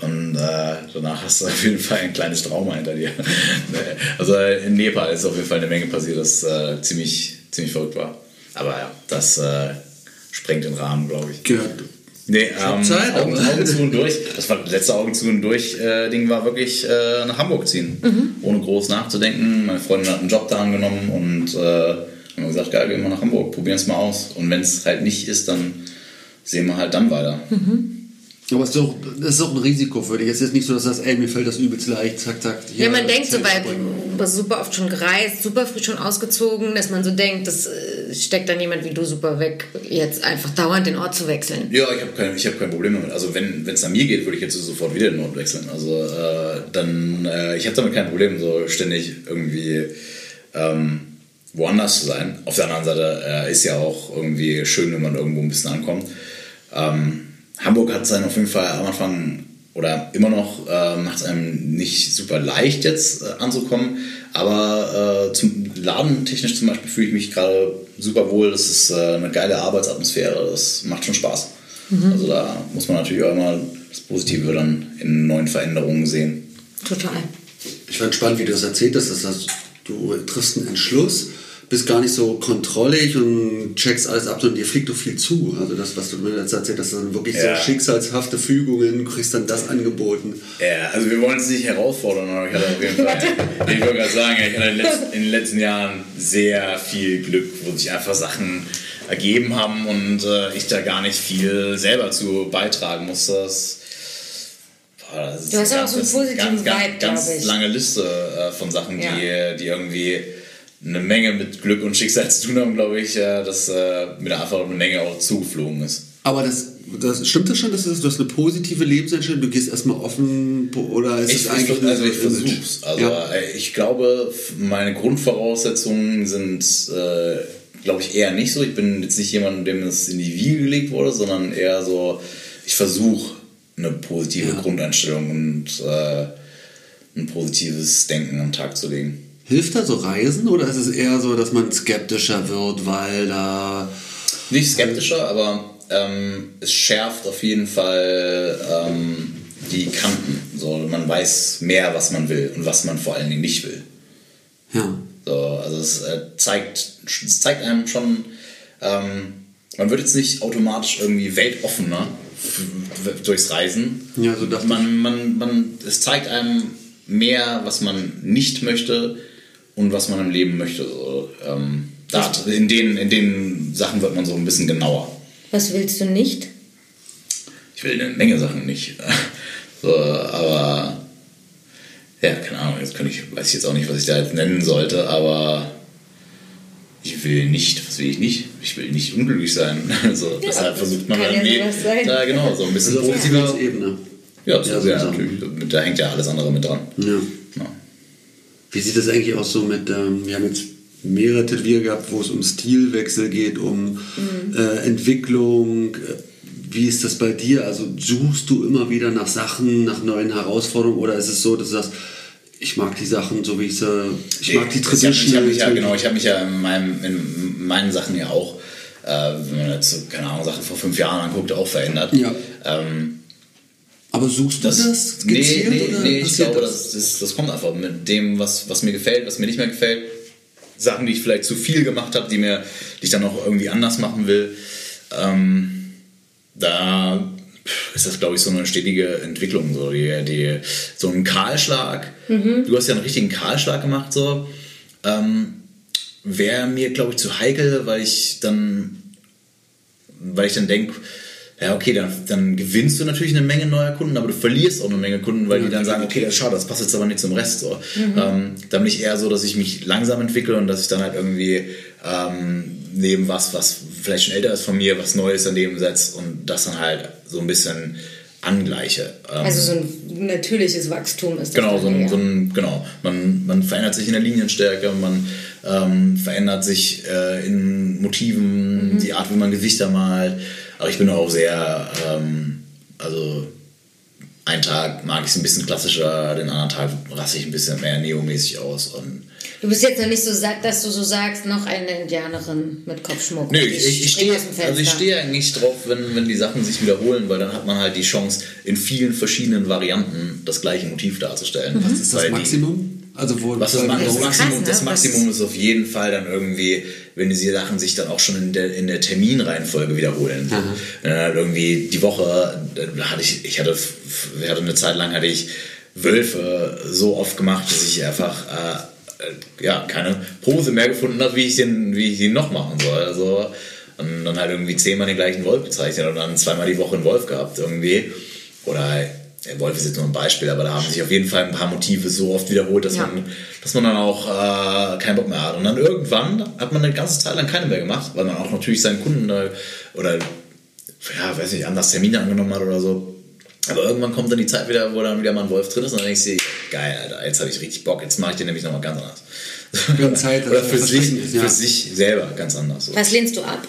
und äh, danach hast du [LAUGHS] auf jeden Fall ein kleines Trauma hinter dir. [LAUGHS] also in Nepal ist auf jeden Fall eine Menge passiert, das äh, ziemlich, ziemlich verrückt war. Aber ja, das äh, sprengt den Rahmen, glaube ich. Gehört. Nee, ähm, Zeit, Augen, aber- Augen zu und durch. Das war letzte Augen zu und durch äh, Ding war wirklich äh, nach Hamburg ziehen. Ohne groß nachzudenken. Meine Freundin hat einen Job da angenommen und äh, haben gesagt, geil, gehen wir nach Hamburg, probieren es mal aus. Und wenn es halt nicht ist, dann sehen wir halt dann weiter. Aber es ist auch, das ist auch ein Risiko für dich. Es ist nicht so, dass du sagst, ey, mir fällt das übelst leicht, zack, zack. Ja, man denkt so, weil du bist super oft schon gereist, super früh schon ausgezogen, dass man so denkt, das äh, steckt dann jemand wie du super weg, jetzt einfach dauernd den Ort zu wechseln. Ja, ich habe kein, ich hab kein Problem damit. Also wenn es an mir geht, würde ich jetzt sofort wieder den Ort wechseln. Also äh, dann, äh, ich habe damit kein Problem, so ständig irgendwie ähm, woanders zu sein. Auf der anderen Seite äh, ist ja auch irgendwie schön, wenn man irgendwo ein bisschen ankommt. Ähm, Hamburg hat es dann auf jeden Fall am Anfang oder immer noch äh, macht es einem nicht super leicht jetzt äh, anzukommen, aber äh, zum Ladentechnisch zum Beispiel fühle ich mich gerade super wohl. Das ist äh, eine geile Arbeitsatmosphäre, das macht schon Spaß. Also da muss man natürlich auch immer das Positive dann in neuen Veränderungen sehen. Total. Ich fand spannend, wie du das erzählt hast, dass das, du triffst einen Entschluss, bist gar nicht so kontrollig und checkst alles ab, sondern dir fliegt doch viel zu. Also das, was du mir jetzt erzählt hast, das sind wirklich Ja. so schicksalshafte Fügungen, du kriegst dann das angeboten. Ja, also wir wollen es nicht herausfordern, aber ich hatte auf jeden Fall, [LAUGHS] ich wollte gerade sagen, ich hatte in den, letzten, in den letzten Jahren sehr viel Glück, wo sich einfach Sachen ergeben haben und äh, ich da gar nicht viel selber zu beitragen musste. Das, boah, das ist Du hast ja auch ganz- so einen das ist eine positiven ganz, ganz, Vibe, ganz ich. lange Liste äh, von Sachen, Ja. die, die irgendwie eine Menge mit Glück und Schicksal zu tun haben, glaube ich, dass äh, mir da einfach eine Menge auch zugeflogen ist. Aber das, das stimmt das schon, dass du, das- hast eine positive Lebenseinstellung, du gehst erstmal offen oder ist Ich, es eigentlich ich, also ich so Image? versuch's. Also ja. äh, ich glaube, meine Grundvoraussetzungen sind, äh, glaube ich, eher nicht so. Ich bin jetzt nicht jemand, dem es in die Wiege gelegt wurde, sondern eher so, ich versuche eine positive Ja. Grundeinstellung und äh, ein positives Denken am Tag zu legen. Hilft da so Reisen oder ist es eher so, dass man skeptischer wird, weil da Nicht skeptischer, aber ähm, es schärft auf jeden Fall ähm, die Kanten. So, man weiß mehr, was man will und was man vor allen Dingen nicht will. Ja. So, also es äh, zeigt, es zeigt einem schon, ähm, man wird jetzt nicht automatisch irgendwie weltoffener durchs Reisen. Ja, so dachte man, man, man, es zeigt einem mehr, was man nicht möchte und was man im Leben möchte. So, ähm, da, in, den, in den Sachen wird man so ein bisschen genauer. Was willst du nicht? Ich will eine Menge Sachen nicht. [LAUGHS] So, aber ja, keine Ahnung, jetzt kann ich, weiß ich jetzt auch nicht, was ich da jetzt nennen sollte, aber ich will nicht, was will ich nicht? Ich will nicht unglücklich sein. [LAUGHS] Also deshalb das versucht man kann ja irgendwie, sowas sein. ja genau, so ein bisschen Also auf positiver. Gefühlsebene. Ja, so Ja, sehr natürlich. Da hängt ja alles andere mit dran. Ja. Wie sieht das eigentlich aus so mit, ähm, wir haben jetzt mehrere Tätowierer gehabt, wo es um Stilwechsel geht, um äh, Entwicklung. Wie ist das bei dir? Also suchst du immer wieder nach Sachen, nach neuen Herausforderungen oder ist es so, dass du sagst, ich mag die Sachen so wie ich sie, ich mag die Ich hab- Ich Tradition. habe mich ja, genau, ich habe mich ja in, meinem, in meinen Sachen ja auch, äh, wenn man jetzt, keine Ahnung, Sachen vor fünf Jahren anguckt, auch verändert. Ja. Ähm, Aber suchst du das, Das, gezielt nee, nee, oder nee ich glaube, das, das, das kommt einfach mit dem, was, was mir gefällt, was mir nicht mehr gefällt. Sachen, die ich vielleicht zu viel gemacht habe, die, mir, die ich dann auch irgendwie anders machen will. Ähm, da ist das, glaube ich, so eine stetige Entwicklung. So, die, die, so ein Kahlschlag. Du hast ja einen richtigen Kahlschlag gemacht. So. Ähm, Wäre mir, glaube ich, zu heikel, weil ich dann weil ich dann denke, ja, okay, dann, dann gewinnst du natürlich eine Menge neuer Kunden, aber du verlierst auch eine Menge Kunden, weil die dann sagen, okay, das schade, das passt jetzt aber nicht zum Rest. So. Ähm, dann bin ich eher so, dass ich mich langsam entwickle und dass ich dann halt irgendwie ähm, neben was, was vielleicht schon älter ist von mir, was Neues daneben setze und das dann halt so ein bisschen angleiche. Ähm, Also so ein natürliches Wachstum ist das. Genau, so ein, so ein, genau. Man, man verändert sich in der Linienstärke, man ähm, verändert sich äh, in Mhm. Motiven, die Art, wie man Gesichter malt. Aber ich bin auch sehr, ähm, also einen Tag mag ich es ein bisschen klassischer, den anderen Tag rasse ich ein bisschen mehr neomäßig aus. Und Du bist jetzt noch nicht so satt, dass du so sagst, noch eine Indianerin mit Kopfschmuck. Nö, ich, ich, ich stehe also ich stehe eigentlich drauf, wenn, wenn die Sachen sich wiederholen, weil dann hat man halt die Chance, in vielen verschiedenen Varianten das gleiche Motiv darzustellen. Was ist das die- Maximum? Also wo Was das, Das ist Maximum, krass, ne? das Maximum ist auf jeden Fall dann irgendwie, wenn diese Sachen sich dann auch schon in der, in der Terminreihenfolge wiederholen. Wenn dann halt irgendwie die Woche, da hatte ich, ich hatte, ich hatte eine Zeit lang hatte ich Wölfe so oft gemacht, dass ich einfach äh, ja, keine Pose mehr gefunden habe, wie ich den, wie ich den noch machen soll. Also und dann halt irgendwie zehnmal den gleichen Wolf gezeichnet und dann zweimal die Woche einen Wolf gehabt irgendwie. Oder der Wolf ist jetzt nur ein Beispiel, aber da haben sich auf jeden Fall ein paar Motive so oft wiederholt, dass, Ja. man, dass man dann auch äh, keinen Bock mehr hat. Und dann irgendwann hat man eine ganze Zeit lang keine mehr gemacht, weil man auch natürlich seinen Kunden äh, oder ja, weiß nicht, anders Termine angenommen hat oder so. Aber irgendwann kommt dann die Zeit wieder, wo dann wieder mal ein Wolf drin ist und dann denkst du geil, Alter, jetzt habe ich richtig Bock, jetzt mache ich den nämlich nochmal ganz anders. Für Zeit, [LAUGHS] oder für sich, ist, ja. für sich selber ganz anders. So. Was lehnst du ab?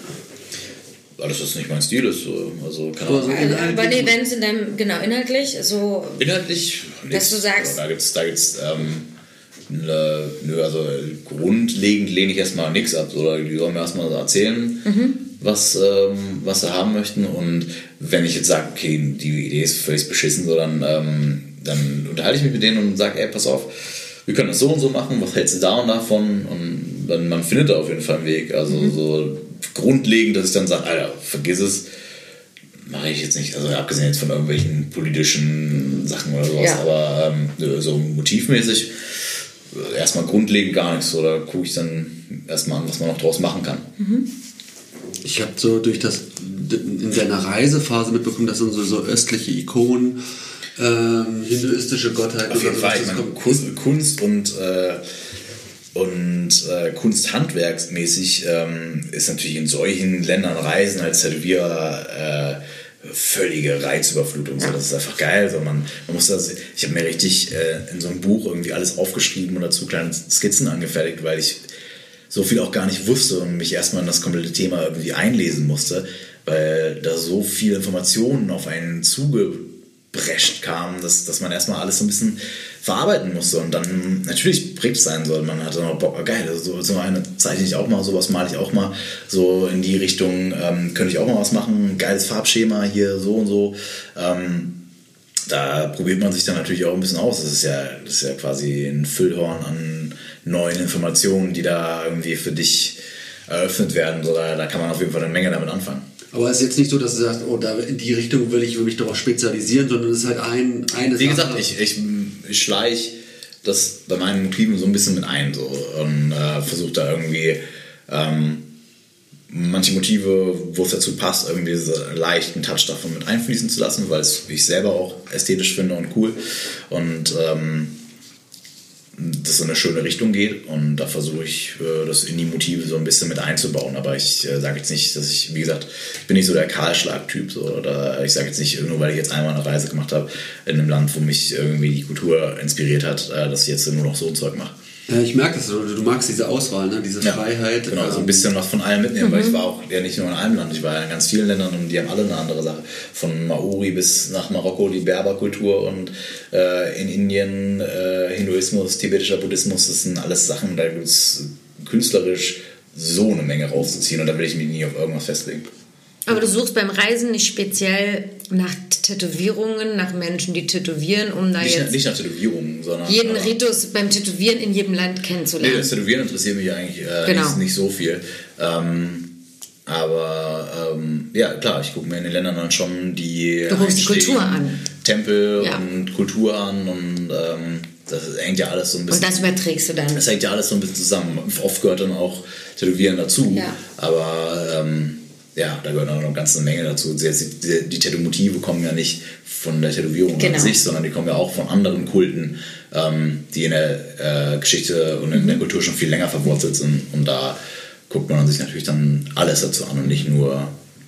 Alles, was nicht mein Stil ist. So. Also, keine Ahnung. Also, bei den Events in deinem, genau, inhaltlich, so Inhaltlich Dass du sagst- Da gibt es da gibt's, ähm, ne, nö, also grundlegend lehne ich erstmal nichts ab. So, die sollen mir erstmal so erzählen, was, ähm, was sie haben möchten. Und wenn ich jetzt sage, okay, die Idee ist völlig beschissen, so, dann, ähm, dann unterhalte ich mich mit denen und sage, ey, pass auf, wir können das so und so machen, was hältst du da und davon? Und dann, man findet da auf jeden Fall einen Weg. Also so grundlegend, dass ich dann sage, Alter, vergiss es mache ich jetzt nicht, also abgesehen jetzt von irgendwelchen politischen Sachen oder sowas, Ja. aber ähm, so motivmäßig äh, erstmal grundlegend gar nichts oder gucke ich dann erstmal an, was man noch draus machen kann. Ich habe so durch das in deiner Reisephase mitbekommen, dass dann so, so östliche Ikonen, ähm, hinduistische Gottheiten Auf jeden Fall, meine. Kunst, Kunst und, äh, und äh, Kunsthandwerksmäßig ähm, ist natürlich in solchen Ländern Reisen als Tätowierer äh, völlige Reizüberflutung. So, das ist einfach geil. So, man, man muss das, ich habe mir richtig äh, in so einem Buch irgendwie alles aufgeschrieben und dazu kleine Skizzen angefertigt, weil ich so viel auch gar nicht wusste und mich erstmal in das komplette Thema irgendwie einlesen musste, weil da so viele Informationen auf einen zuge reingeprescht kam, dass, dass man erstmal alles so ein bisschen verarbeiten musste und dann natürlich prägt es sein soll. Man hatte noch Bock, geil, so, so eine zeichne ich auch mal, sowas male ich auch mal, so in die Richtung ähm, könnte ich auch mal was machen, geiles Farbschema hier, so und so. Ähm, da probiert man sich dann natürlich auch ein bisschen aus. Das ist ja, das ist ja quasi ein Füllhorn an neuen Informationen, die da irgendwie für dich eröffnet werden. So, da, da kann man auf jeden Fall eine Menge damit anfangen. Aber es ist jetzt nicht so, dass du sagst, oh, da in die Richtung will ich mich darauf spezialisieren, sondern es ist halt ein, eine Wie Sache. gesagt, ich, ich, ich schleiche das bei meinen Motiven so ein bisschen mit ein so, und äh, versuche da irgendwie ähm, manche Motive, wo es dazu passt, irgendwie so leicht einen Touch davon mit einfließen zu lassen, weil es ich selber auch ästhetisch finde und cool. Und ähm, das in eine schöne Richtung geht und da versuche ich äh, das in die Motive so ein bisschen mit einzubauen. Aber ich äh, sage jetzt nicht, dass ich, wie gesagt, ich bin nicht so der Kahlschlag-Typ. So, oder ich sage jetzt nicht, nur weil ich jetzt einmal eine Reise gemacht habe in einem Land, wo mich irgendwie die Kultur inspiriert hat, äh, dass ich jetzt nur noch so ein Zeug mache. Ja, ich merke das, du, du magst diese Auswahl, ne? diese Ja, Freiheit. Genau, so ein ähm, bisschen was von allem mitnehmen, weil ich war auch ja nicht nur in einem Land, ich war ja in ganz vielen Ländern und die haben alle eine andere Sache. Von Maori bis nach Marokko die Berberkultur und äh, in Indien äh, Hinduismus, tibetischer Buddhismus, das sind alles Sachen, da gibt es künstlerisch so eine Menge rauszuziehen und da will ich mich nie auf irgendwas festlegen. Aber du suchst beim Reisen nicht speziell nach Tätowierungen, nach Menschen, die tätowieren, um da Nicht, jetzt nicht nach Tätowierungen, sondern jeden Ritus beim Tätowieren in jedem Land Nee, kennenzulernen. das Tätowieren interessiert mich eigentlich äh, Genau. nicht, nicht so viel. Ähm, aber ähm, ja, klar, ich gucke mir in den Ländern dann schon die, Du guckst die Kultur an. Tempel Ja. und Kultur an und ähm, das hängt ja alles so ein bisschen. Und das überträgst du dann. das hängt ja alles so ein bisschen zusammen. Oft gehört dann auch Tätowieren dazu. Ja. Aber ähm, ja, da gehört auch noch eine ganze Menge dazu. Die, die, die Tätowmotive kommen ja nicht von der Tätowierung Genau. an sich, sondern die kommen ja auch von anderen Kulten, ähm, die in der äh, Geschichte und Mhm. in der Kultur schon viel länger verwurzelt sind. Und da guckt man sich natürlich dann alles dazu an und nicht nur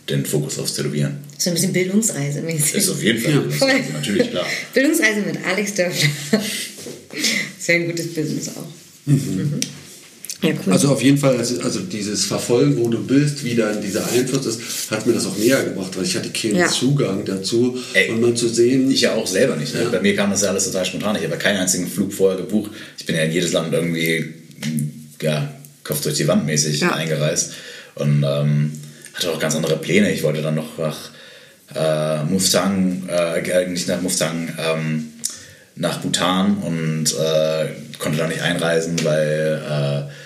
den Fokus aufs Tätowieren. So ein bisschen Bildungsreise mäßig. Ist auf jeden Fall Ja. ist natürlich klar. [LAUGHS] Bildungsreise mit Alex Dörfler. Sehr ein gutes Business auch. Mhm. Ja, cool. Also auf jeden Fall, also, also dieses Verfolgen, wo du bist, wie dann dieser Einfluss ist, hat mir das auch näher gebracht, weil ich hatte keinen Ja. Zugang dazu. Ey, und mal zu sehen, Ich ja auch selber nicht. Ne? Ja. Bei mir kam das ja alles total spontan. Ich habe ja keinen einzigen Flug vorher gebucht. Ich bin ja in jedes Land irgendwie, ja, Kopf durch die Wand mäßig Ja. eingereist. Und ähm, hatte auch ganz andere Pläne. Ich wollte dann noch nach äh, Mustang, äh, nicht nach Mustang, ähm, nach Bhutan und äh, konnte da nicht einreisen, weil äh,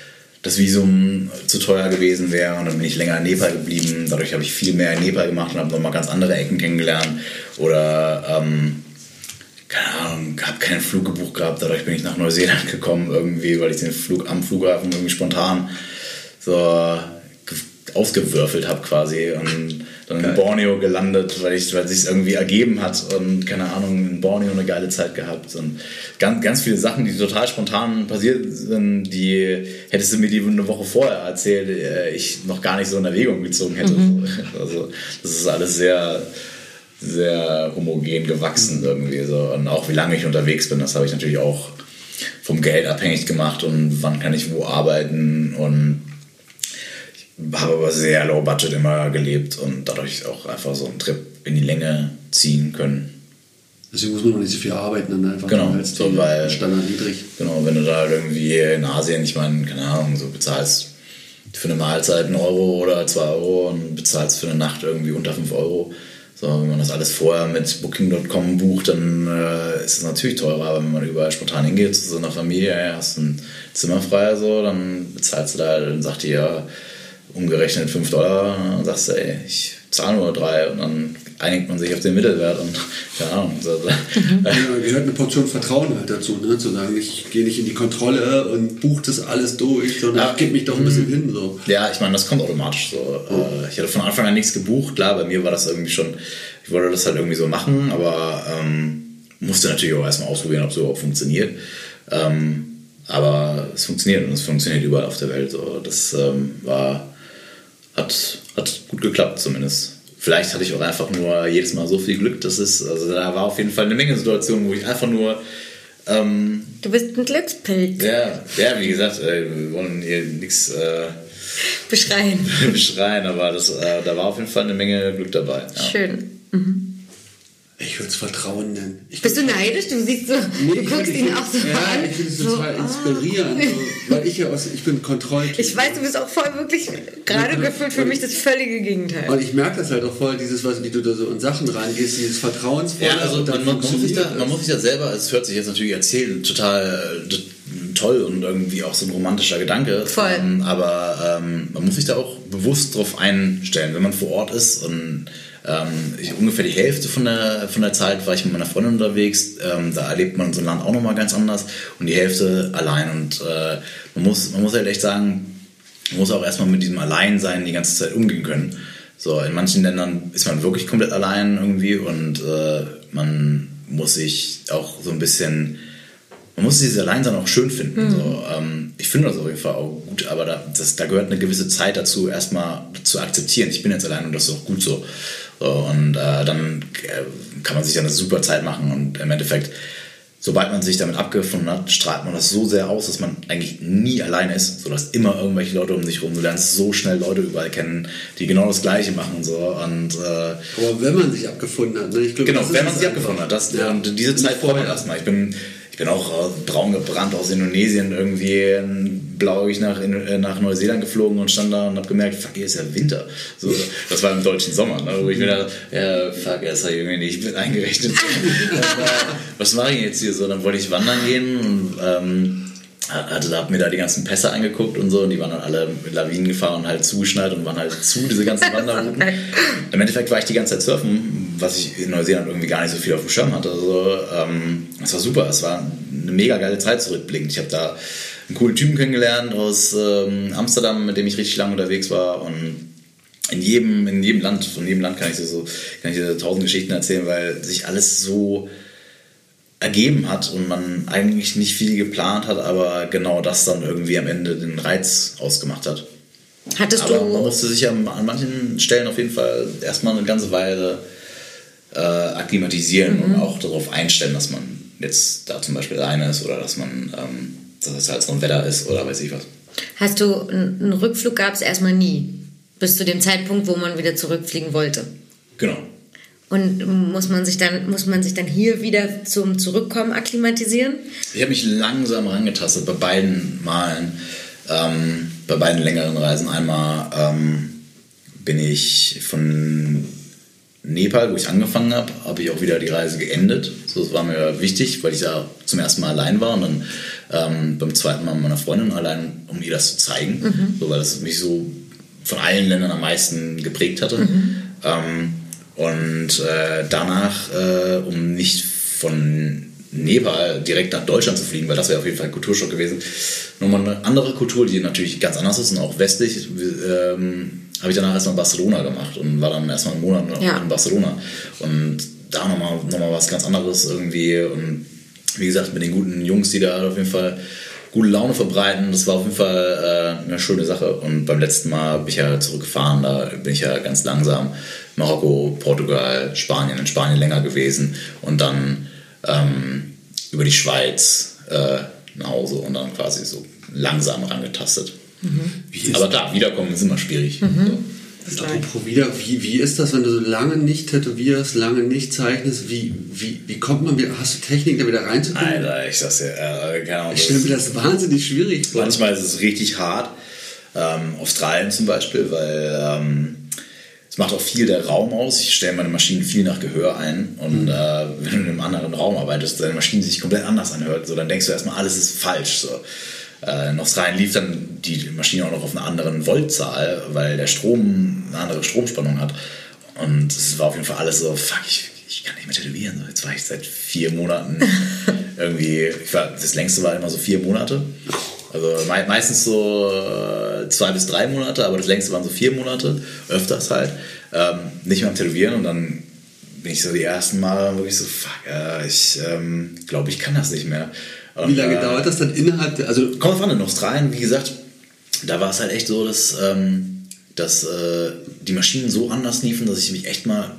das Visum zu teuer gewesen wäre und dann bin ich länger in Nepal geblieben. Dadurch habe ich viel mehr in Nepal gemacht und habe nochmal ganz andere Ecken kennengelernt. Oder, ähm, keine Ahnung, habe keinen Flug gebucht gehabt. Dadurch bin ich nach Neuseeland [LAUGHS] gekommen irgendwie, weil ich den Flug am Flughafen irgendwie spontan so ge- ausgewürfelt habe quasi und dann in Borneo gelandet, weil ich, weil sich irgendwie ergeben hat und keine Ahnung in Borneo eine geile Zeit gehabt. Und ganz, ganz viele Sachen, die total spontan passiert sind, die hättest du mir die eine Woche vorher erzählt, äh, ich noch gar nicht so in Erwägung gezogen hätte. Also das ist alles sehr sehr homogen gewachsen irgendwie so. Und auch wie lange ich unterwegs bin, das habe ich natürlich auch vom Geld abhängig gemacht und wann kann ich wo arbeiten und habe aber sehr low budget immer gelebt und dadurch auch einfach so einen Trip in die Länge ziehen können. deswegen muss man noch nicht so viel arbeiten, dann einfach Genau, als so, weil- Standard niedrig. Genau, wenn du da irgendwie in Asien, ich meine, keine Ahnung, so bezahlst für eine Mahlzeit einen Euro oder zwei Euro und bezahlst für eine Nacht irgendwie unter fünf Euro. So, wenn man das alles vorher mit Booking.com bucht, dann äh, ist es natürlich teurer. Aber wenn man überall spontan hingeht zu so einer Familie, ey, hast ein Zimmer frei, so, dann bezahlst du da, dann sagt die ja umgerechnet 5 Dollar und sagst du, ey, ich zahle nur drei und dann einigt man sich auf den Mittelwert und [LAUGHS] keine Ahnung. So, Ja, gehört eine Portion Vertrauen halt dazu, ne? zu sagen, ich gehe nicht in die Kontrolle und buche das alles durch, sondern Ja. ich gebe mich doch ein bisschen hin. So. Ja, ich meine, das kommt automatisch so. Äh, Ich hatte von Anfang an nichts gebucht. Klar, bei mir war das irgendwie schon, ich wollte das halt irgendwie so machen, aber ähm, musste natürlich auch erstmal ausprobieren, ob es überhaupt funktioniert. Ähm, aber es funktioniert und es funktioniert überall auf der Welt. So. Das ähm, war, hat, hat gut geklappt zumindest. Vielleicht hatte ich auch einfach nur jedes Mal so viel Glück, dass es, also da war auf jeden Fall eine Menge Situationen, wo ich einfach nur ähm, du bist ein Glückspilz. ja, ja, wie gesagt, äh, wir wollen hier nichts äh, Beschreien. [LAUGHS] beschreien, aber das, äh, da war auf jeden Fall eine Menge Glück dabei. Ja. Schön. Ich würde es Vertrauen nennen. Ich Bist du neidisch? Du siehst so, nee, du guckst ihn auch so ja, an. ich finde es total so, inspirierend, so, weil ich ja aus, ich bin Kontrolltyp. Ich weiß, du bist auch voll wirklich gerade ja, gefühlt für mich das völlige Gegenteil. Und ich merke das halt auch voll, dieses, was, wie du da so in Sachen reingehst, dieses Vertrauensvolle. Ja, also man, man, muss sich da, man muss sich da selber, es hört sich jetzt natürlich erzählen, total äh, toll und irgendwie auch so ein romantischer Gedanke. Voll. Ähm, aber ähm, man muss sich da auch bewusst drauf einstellen, wenn man vor Ort ist und ähm, ich, ungefähr die Hälfte von der, von der Zeit war ich mit meiner Freundin unterwegs. Ähm, da erlebt man so ein Land auch nochmal ganz anders und die Hälfte allein. Und äh, man, muss, man muss halt echt sagen, man muss auch erstmal mit diesem Alleinsein die ganze Zeit umgehen können. So, in manchen Ländern ist man wirklich komplett allein irgendwie und äh, man muss sich auch so ein bisschen, man muss dieses Alleinsein auch schön finden. Mhm. So, ähm, ich finde das auf jeden Fall auch gut, aber da, das, da gehört eine gewisse Zeit dazu, erstmal zu akzeptieren, ich bin jetzt allein und das ist auch gut so. So, und äh, dann äh, kann man sich eine super Zeit machen und im Endeffekt, sobald man sich damit abgefunden hat, strahlt man das so sehr aus, dass man eigentlich nie alleine ist, sodass immer irgendwelche Leute um dich rum. Du lernst so schnell Leute überall kennen, die genau das Gleiche machen und so. Und, äh, Aber wenn man sich abgefunden hat, ne? ich glaub, genau, wenn man sich abgefunden hat, das, ja. und diese Zeit braucht man erstmal. Ich bin bin auch äh, braun gebrannt aus Indonesien irgendwie blauig nach, in, äh, nach Neuseeland geflogen und stand da und habe gemerkt, fuck, hier ist ja Winter. So, das war im deutschen Sommer, ne, wo ich mir dachte, ja, fuck, habe ich irgendwie nicht mit eingerechnet. [LAUGHS] was mache ich jetzt hier so? Dann wollte ich wandern gehen und ähm, hatte, hab mir da die ganzen Pässe angeguckt und so und die waren dann alle mit Lawinen gefahren und halt zugeschneit und waren halt zu, diese ganzen [LAUGHS] Wanderrouten. Im Endeffekt war ich die ganze Zeit surfen, was ich in Neuseeland irgendwie gar nicht so viel auf dem Schirm hatte. Also, ähm, das war super, es war eine mega geile Zeit zurückblickend. Ich habe da einen coolen Typen kennengelernt aus ähm, Amsterdam, mit dem ich richtig lange unterwegs war und in jedem, in jedem Land, von jedem Land kann ich dir so, kann ich dir tausend Geschichten erzählen, weil sich alles so ergeben hat und man eigentlich nicht viel geplant hat, aber genau das dann irgendwie am Ende den Reiz ausgemacht hat. Hattest aber du. Man musste sich ja an manchen Stellen auf jeden Fall erstmal eine ganze Weile äh, akklimatisieren mhm. und auch darauf einstellen, dass man jetzt da zum Beispiel alleine ist oder dass man, ähm, dass es halt so ein Wetter ist oder weiß ich was. Hast du einen Rückflug gab es erstmal nie, bis zu dem Zeitpunkt, wo man wieder zurückfliegen wollte? Genau. Und muss man sich dann, muss man sich dann hier wieder zum Zurückkommen akklimatisieren? Ich habe mich langsam rangetastet bei beiden Malen, ähm, bei beiden längeren Reisen. Einmal ähm, bin ich von Nepal, wo ich angefangen habe, habe ich auch wieder die Reise geendet. So, das war mir wichtig, weil ich da zum ersten Mal allein war und dann ähm, beim zweiten Mal mit meiner Freundin allein, um ihr das zu zeigen, mhm. so, weil das mich so von allen Ländern am meisten geprägt hatte. Mhm. Ähm, und äh, danach, äh, um nicht von Nepal direkt nach Deutschland zu fliegen, weil das wäre auf jeden Fall ein Kulturschock gewesen. Nochmal eine andere Kultur, die natürlich ganz anders ist und auch westlich, ähm, habe ich danach erstmal Barcelona gemacht und war dann erstmal einen Monat ja. in Barcelona. Und da nochmal noch mal was ganz anderes irgendwie. Und wie gesagt, mit den guten Jungs, die da auf jeden Fall gute Laune verbreiten. Das war auf jeden Fall äh, eine schöne Sache. Und beim letzten Mal bin ich ja zurückgefahren, da bin ich ja ganz langsam Marokko, Portugal, Spanien, in Spanien länger gewesen und dann ähm, über die Schweiz äh, nach Hause und dann quasi so langsam rangetastet. Mhm. Aber da, wiederkommen ist immer schwierig. Mhm. So. Apropos wieder, wie, wie ist das, wenn du so lange nicht tätowierst, lange nicht zeichnest? Wie, wie, wie kommt man wieder, hast du Technik, da wieder reinzukommen? Alter, ich sag's dir, äh, keine Ahnung. Ich stelle mir das wahnsinnig schwierig vor. Manchmal ist es richtig hart. Ähm, Australien zum Beispiel, weil ähm, macht auch viel der Raum aus. Ich stelle meine Maschinen viel nach Gehör ein. Und mhm. äh, wenn du in einem anderen Raum arbeitest, deine Maschine sich komplett anders anhört, so, dann denkst du erstmal, alles ist falsch. So. Äh, in Australien lief dann die Maschine auch noch auf einer anderen Voltzahl, weil der Strom eine andere Stromspannung hat. Und es war auf jeden Fall alles so, fuck, ich, ich kann nicht mehr tätowieren. Jetzt war ich seit vier Monaten [LAUGHS] irgendwie, ich war, das längste war immer so vier Monate. Also meistens so äh, zwei bis drei Monate, aber das längste waren so vier Monate, öfters halt. Ähm, nicht mehr am Tätowieren und dann bin ich so die ersten Mal wirklich so, fuck, äh, ich ähm, glaube, ich kann das nicht mehr. Und, wie lange äh, dauert das dann innerhalb der, also Kommt an, in Australien, wie gesagt, da war es halt echt so, dass, ähm, dass äh, die Maschinen so anders liefen, dass ich mich echt mal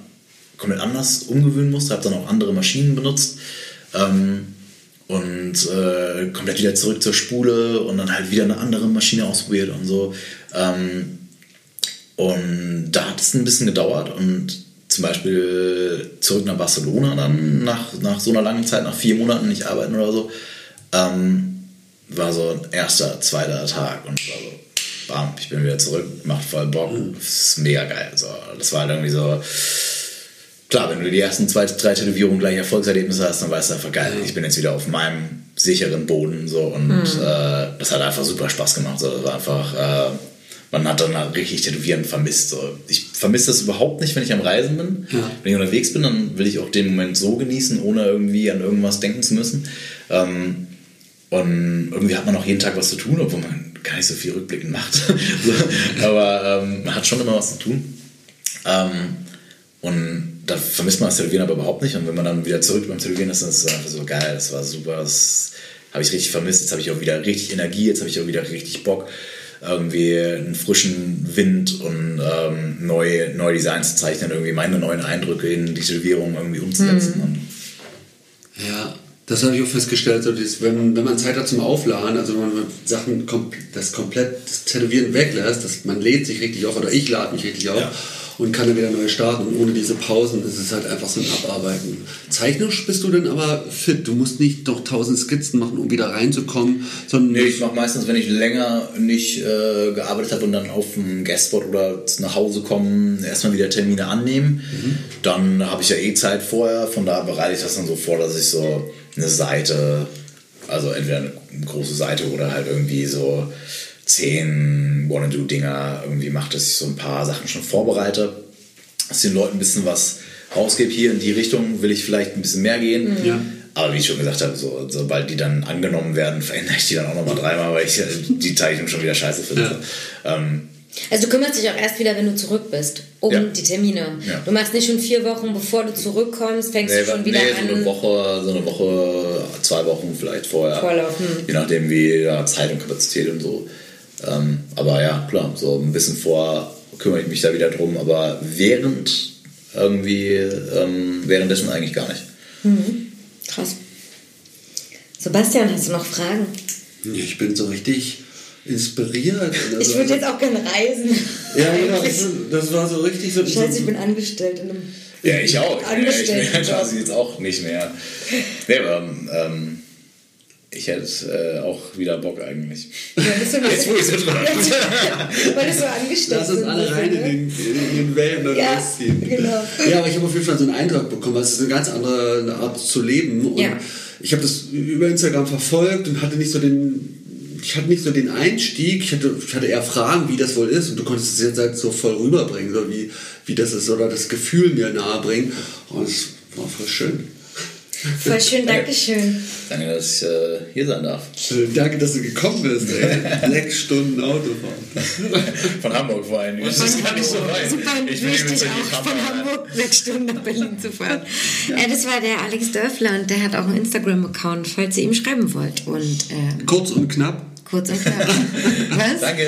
komplett anders umgewöhnen musste, habe dann auch andere Maschinen benutzt. Ähm, und äh, komplett wieder zurück zur Spule und dann halt wieder eine andere Maschine ausprobiert und so. Ähm, und da hat es ein bisschen gedauert und zum Beispiel zurück nach Barcelona dann, nach, nach so einer langen Zeit, nach vier Monaten nicht arbeiten oder so, ähm, war so ein erster, zweiter Tag und war so, bam, ich bin wieder zurück, macht voll Bock, ist mega geil. So, das war halt irgendwie so, klar, wenn du die ersten zwei, drei Tätowierungen gleich Erfolgserlebnisse hast, dann weißt du einfach geil, ich bin jetzt wieder auf meinem sicheren Boden so und äh, das hat einfach super Spaß gemacht. So, das war einfach, äh, man hat dann halt richtig Tätowieren vermisst. So. Ich vermisse das überhaupt nicht, wenn ich am Reisen bin. Ja. Wenn ich unterwegs bin, dann will ich auch den Moment so genießen, ohne irgendwie an irgendwas denken zu müssen. Ähm, und irgendwie hat man auch jeden Tag was zu tun, obwohl man gar nicht so viel rückblickend macht. [LAUGHS] so, aber ähm, man hat schon immer was zu tun. Ähm, und da vermisst man das Tätowieren aber überhaupt nicht. Und wenn man dann wieder zurück beim Tätowieren ist, dann ist es einfach so geil, das war super, das habe ich richtig vermisst. Jetzt habe ich auch wieder richtig Energie, jetzt habe ich auch wieder richtig Bock, irgendwie einen frischen Wind und ähm, neue, neue Designs zu zeichnen, irgendwie meine neuen Eindrücke in die Tätowierung irgendwie umzusetzen. Und Ja, das habe ich auch festgestellt, so dieses, wenn, wenn man Zeit hat zum Aufladen, also wenn man Sachen kom das komplett das Tätowieren weglässt, dass man lädt sich richtig auf oder ich lade mich richtig auf Ja. Und kann dann wieder neu starten und ohne diese Pausen ist es halt einfach so ein Abarbeiten. Zeichnerisch bist du dann aber fit, du musst nicht noch tausend Skizzen machen, um wieder reinzukommen, sondern Nee, ich mache meistens, wenn ich länger nicht äh, gearbeitet habe und dann auf dem Guestspot oder nach Hause kommen, erstmal wieder Termine annehmen. Dann habe ich ja eh Zeit vorher, von da bereite ich das dann so vor, dass ich so eine Seite, also entweder eine große Seite oder halt irgendwie so zehn Wanna-Do-Dinger irgendwie mache, dass ich so ein paar Sachen schon vorbereite, dass ich den Leuten ein bisschen was rausgebe. Hier in die Richtung will ich vielleicht ein bisschen mehr gehen. Ja. Aber wie ich schon gesagt habe, so, sobald die dann angenommen werden, [LAUGHS] verändere ich die dann auch nochmal dreimal, weil ich die Zeichnung schon wieder scheiße finde. Ähm, Also du kümmerst dich auch erst wieder, wenn du zurück bist, um Ja. die Termine. Ja. Du machst nicht schon vier Wochen, bevor du zurückkommst, fängst nee, du schon nee, wieder so eine an. Woche, so eine Woche, zwei Wochen vielleicht vorher. Vorlauf, hm. Je nachdem, wie ja, Zeit und Kapazität und so. Ähm, aber ja, klar, so ein bisschen vor kümmere ich mich da wieder drum, aber während irgendwie, ähm, währenddessen eigentlich gar nicht. Krass. Sebastian, hast du noch Fragen? ich bin so richtig inspiriert. Also, [LAUGHS] Ich würde jetzt auch gerne reisen. Ja, genau, das, das war so richtig so. Scheiße, ich bin angestellt in einem. Ja, ich auch. Ja- Ich bin [LAUGHS] quasi jetzt auch nicht mehr. Nee, aber ähm, ich hätte äh, auch wieder Bock eigentlich. Ja, bist du noch- Jetzt, wo ich so [LAUGHS] drüber Weil du so angestellt Lass uns alle rein in ne? den, in den Wellen und Ja, losziehen. genau. Ja, aber ich habe auf jeden Fall so einen Eindruck bekommen. Es ist eine ganz andere Art zu leben. Und Ja. ich habe das über Instagram verfolgt und hatte nicht so den. Ich hatte nicht so den Einstieg, ich hatte, ich hatte eher Fragen, wie das wohl ist, und du konntest es jetzt halt so voll rüberbringen, oder wie, wie das ist, oder das Gefühl mir nahebringen. Und es war voll schön. Voll schön, Dankeschön. Danke, dass ich äh, hier sein darf. Äh, Danke, dass du gekommen bist. [LAUGHS] Sechs Stunden Autofahren. Von Hamburg vor allem. Das ist gar nicht so weit. Super Ich bin wichtig auch von Hamburg. Sechs Stunden nach Berlin zu fahren. Äh, das war der Alex Dörfler und der hat auch einen Instagram-Account, falls ihr ihm schreiben wollt. Und ähm, Kurz und knapp. Kurz und knapp. [LAUGHS] Was? Danke.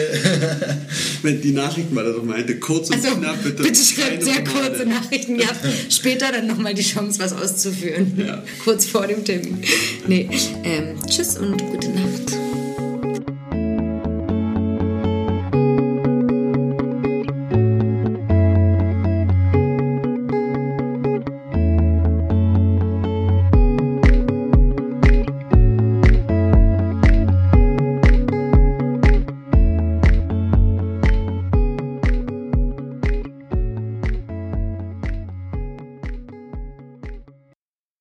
Wenn die Nachrichten, weil er doch meinte, kurz und Also, knapp, bitte. bitte, schreibt sehr Romane. kurze Nachrichten. Ihr habt später dann nochmal die Chance, was auszuführen. Ja. Kurz vor dem Termin. Nee. Ähm, tschüss und gute Nacht.